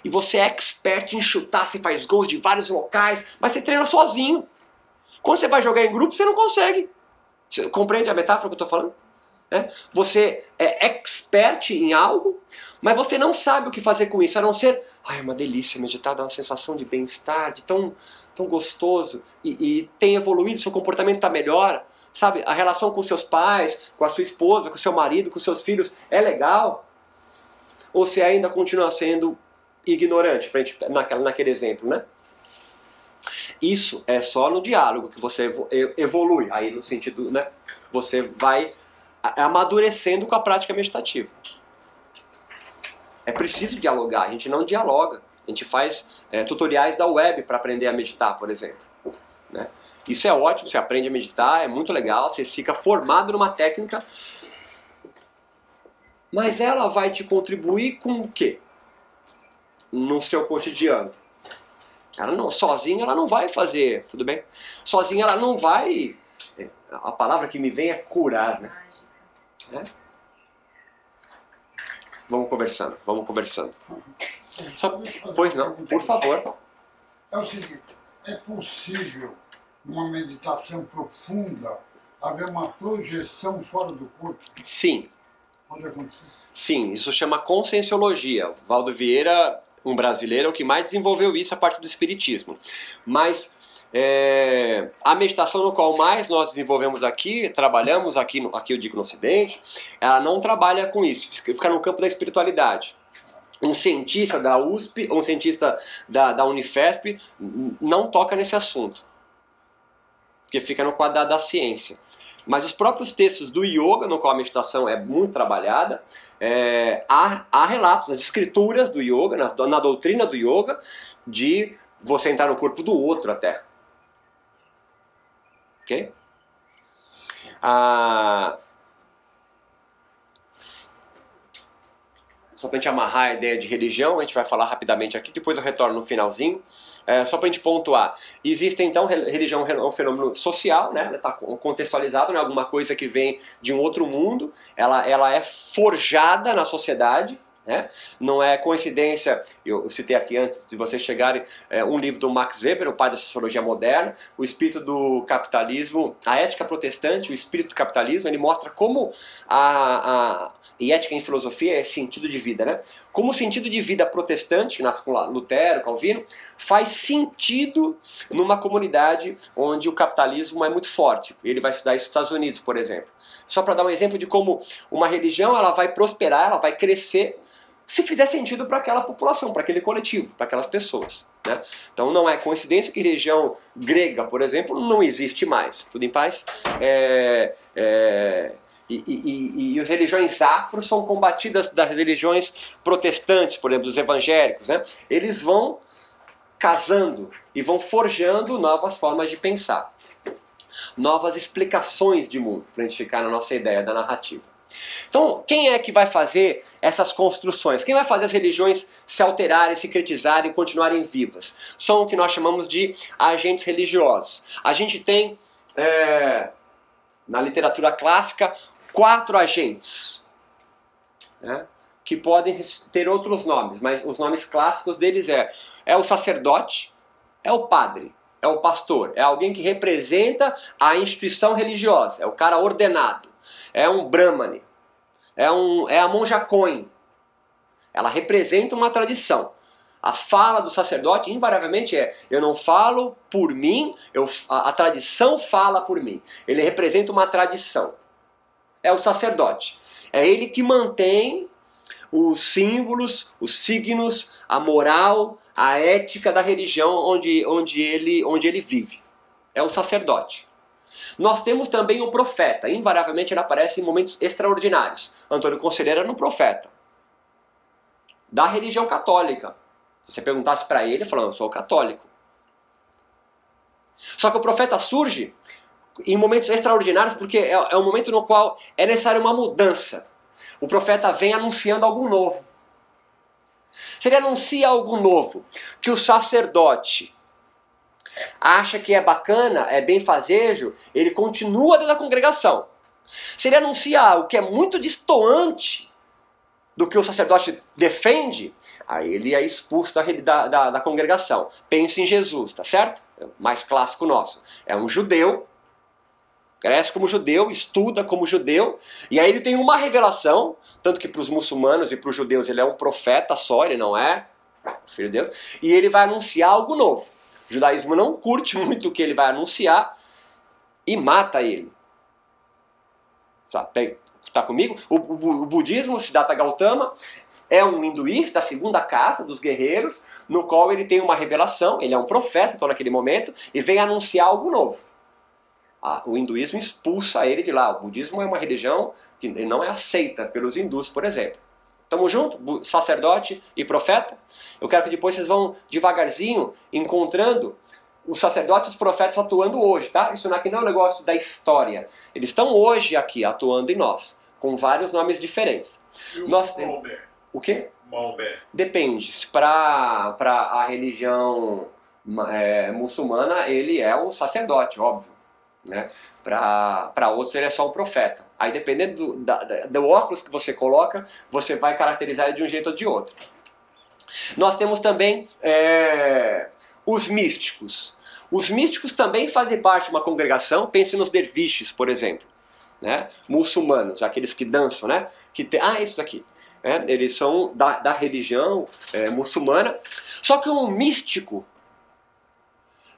e você é expert em chutar, você faz gols de vários locais, mas você treina sozinho. Quando você vai jogar em grupo, você não consegue. Você compreende a metáfora que eu estou falando? É? Você é expert em algo, mas você não sabe o que fazer com isso, a não ser, ai, é uma delícia meditar, dá uma sensação de bem-estar, de tão, tão gostoso, e, e tem evoluído, seu comportamento está melhor, sabe? A relação com seus pais, com a sua esposa, com seu marido, com seus filhos é legal? Ou você ainda continua sendo ignorante, pra gente, naquela, naquele exemplo, né? Isso é só no diálogo que você evolui, aí no sentido, né? Você vai amadurecendo com a prática meditativa. É preciso dialogar, a gente não dialoga. A gente faz é, tutoriais da web para aprender a meditar, por exemplo. Né? Isso é ótimo, você aprende a meditar, é muito legal, você fica formado numa técnica. Mas ela vai te contribuir com o quê? No seu cotidiano. Ela não, sozinha ela não vai fazer, tudo bem? Sozinha ela não vai. É, a palavra que me vem é curar, né? É? Vamos conversando, vamos conversando. Só, pois não, por favor. É o seguinte, é possível, numa meditação profunda, haver uma projeção fora do corpo? Sim. Pode acontecer? Sim, isso chama conscienciologia. Valdo Vieira, um brasileiro, é o que mais desenvolveu isso a partir do espiritismo. Mas é, a meditação no qual mais nós desenvolvemos aqui, trabalhamos aqui, no, aqui eu digo no Ocidente, ela não trabalha com isso, fica no campo da espiritualidade. Um cientista da USP, um cientista da, da Unifesp, não toca nesse assunto, porque fica no quadrado da ciência. Mas os próprios textos do yoga, no qual a meditação é muito trabalhada, é, há, há, relatos nas escrituras do yoga, na, na doutrina do yoga, de você entrar no corpo do outro até. Ok? Ah, só para a gente amarrar a ideia de religião, a gente vai falar rapidamente aqui, depois eu retorno no finalzinho. É, só para a gente pontuar, existe então religião é um fenômeno social, né? Está contextualizado né? alguma coisa que vem de um outro mundo, ela, ela é forjada na sociedade, né? Não é coincidência, eu citei aqui antes de vocês chegarem, é, um livro do Max Weber, o pai da sociologia moderna, O Espírito do Capitalismo, a Ética Protestante, o Espírito do Capitalismo, ele mostra como a, a e ética em filosofia é sentido de vida, né? Como o sentido de vida protestante, que nasce com Lutero, Calvino, faz sentido numa comunidade onde o capitalismo é muito forte. Ele vai estudar isso nos Estados Unidos, por exemplo. Só para dar um exemplo de como uma religião ela vai prosperar, ela vai crescer se fizer sentido para aquela população, para aquele coletivo, para aquelas pessoas. Né? Então não é coincidência que região grega, por exemplo, não existe mais. Tudo em paz? É, é, e, e, e, e, as religiões afro são combatidas das religiões protestantes, por exemplo, dos evangélicos. Né? Eles vão casando e vão forjando novas formas de pensar, novas explicações de mundo, para a gente ficar na nossa ideia da narrativa. Então, quem é que vai fazer essas construções? Quem vai fazer as religiões se alterarem, se critizarem e continuarem vivas? São o que nós chamamos de agentes religiosos. A gente tem, é, na literatura clássica, quatro agentes, né, que podem ter outros nomes, mas os nomes clássicos deles é, é o sacerdote, é o padre, é o pastor, é alguém que representa a instituição religiosa, é o cara ordenado é um Brahmane, é, um, é a monja Coin. Ela representa uma tradição. A fala do sacerdote invariavelmente é: eu não falo por mim, eu, a, a tradição fala por mim. Ele representa uma tradição. É o sacerdote. É ele que mantém os símbolos, os signos, a moral, a ética da religião onde, onde, ele, onde ele vive. É o sacerdote. Nós temos também o profeta. Invariavelmente ele aparece em momentos extraordinários. Antônio Conselheiro era um profeta. Da religião católica. Se você perguntasse para ele, ele falou, eu sou católico. Só que o profeta surge em momentos extraordinários porque é, é um momento no qual é necessária uma mudança. O profeta vem anunciando algo novo. Se ele anuncia algo novo, que o sacerdote acha que é bacana, é bem fazejo, ele continua dentro da congregação. Se ele anuncia algo que é muito distoante do que o sacerdote defende, aí ele é expulso da, da, da congregação. Pense em Jesus, tá certo? É mais clássico nosso. É um judeu, cresce como judeu, estuda como judeu, e aí ele tem uma revelação, tanto que para os muçulmanos e para os judeus ele é um profeta só, ele não é filho de Deus, e ele vai anunciar algo novo. O judaísmo não curte muito o que ele vai anunciar e mata ele. Está comigo? O, o, o budismo, Siddhartha Gautama, é um hinduísta da segunda casa dos guerreiros, no qual ele tem uma revelação, ele é um profeta, então naquele momento, e vem anunciar algo novo. Ah, o hinduísmo expulsa ele de lá. O budismo é uma religião que não é aceita pelos hindus, por exemplo. Tamo junto? Sacerdote e profeta? Eu quero que depois vocês vão devagarzinho encontrando os sacerdotes e os profetas atuando hoje, tá? Isso aqui não é um negócio da história. Eles estão hoje aqui atuando em nós, com vários nomes diferentes. E o nós Maomé? O quê? Maomé. Depende. Para a religião é, muçulmana, ele é o sacerdote, óbvio. Né? Para outros, ele é só um profeta. Aí, dependendo do, da, do óculos que você coloca, você vai caracterizar ele de um jeito ou de outro. Nós temos também é, os místicos. Os místicos também fazem parte de uma congregação. Pense nos derviches, por exemplo. Né? Muçulmanos, aqueles que dançam, né? Que tem, ah, esses aqui. É, eles são da, da religião é, muçulmana. Só que um místico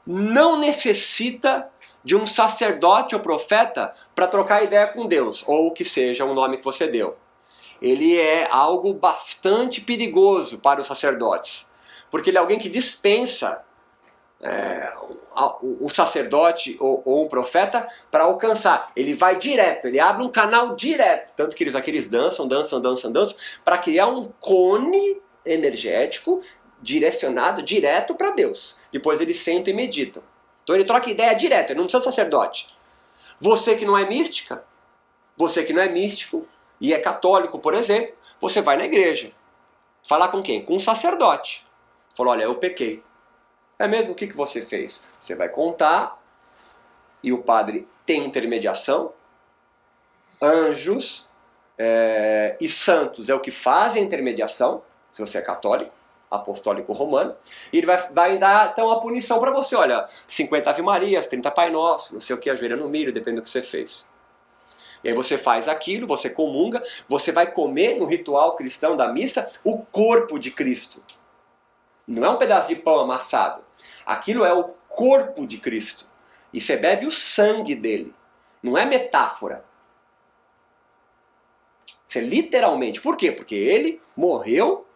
não necessita de um sacerdote ou profeta para trocar ideia com Deus, ou o que seja o nome que você deu. Ele é algo bastante perigoso para os sacerdotes, porque ele é alguém que dispensa é, o, sacerdote ou, ou um profeta para alcançar. Ele vai direto, ele abre um canal direto. Tanto que eles aqui eles dançam, dançam, dançam, dançam, para criar um cone energético direcionado direto para Deus. Depois eles sentam e meditam. Então ele troca ideia direto, ele não precisa de sacerdote. Você que não é mística, você que não é místico e é católico, por exemplo, você vai na igreja. Falar com quem? Com um sacerdote. Falou, olha, eu pequei. É mesmo? O que, que você fez? Você vai contar e o padre tem intermediação. Anjos é, e santos é o que fazem a intermediação, se você é católico apostólico romano, e ele vai, vai dar então a punição para você, olha, 50 Ave Marias, 30 Pai Nosso, não sei o que, ajoelha no milho, depende do que você fez. E aí você faz aquilo, você comunga, você vai comer no ritual cristão da missa o corpo de Cristo. Não é um pedaço de pão amassado. Aquilo é o corpo de Cristo. E você bebe o sangue dele. Não é metáfora. Você literalmente. Por quê? Porque ele morreu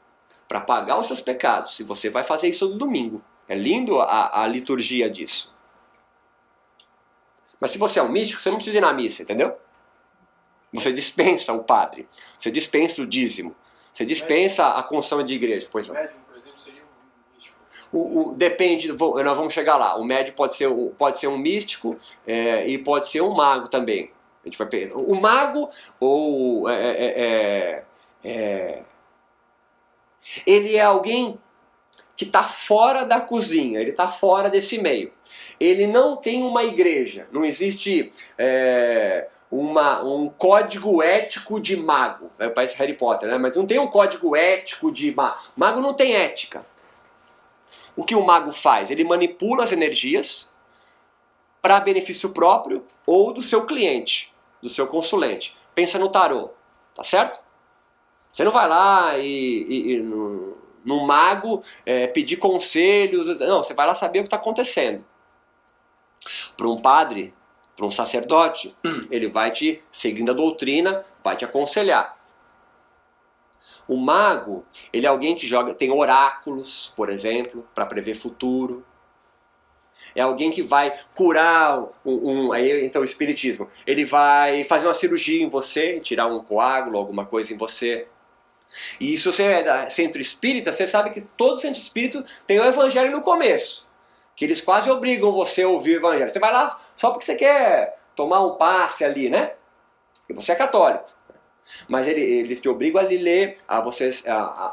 para pagar os seus pecados. E você vai fazer isso no domingo. É lindo a, a liturgia disso. Mas se você é um místico, você não precisa ir na missa, entendeu? Você dispensa o padre, você dispensa o dízimo, você dispensa a construção de igreja. Pois não. Médium, por exemplo, seria um místico. O, o, depende, nós vamos chegar lá. O médium pode ser, pode ser um místico é, e pode ser um mago também. A gente vai o mago ou é, é, é, é ele é alguém que está fora da cozinha, ele está fora desse meio. Ele não tem uma igreja, não existe é, uma, um código ético de mago. É, parece Harry Potter, né? mas não tem um código ético de mago. Mago não tem ética. O que o mago faz? Ele manipula as energias para benefício próprio ou do seu cliente, do seu consulente. Pensa no tarô, tá certo? Você não vai lá e, e, e num mago é, pedir conselhos. Não, você vai lá saber o que está acontecendo. Para um padre, para um sacerdote, ele vai te, seguindo a doutrina, vai te aconselhar. O mago, ele é alguém que joga, tem oráculos, por exemplo, para prever futuro. É alguém que vai curar um, um, aí então o espiritismo. Ele vai fazer uma cirurgia em você, tirar um coágulo, alguma coisa em você. E se você é da centro espírita, você sabe que todo centro espírita tem o evangelho no começo. Que eles quase obrigam você a ouvir o evangelho. Você vai lá só porque você quer tomar um passe ali, né? E você é católico. Mas ele, eles te obrigam a ler, a vocês, a, a,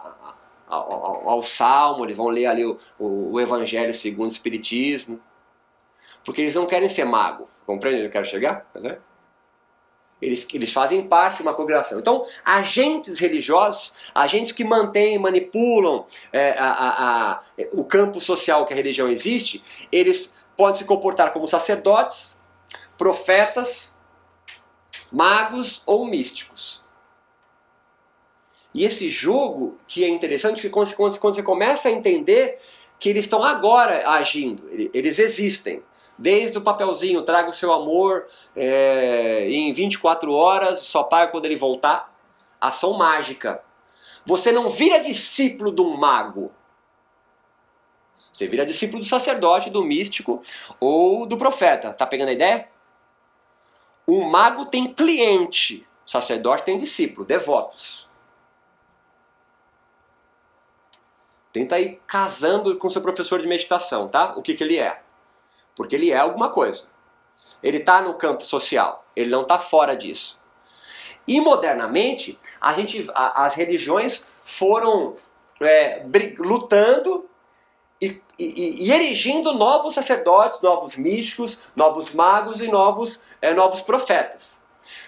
a, ao, ao salmo, eles vão ler ali o, o, o evangelho segundo o espiritismo. Porque eles não querem ser mago. Compreende onde eu quero chegar? Né? Eles, eles fazem parte de uma congregação. Então, agentes religiosos, agentes que mantêm, manipulam é, a, a, a, o campo social que a religião existe, eles podem se comportar como sacerdotes, profetas, magos ou místicos. E esse jogo que é interessante, que quando, quando você começa a entender que eles estão agora agindo, eles existem. Desde o papelzinho, traga o seu amor é, em 24 horas, só paga quando ele voltar. Ação mágica. Você não vira discípulo de um mago. Você vira discípulo do sacerdote, do místico ou do profeta. Tá pegando a ideia? Um mago tem cliente, sacerdote tem discípulo, devotos. Tenta ir casando com seu professor de meditação, tá? O que, que ele é porque ele é alguma coisa. Ele está no campo social, ele não está fora disso. E modernamente, a gente, a, as religiões foram é, lutando e, e, e, erigindo novos sacerdotes, novos místicos, novos magos e novos, é, novos profetas.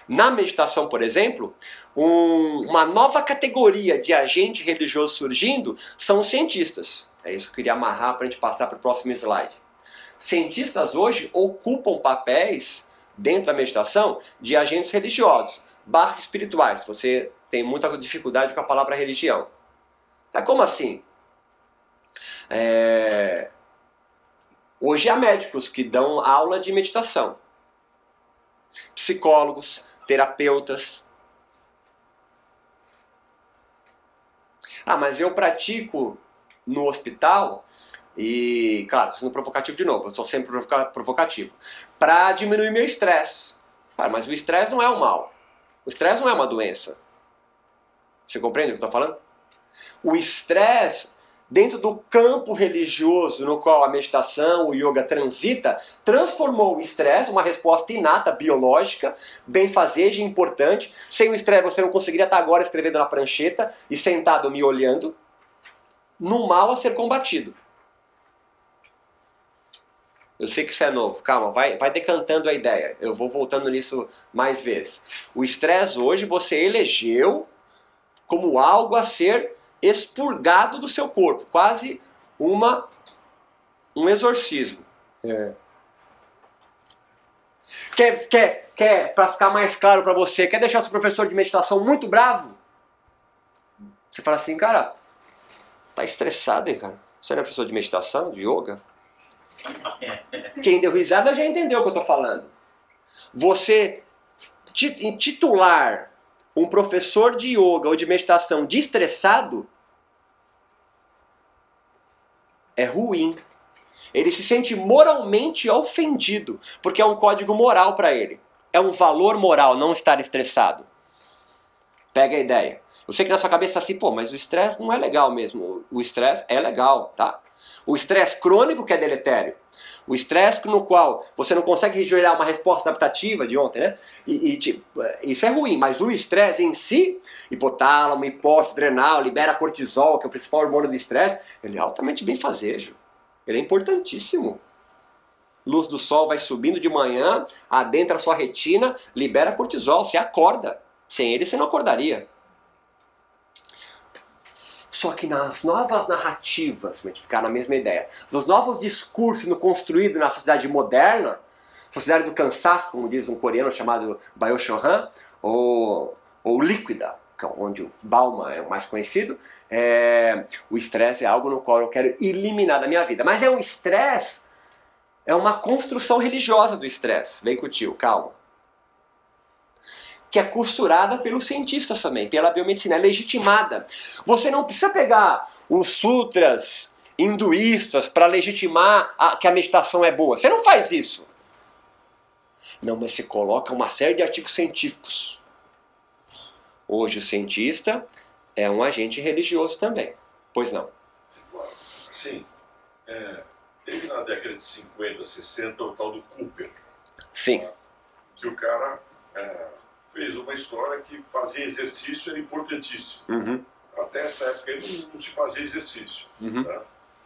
Na meditação, por exemplo, um, uma nova categoria de agente religioso surgindo são os cientistas. É isso que eu queria amarrar para a gente passar para o próximo slide. Cientistas hoje ocupam papéis dentro da meditação de agentes religiosos, barra espirituais. Você tem muita dificuldade com a palavra religião. É como assim? É... Hoje há médicos que dão aula de meditação, psicólogos, terapeutas. Ah, mas eu pratico no hospital e, claro, sendo provocativo de novo, eu sou sempre provocativo. Para diminuir meu estresse. mas o estresse não é o mal. O estresse não é uma doença. Você compreende o que eu estou falando? O estresse, dentro do campo religioso no qual a meditação, o yoga transita, transformou o estresse, uma resposta inata, biológica, benfazeja e importante. Sem o estresse você não conseguiria estar agora escrevendo na prancheta e sentado me olhando, no mal a ser combatido. Eu sei que isso é novo, calma, vai, vai decantando a ideia. Eu vou voltando nisso mais vezes. O estresse hoje você elegeu como algo a ser expurgado do seu corpo, quase uma um exorcismo. É. Quer, quer, quer para ficar mais claro para você, quer deixar seu professor de meditação muito bravo? Você fala assim, cara, tá estressado aí, cara. Você não é professor de meditação, de yoga? Quem deu risada já entendeu o que eu estou falando. Você titular um professor de yoga ou de meditação de estressado é ruim. Ele se sente moralmente ofendido, porque é um código moral para ele. É um valor moral não estar estressado. Pega a ideia. Eu sei que na sua cabeça está assim, pô, mas o estresse não é legal mesmo. O estresse é legal, tá? O estresse crônico que é deletério. O estresse no qual você não consegue gerar uma resposta adaptativa de ontem, né? E, e tipo, isso é ruim, mas o estresse em si, hipotálamo, hipófise adrenal, libera cortisol, que é o principal hormônio do estresse, ele é altamente bem fazejo. Ele é importantíssimo. Luz do sol vai subindo de manhã, adentra a sua retina, libera cortisol, você acorda. Sem ele você não acordaria. Só que nas novas narrativas, para ficar na mesma ideia, nos novos discursos no construído na sociedade moderna, sociedade do cansaço, como diz um coreano chamado Bayo Shohan, ou, ou líquida, é onde o Bauman é o mais conhecido, é, o estresse é algo no qual eu quero eliminar da minha vida. Mas é um estresse, é uma construção religiosa do estresse. Vem com o tio, calma que é costurada pelos cientistas também, pela biomedicina, é legitimada. Você não precisa pegar os sutras hinduístas para legitimar a, que a meditação é boa. Você não faz isso. Não, mas você coloca uma série de artigos científicos. Hoje o cientista é um agente religioso também. Pois não. Sim. É, teve na década de 50, 60 o tal do Cooper. Sim. Que o cara é, fez uma história que fazer exercício era importantíssimo. Uhum. Até essa época ele não se fazia exercício. Uhum. Né?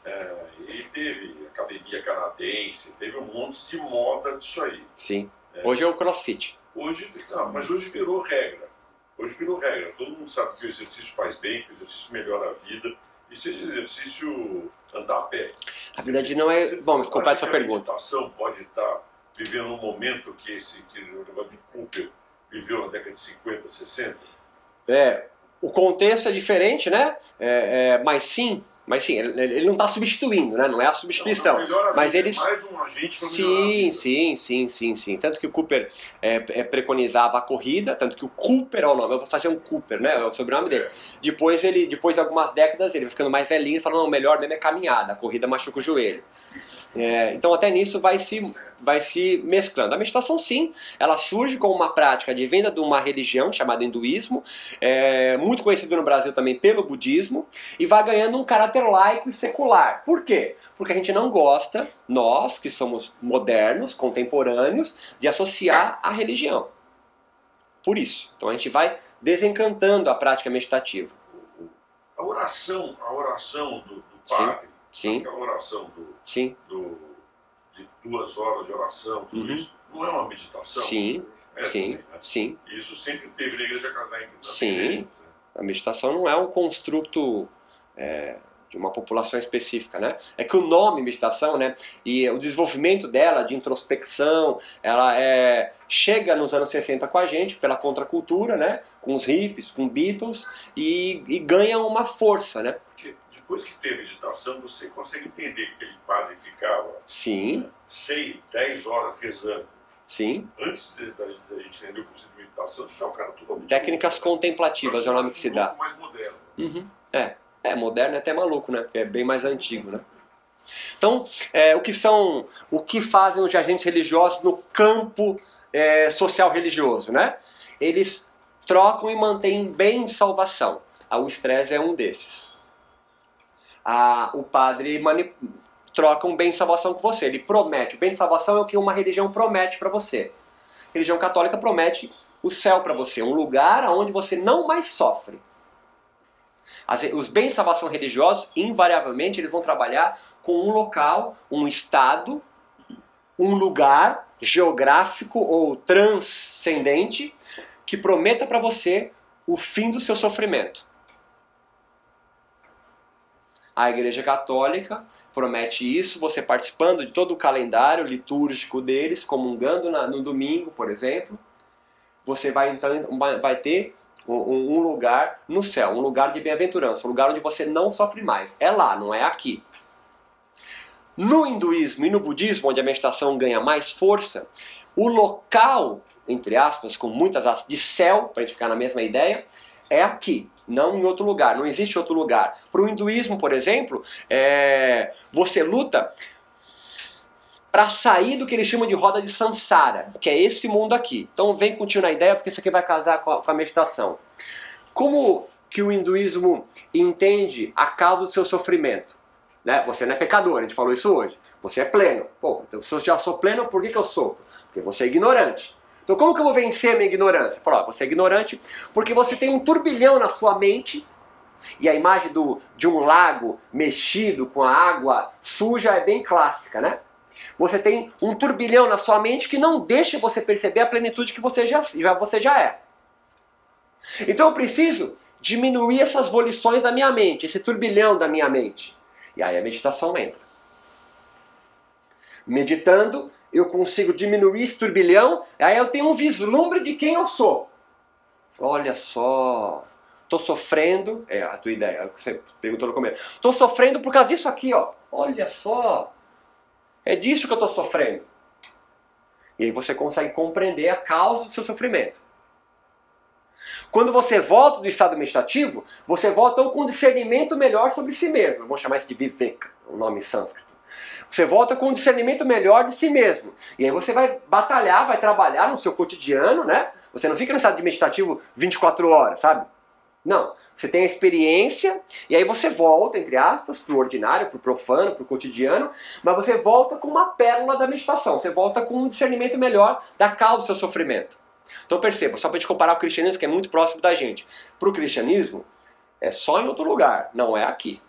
É, e teve academia canadense, teve um monte de moda disso aí. Sim. Hoje é o crossfit. Hoje, não, mas hoje virou regra. Hoje virou regra. Todo mundo sabe que o exercício faz bem, que o exercício melhora a vida. E seja exercício andar a pé. A verdade não é. Bom, mas completa sua pergunta. A meditação pode estar vivendo um momento que esse que o negócio de Cooper viveu na década de 50, 60? É, o contexto é diferente, né? É, é, mas sim, mas sim, ele, ele não está substituindo, né? Não é a substituição. Não, não, mas vida, eles. Mais um agente para Sim, sim, sim, sim, sim. Tanto que o Cooper é, é, preconizava a corrida, tanto que o Cooper é o nome. Eu vou fazer um Cooper, né? É o sobrenome dele. Depois ele, depois de algumas décadas, ele ficando mais velhinho e fala, não, melhor mesmo é caminhada, a corrida machuca o joelho. É, então até nisso vai se, vai se mesclando. A meditação sim, ela surge como uma prática de venda de uma religião chamada hinduísmo, é, muito conhecido no Brasil também pelo budismo, e vai ganhando um caráter laico e secular. Por quê? Porque a gente não gosta, nós que somos modernos, contemporâneos, de associar a religião. Por isso. Então a gente vai desencantando a prática meditativa. A oração, a oração do, do padre, Sim. aquela oração do, Sim. do, de duas horas de oração, tudo Uhum. isso, não é uma meditação? Sim, É sim, também, né? sim. Isso sempre teve na igreja católica. nas Sim. né? A meditação não é um construto é, de uma população específica, né? É que o nome meditação, né? E o desenvolvimento dela, de introspecção, ela é, chega nos anos 60 com a gente, pela contracultura, né? Com os hippies, com Beatles, e, e ganha uma força, né? Depois que tem meditação, você consegue entender que aquele padre ficava Sim, 6, 10 horas rezando. sim. Antes da, gente entender o conceito de meditação, já o cara totalmente Técnicas contemplativas é o nome que se dá. Mais moderno. Uhum. É. É, moderno é até maluco, né? Porque é bem mais antigo, né? Então, é, o que são, o que fazem os agentes religiosos no campo é, social religioso, né? Eles trocam e mantêm bem salvação. Ah, O estresse é um desses. O padre troca um bem salvação com você. Ele promete. O bem salvação é o que uma religião promete para você. A religião católica promete o céu para você, um lugar onde você não mais sofre. As- os bens de salvação religiosos, invariavelmente, eles vão trabalhar com um local, um estado, um lugar geográfico ou transcendente que prometa para você o fim do seu sofrimento. A Igreja Católica promete isso, você participando de todo o calendário litúrgico deles, comungando na- no domingo, por exemplo, você vai então vai ter um, um lugar no céu, um lugar de bem-aventurança, um lugar onde você não sofre mais. É lá, não é aqui. No hinduísmo e no budismo, onde a meditação ganha mais força, o local, entre aspas, com muitas aspas, de céu, para a gente ficar na mesma ideia, é aqui, não em outro lugar. Não existe outro lugar. Para o hinduísmo, por exemplo, é, você luta para sair do que eles chamam de roda de Sansara, que é esse mundo aqui. Então vem contigo na ideia, porque isso aqui vai casar com a, com a meditação. Como que o hinduísmo entende a causa do seu sofrimento? Né? Você não é pecador, a gente falou isso hoje. Você é pleno. Pô, então, se eu já sou pleno, por que, que eu sofro? Porque você é ignorante. Então como que eu vou vencer a minha ignorância? Fala, ó, você é ignorante porque você tem um turbilhão na sua mente e a imagem do, de um lago mexido com a água suja é bem clássica, né? Você tem um turbilhão na sua mente que não deixa você perceber a plenitude que você já, já, você já é. Então eu preciso diminuir essas volições da minha mente, esse turbilhão da minha mente. E aí a meditação entra. Meditando, eu consigo diminuir esse turbilhão, aí eu tenho um vislumbre de quem eu sou. Olha só, tô sofrendo, é a tua ideia, é o que você perguntou no começo. Tô sofrendo por causa disso aqui, ó. Olha só, é disso que eu tô sofrendo. E aí você consegue compreender a causa do seu sofrimento. Quando você volta do estado meditativo, você volta com um discernimento melhor sobre si mesmo. Vamos chamar isso de viveka, um nome sânscrito. Você volta com um discernimento melhor de si mesmo. E aí você vai batalhar, vai trabalhar no seu cotidiano, né? Você não fica no estado de meditativo 24 horas, sabe? Não. Você tem a experiência e aí você volta, entre aspas, para o ordinário, para o profano, para o cotidiano, mas você volta com uma pérola da meditação. Você volta com um discernimento melhor da causa do seu sofrimento. Então perceba, só para te comparar com o cristianismo, que é muito próximo da gente. Para o cristianismo, é só em outro lugar, não é aqui.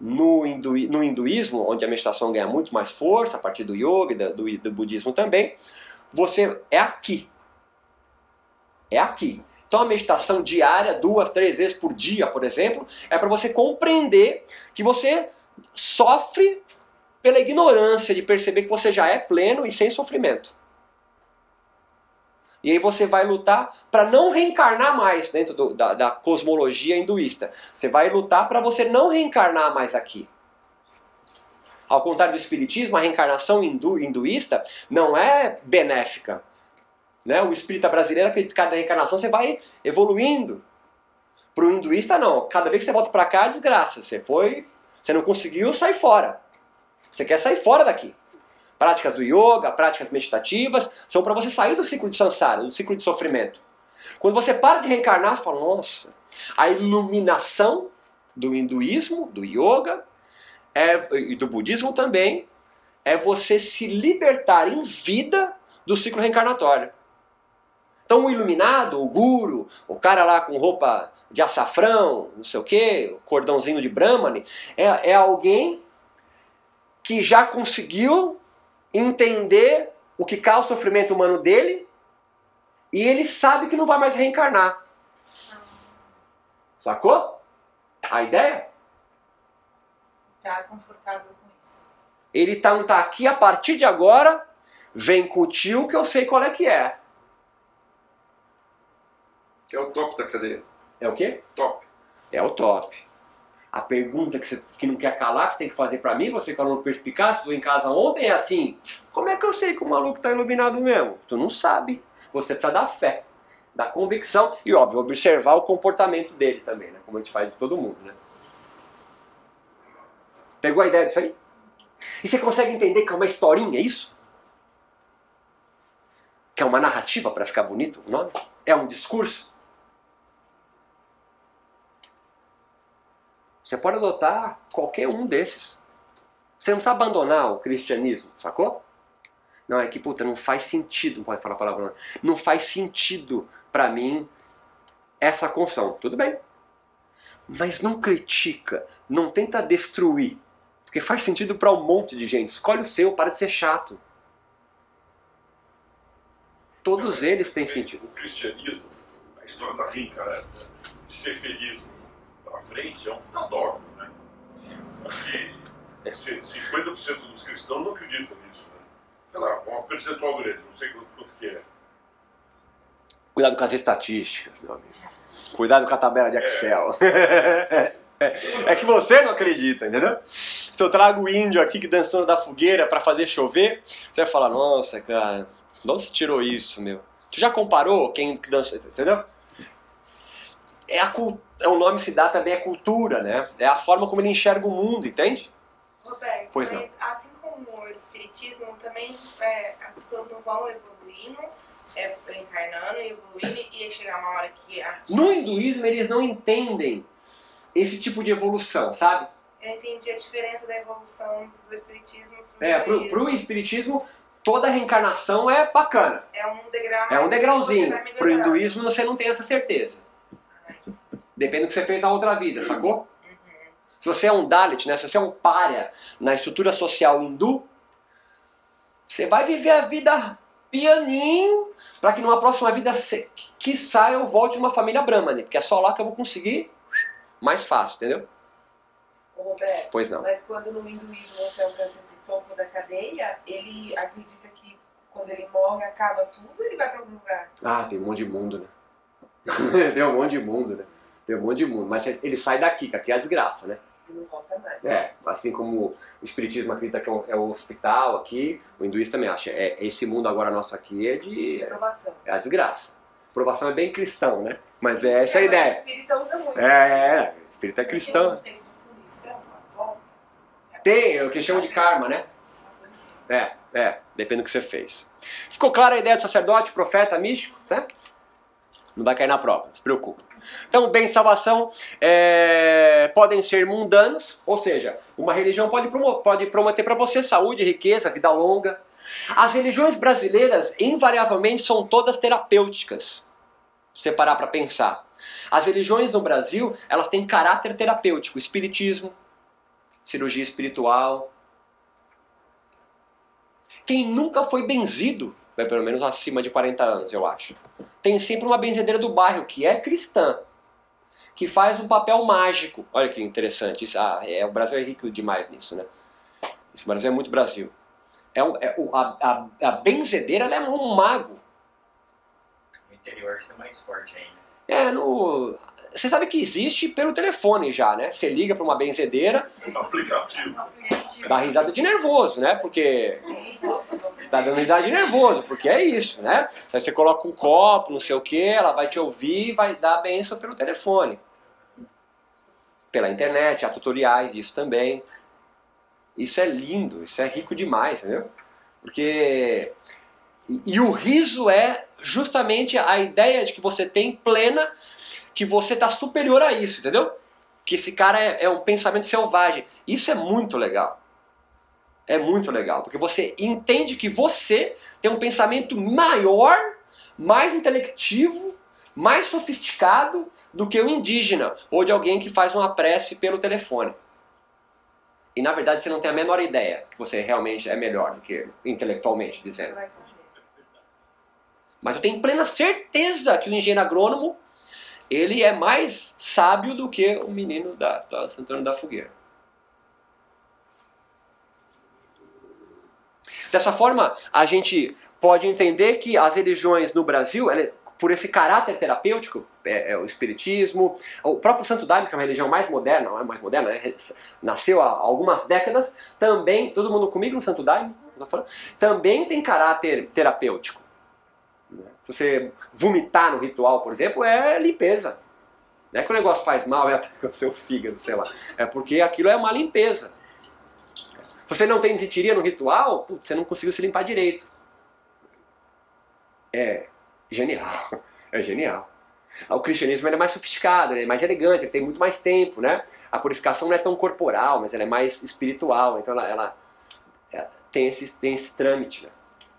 No, hindu, no hinduísmo, onde a meditação ganha muito mais força, a partir do yoga, do, do budismo também, você é aqui. É aqui. Então a meditação diária, duas, três vezes por dia, por exemplo, é para você compreender que você sofre pela ignorância de perceber que você já é pleno e sem sofrimento. E aí você vai lutar para não reencarnar mais dentro do, da, da, cosmologia hinduísta. Você vai lutar para você não reencarnar mais aqui. Ao contrário do espiritismo, a reencarnação hindu, hinduísta não é benéfica. Né? O espírita brasileiro acredita que cada reencarnação você vai evoluindo. Para o hinduísta, não. Cada vez que você volta para cá, é desgraça. Você foi, você não conseguiu, sai fora. Você quer sair fora daqui. Práticas do yoga, práticas meditativas, são para você sair do ciclo de samsara, do ciclo de sofrimento. Quando você para de reencarnar, você fala, nossa, a iluminação do hinduísmo, do yoga é, e do budismo também é você se libertar em vida do ciclo reencarnatório. Então o iluminado, o guru, o cara lá com roupa de açafrão, não sei o que, cordãozinho de Brahmani, é, é alguém que já conseguiu entender o que causa o sofrimento humano dele e ele sabe que não vai mais reencarnar. Sacou? A ideia? Tá confortável com isso. Ele tá, tá aqui a partir de agora, vem com o tio que eu sei qual é que é. É o top da cadeia. É o quê? Top. É o top. A pergunta que você que não quer calar, que você tem que fazer para mim, você que é aluno perspicaz, estou em casa ontem, é assim: como é que eu sei que o maluco está iluminado mesmo? Tu não sabe. Você precisa da fé, da convicção e, óbvio, observar o comportamento dele também, né? Como a gente faz de todo mundo, né? Pegou a ideia disso aí? E você consegue entender que é uma historinha, isso? Que é uma narrativa para ficar bonito o nome? É um discurso? Você pode adotar qualquer um desses. Você não precisa abandonar o cristianismo, sacou? Não, é que, puta, não faz sentido, não pode falar a palavra, não faz sentido para mim essa construção. Tudo bem. Mas não critica, não tenta destruir. Porque faz sentido para um monte de gente. Escolhe o seu, para de ser chato. Todos eles têm sentido. O cristianismo, a história da reencarnação, de ser feliz para frente é um dogma, né? Acho que 50% dos cristãos não acreditam nisso, né? Sei lá, uma percentual grande, não sei quanto, quanto que é. Cuidado com as estatísticas, meu amigo. Cuidado com a tabela de Excel. É, é que você não acredita, entendeu? Se eu trago o índio aqui que dançou da fogueira para fazer chover, você vai falar, nossa, cara, de onde você tirou isso, meu? Tu já comparou quem dançou, entendeu? É a é o nome se dá também à cultura, né? É a forma como ele enxerga o mundo, entende? Roberto, pois mas não. assim como o espiritismo, também é, as pessoas não vão evoluindo, é, reencarnando e evoluindo, e chegar uma hora que... No hinduísmo, eles não entendem esse tipo de evolução, sabe? Eu entendi a diferença da evolução do espiritismo pro É, pro, pro espiritismo, toda reencarnação é bacana. É um degrau É um degrauzinho. Pro hinduísmo, você não tem essa certeza. Depende do que você fez na outra vida, sacou? Se você é um Dalit, né? se você é um párea na estrutura social hindu, você vai viver a vida pianinho para que numa próxima vida, que saia eu volte de uma família Brahmani, porque é só lá que eu vou conseguir mais fácil, entendeu? Ô, Roberto, pois não. Mas quando no hinduísmo você alcança esse topo da cadeia, ele acredita que quando ele morre acaba tudo, ele vai para algum lugar? Ah, tem um monte de mundo, né? tem um monte de mundo, né? Tem um monte de mundo. Mas ele sai daqui, que aqui é a desgraça, né? Não volta mais. É, assim como o Espiritismo acredita que é o hospital aqui, o hinduísmo também acha. É, esse mundo agora nosso aqui é de. Provação. É a desgraça. Provação é bem cristão, né? Mas é essa a É, O ideia. espírito usa muito. É, é, o espírito é Tem cristão. conceito de punição, volta. Tem o que chamam de karma, né? É, é, depende do que você fez. Ficou clara a ideia do sacerdote, profeta, místico, certo? Não vai cair na prova, não se preocupe. Então, bem e salvação é, podem ser mundanos, ou seja, uma religião pode, pode prometer para você saúde, riqueza, vida longa. As religiões brasileiras, invariavelmente, são todas terapêuticas. Se você parar para pensar. As religiões no Brasil, elas têm caráter terapêutico. Espiritismo, cirurgia espiritual. Quem nunca foi benzido, né, pelo menos acima de 40 anos, eu acho, tem sempre uma benzedeira do bairro que é cristã, que faz um papel mágico. Olha que interessante. Isso, ah, é, o Brasil é rico demais nisso, né? Isso, o Brasil é muito Brasil. É um- é o- a, a, a benzedeira é um mago. No interior é mais forte ainda. É, no. Você sabe que existe pelo telefone já, né? Você liga para uma benzedeira, Aplicativo. dá risada de nervoso, né? Porque está dando risada de nervoso, porque é isso, né? Aí você coloca um copo, não sei o que, ela vai te ouvir e vai dar a benção pelo telefone. Pela internet, há tutoriais disso também. Isso é lindo, isso é rico demais, entendeu? Porque. E, e o riso é justamente a ideia de que você tem plena que você está superior a isso, entendeu? Que esse cara é, é um pensamento selvagem. Isso é muito legal. É muito legal, porque você entende que você tem um pensamento maior, mais intelectivo, mais sofisticado do que o indígena ou de alguém que faz uma prece pelo telefone. E na verdade você não tem a menor ideia que você realmente é melhor do que ele, intelectualmente dizendo. Mas eu tenho plena certeza que o engenheiro agrônomo ele é mais sábio do que o menino da, da Santana da Fogueira. Dessa forma, a gente pode entender que as religiões no Brasil, ela- por esse caráter terapêutico, é, é o espiritismo, o próprio Santo Daime, que é uma religião mais moderna, não é mais moderna, né? nasceu há algumas décadas, também, todo mundo comigo no Santo Daime, também tem caráter terapêutico. Se você vomitar no ritual, por exemplo, é limpeza. Não é que o negócio faz mal, é o seu fígado, sei lá. É porque aquilo é uma limpeza. Se você não tem desitiria no ritual, putz, você não conseguiu se limpar direito. É genial. É genial. O cristianismo é mais sofisticado, é mais elegante, ele tem muito mais tempo, né? A purificação não é tão corporal, mas ela é mais espiritual, então ela, ela- ela tem, esse, tem esse trâmite, né?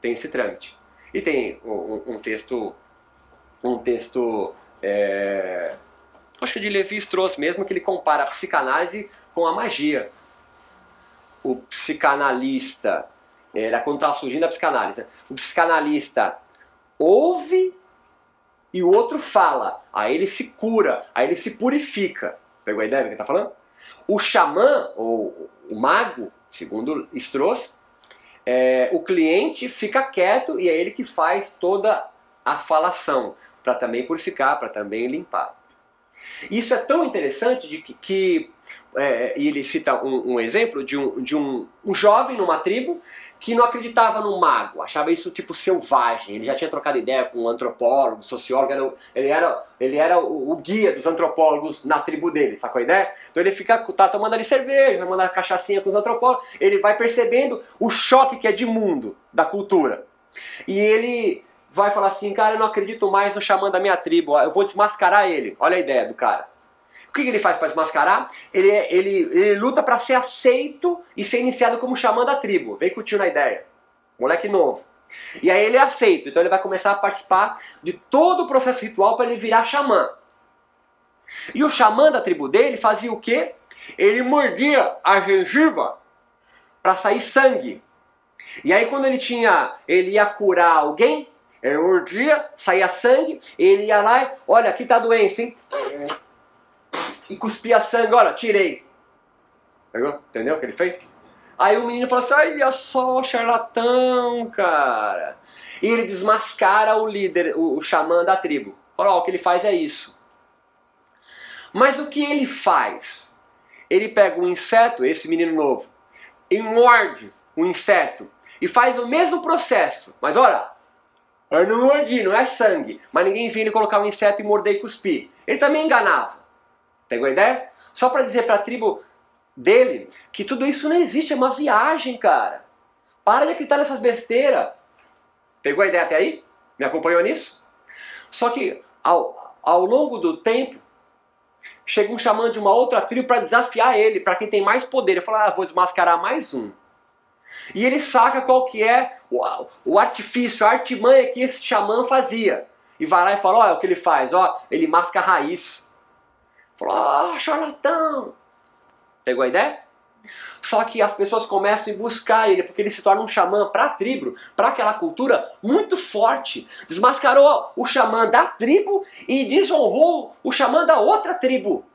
Tem esse trâmite. E tem um, um- texto, um texto, é, acho que de Levi Strauss mesmo, que ele compara a psicanálise com a magia. O psicanalista, era quando estava surgindo a psicanálise, né? o psicanalista ouve e o outro fala. Aí ele se cura, aí ele se purifica. Pegou a ideia do que está falando? O xamã, ou o mago, segundo Strauss, é, o cliente fica quieto e é ele que faz toda a falação, para também purificar, para também limpar. Isso é tão interessante de que, que é, ele cita um, um exemplo de, um, de um, um jovem numa tribo que não acreditava no mago, achava isso tipo selvagem. Ele já tinha trocado ideia com um antropólogo, sociólogo, era ele era, ele era o, o guia dos antropólogos na tribo dele, sacou a ideia? Então ele fica, tá tomando ali cerveja, tomando a cachaçinha com os antropólogos, ele vai percebendo o choque que é de mundo, da cultura. E ele vai falar assim, cara, eu não acredito mais no xamã da minha tribo, eu vou desmascarar ele. Olha a ideia do cara. O que que ele faz para desmascarar? Ele, é- ele, ele luta para ser aceito e ser iniciado como xamã da tribo. Vem tio na ideia. Moleque novo. E aí ele é aceito, então ele vai começar a participar de todo o processo ritual para ele virar xamã. E o xamã da tribo dele fazia o quê? Ele mordia a gengiva para sair sangue. E aí quando ele tinha, ele ia curar alguém, ele mordia, saía sangue, ele ia lá, olha, aqui tá a doença, hein? E cuspia sangue, olha, tirei. Entendeu o que ele fez? Aí o menino falou assim, olha só, charlatão, cara. E ele desmascara o líder, o, o xamã da tribo. Fala, ó, o que ele faz é isso. Mas o que ele faz? Ele pega um inseto, esse menino novo, e morde o inseto. E faz o mesmo processo. Mas olha, Eu não mordi, não é sangue. Mas ninguém via ele colocar um inseto e morder e cuspir. Ele também enganava. Pegou a ideia? Só para dizer para a tribo dele que tudo isso não existe, é uma viagem, cara. Para de acreditar nessas besteiras. Pegou a ideia até aí? Me acompanhou nisso? Só que ao, ao longo do tempo, chega um xamã de uma outra tribo para desafiar ele, para quem tem mais poder. Ele fala, ah, vou desmascarar mais um. E ele saca qual que é o, o artifício, a artimanha que esse xamã fazia. E vai lá e fala, olha o que ele faz, ó, ele masca a raiz. Falou, ah, charlatão. Pegou a ideia? Só que as pessoas começam a buscar ele, porque ele se torna um xamã para a tribo, para aquela cultura muito forte. Desmascarou o xamã da tribo e desonrou o xamã da outra tribo.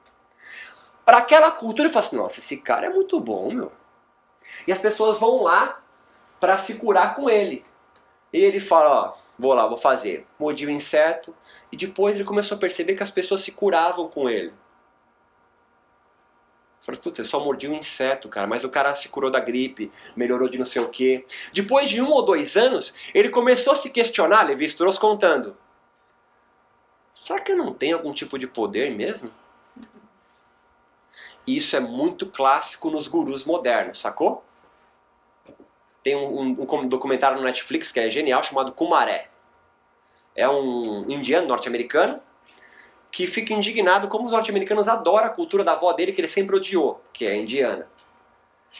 Para aquela cultura, ele fala assim: nossa, esse cara é muito bom, meu. E as pessoas vão lá para se curar com ele. E ele fala: ó, vou lá, vou fazer. Mordi o inseto. E depois ele começou a perceber que as pessoas se curavam com ele. Falei, putz, eu só mordi um inseto, cara, mas o cara se curou da gripe, melhorou de não sei o quê. Depois de um ou dois anos, ele começou a se questionar, Levi Strauss contando. Será que eu não tenho algum tipo de poder mesmo? Isso é muito clássico nos gurus modernos, sacou? Tem um, um, um documentário no Netflix que é genial, chamado Kumaré. É um indiano norte-americano que fica indignado como os norte-americanos adoram a cultura da avó dele que ele sempre odiou, que é indiana.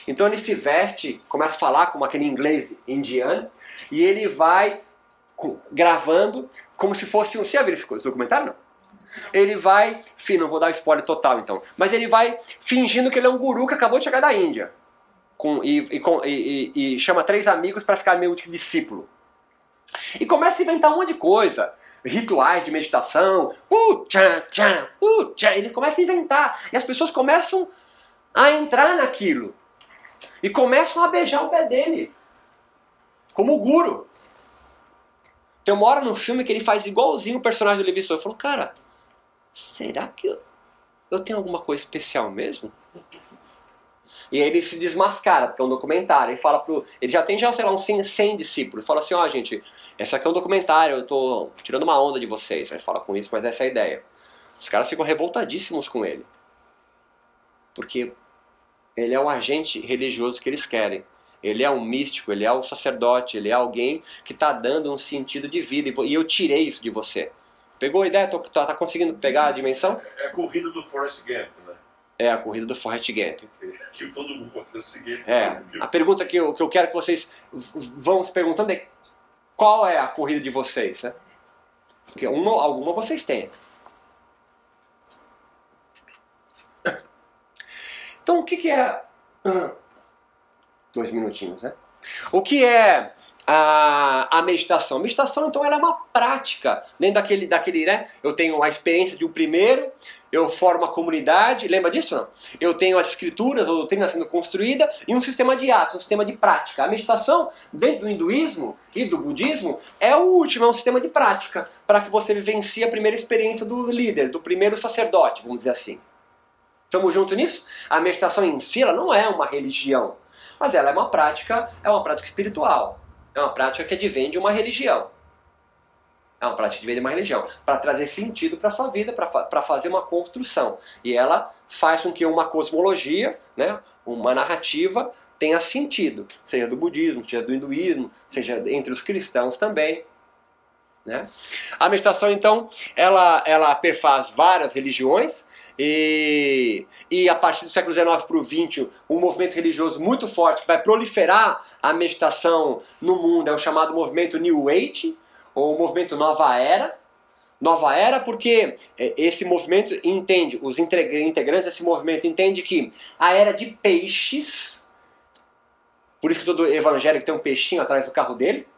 Então ele se veste, começa a falar como aquele inglês indiano, e ele vai gravando como se fosse um. Você já viu esse documentário? Não. Ele vai. Enfim, não vou dar spoiler total então. Mas ele vai fingindo que ele é um guru que acabou de chegar da Índia. Com, e, e, e, e chama três amigos para ficar meio discípulo. E começa a inventar um monte de coisa rituais de meditação, uh, tchan, tchan, ele começa a inventar. E as pessoas começam a entrar naquilo. E começam a beijar o pé dele. Como o guru. Tem uma hora no filme que ele faz igualzinho o personagem do Levi Strauss. Eu falo, cara, será que eu, eu tenho alguma coisa especial mesmo? E aí ele se desmascara, porque é um documentário. Ele fala pro. Ele já tem, já, sei lá, uns 100, 100 discípulos. Fala assim: ó, oh, gente, esse aqui é um documentário, eu tô tirando uma onda de vocês. Ele fala com isso, mas essa é a ideia. Os caras ficam revoltadíssimos com ele. Porque ele é um agente religioso que eles querem. Ele é um místico, ele é um sacerdote, ele é alguém que está dando um sentido de vida. E eu tirei isso de você. Pegou a ideia? Tá, tá conseguindo pegar a dimensão? É a corrida do Forrest Gump, né? É a corrida do Forrest Gump. Que todo mundo consegue seguir. É. A pergunta que eu, que eu quero que vocês vão se perguntando é qual é a corrida de vocês, né? Porque uma, alguma vocês têm. Então o que, que é. Dois minutinhos, né? O que é a, a meditação? A meditação, então, ela é uma prática dentro daquele, daquele, né? Eu tenho a experiência de um primeiro, eu formo a comunidade, lembra disso não? Eu tenho as escrituras, a doutrina sendo construída e um sistema de atos, um sistema de prática. A meditação, dentro do hinduísmo e do budismo, é o último, é um sistema de prática para que você vivencie a primeira experiência do líder, do primeiro sacerdote, vamos dizer assim. Estamos juntos nisso? A meditação em si, ela não é uma religião, mas ela é uma prática, é uma prática espiritual. É uma prática que advém de uma religião. É uma prática de uma religião. Para trazer sentido para a sua vida, para fazer uma construção. E ela faz com que uma cosmologia, né, uma narrativa, tenha sentido. Seja do budismo, seja do hinduísmo, seja entre os cristãos também. Né? A meditação, então, ela, ela perfaz várias religiões, e, e a partir do século XIX para o XX, um movimento religioso muito forte que vai proliferar a meditação no mundo é o chamado movimento New Age, ou o movimento Nova Era. Nova Era porque é, esse movimento entende, os integrantes desse movimento entendem que a era de peixes, por isso que todo evangélico tem um peixinho atrás do carro dele,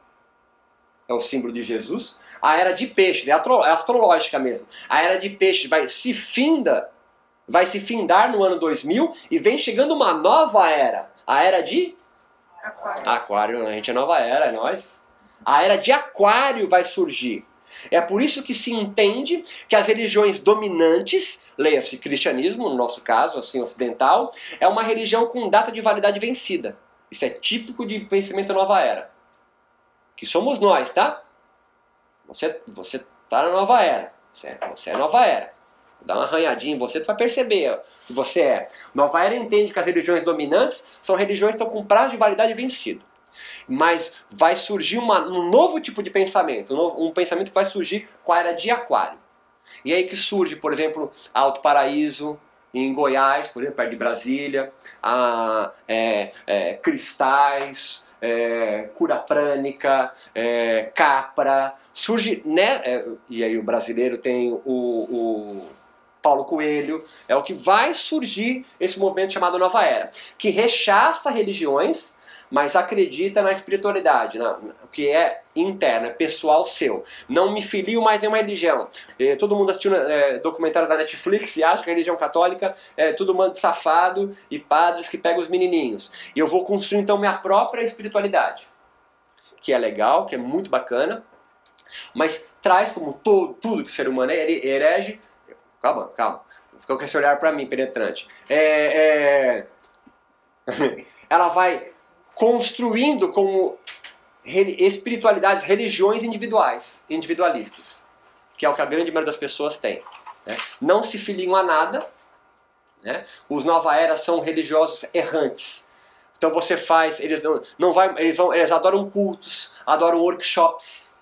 é o símbolo de Jesus, a era de peixes, é, é astrológica mesmo. A era de peixes vai se finda, vai se findar no ano 2000 e vem chegando uma nova era, a era de Aquário. Aquário, a gente é nova era, é nós. A era de Aquário vai surgir. É por isso que se entende que as religiões dominantes, leia-se cristianismo, no nosso caso, assim, ocidental, é uma religião com data de validade vencida. Isso é típico de pensamento nova era. Que somos nós, tá? Você, você tá na nova era. Certo? Você é nova era. Dá uma arranhadinha em você, tu vai perceber que você é. Nova era entende que as religiões dominantes são religiões que estão com prazo de validade vencido. Mas vai surgir uma, um novo tipo de pensamento, um, novo, um pensamento que vai surgir com a era de aquário. E aí que surge, por exemplo, Alto Paraíso, em Goiás, por exemplo, perto de Brasília, a, é, é, cristais, é, cura prânica, é, capra, surge, né, é, e aí o brasileiro tem o, o Paulo Coelho, é o que vai surgir esse movimento chamado Nova Era, que rechaça religiões mas acredita na espiritualidade, o que é interno, é pessoal seu. Não me filio mais em uma religião. É, todo mundo assistindo é, documentários da Netflix e acha que a religião católica é tudo mando de safado e padres que pegam os menininhos. E eu vou construir então minha própria espiritualidade, que é legal, que é muito bacana, mas traz como to, tudo que o ser humano é herege. Calma, calma. Ficou com esse olhar para mim, penetrante. É, é... ela vai construindo como espiritualidades, religiões individuais, individualistas, que é o que a grande maioria das pessoas tem. Né? Não se filiam a nada. Né? Os Nova Era são religiosos errantes. Então você faz, eles não, não vai, eles, vão, eles adoram cultos, adoram workshops,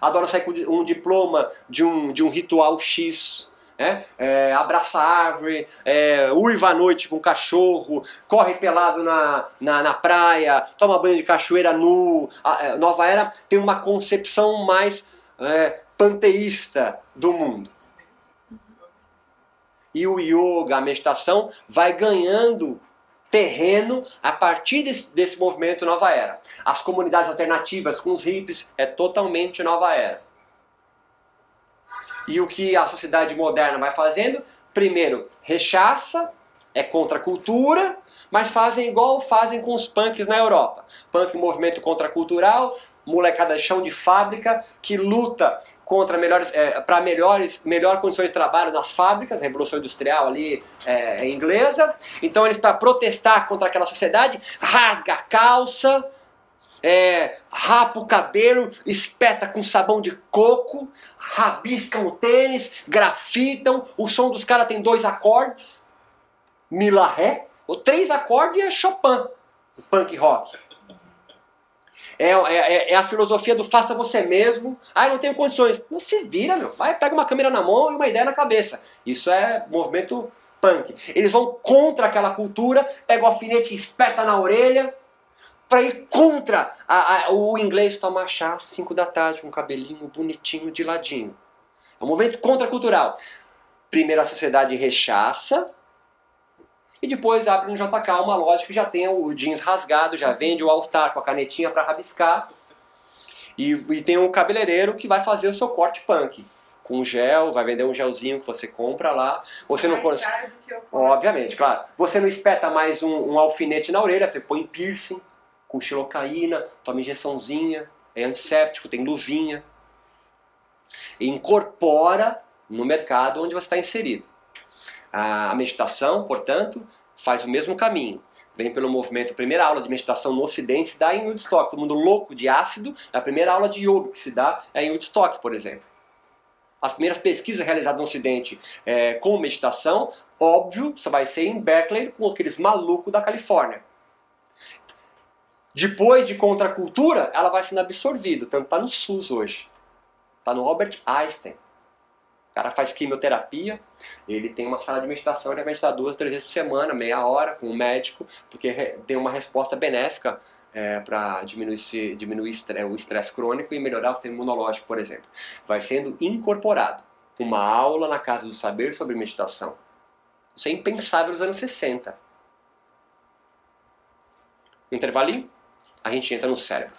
adoram sair com um diploma de um, de um ritual X, é, é, abraça a árvore, é, uiva à noite com cachorro, corre pelado na, na, na praia, toma banho de cachoeira nu. A, a Nova Era tem uma concepção mais é, panteísta do mundo. E o yoga, a meditação, vai ganhando terreno a partir desse, desse movimento Nova Era. As comunidades alternativas com os hippies é totalmente Nova Era. E o que a sociedade moderna vai fazendo? Primeiro, rechaça, é contra a cultura, mas fazem igual fazem com os punks na Europa. Punk, movimento contracultural, molecada chão de fábrica, que luta contra melhores, é, para melhores, melhor condições de trabalho nas fábricas, Revolução Industrial ali é, inglesa. Então eles para protestar contra aquela sociedade rasga a calça, é, rapa o cabelo, espeta com sabão de coco, rabiscam o tênis, grafitam. O som dos caras tem dois acordes, Mila Ré, ou três acordes é Chopin, o punk rock. É, é, é, a filosofia do faça você mesmo. Ah, não tenho condições. Se vira, meu. Vai, pega uma câmera na mão e uma ideia na cabeça. Isso é movimento punk. Eles vão contra aquela cultura, pega o alfinete e espeta na orelha para ir contra a, a, o inglês tomar chá às 5 da tarde, com um cabelinho bonitinho de ladinho. É um movimento contracultural. Primeiro a sociedade rechaça e depois abre no JK uma loja que já tem o jeans rasgado, já vende o All-Star com a canetinha para rabiscar. E, e tem um cabeleireiro que vai fazer o seu corte punk com gel, vai vender um gelzinho que você compra lá. Você não mais que eu Obviamente, claro. Você não espeta mais um, um alfinete na orelha, você põe piercing com xilocaína, toma injeçãozinha, é antisséptico, tem luvinha. E incorpora no mercado onde você está inserido. A meditação, portanto, faz o mesmo caminho. Vem pelo movimento, primeira aula de meditação no Ocidente se dá em Woodstock. Todo mundo louco de ácido, a primeira aula de yoga que se dá é em Woodstock, por exemplo. As primeiras pesquisas realizadas no Ocidente é, com meditação, óbvio, só vai ser em Berkeley com aqueles malucos da Califórnia. Depois de contracultura, ela vai sendo absorvida. Tanto está no SUS hoje. Está no Albert Einstein. O cara faz quimioterapia, ele tem uma sala de meditação, ele vai meditar duas, três vezes por semana, meia hora, com um médico, porque tem uma resposta benéfica é, para diminuir, diminuir o estresse crônico e melhorar o sistema imunológico, por exemplo. Vai sendo incorporado. Uma aula na Casa do Saber sobre meditação. Isso é impensável nos anos 60. Intervalinho? A gente entra no cérebro.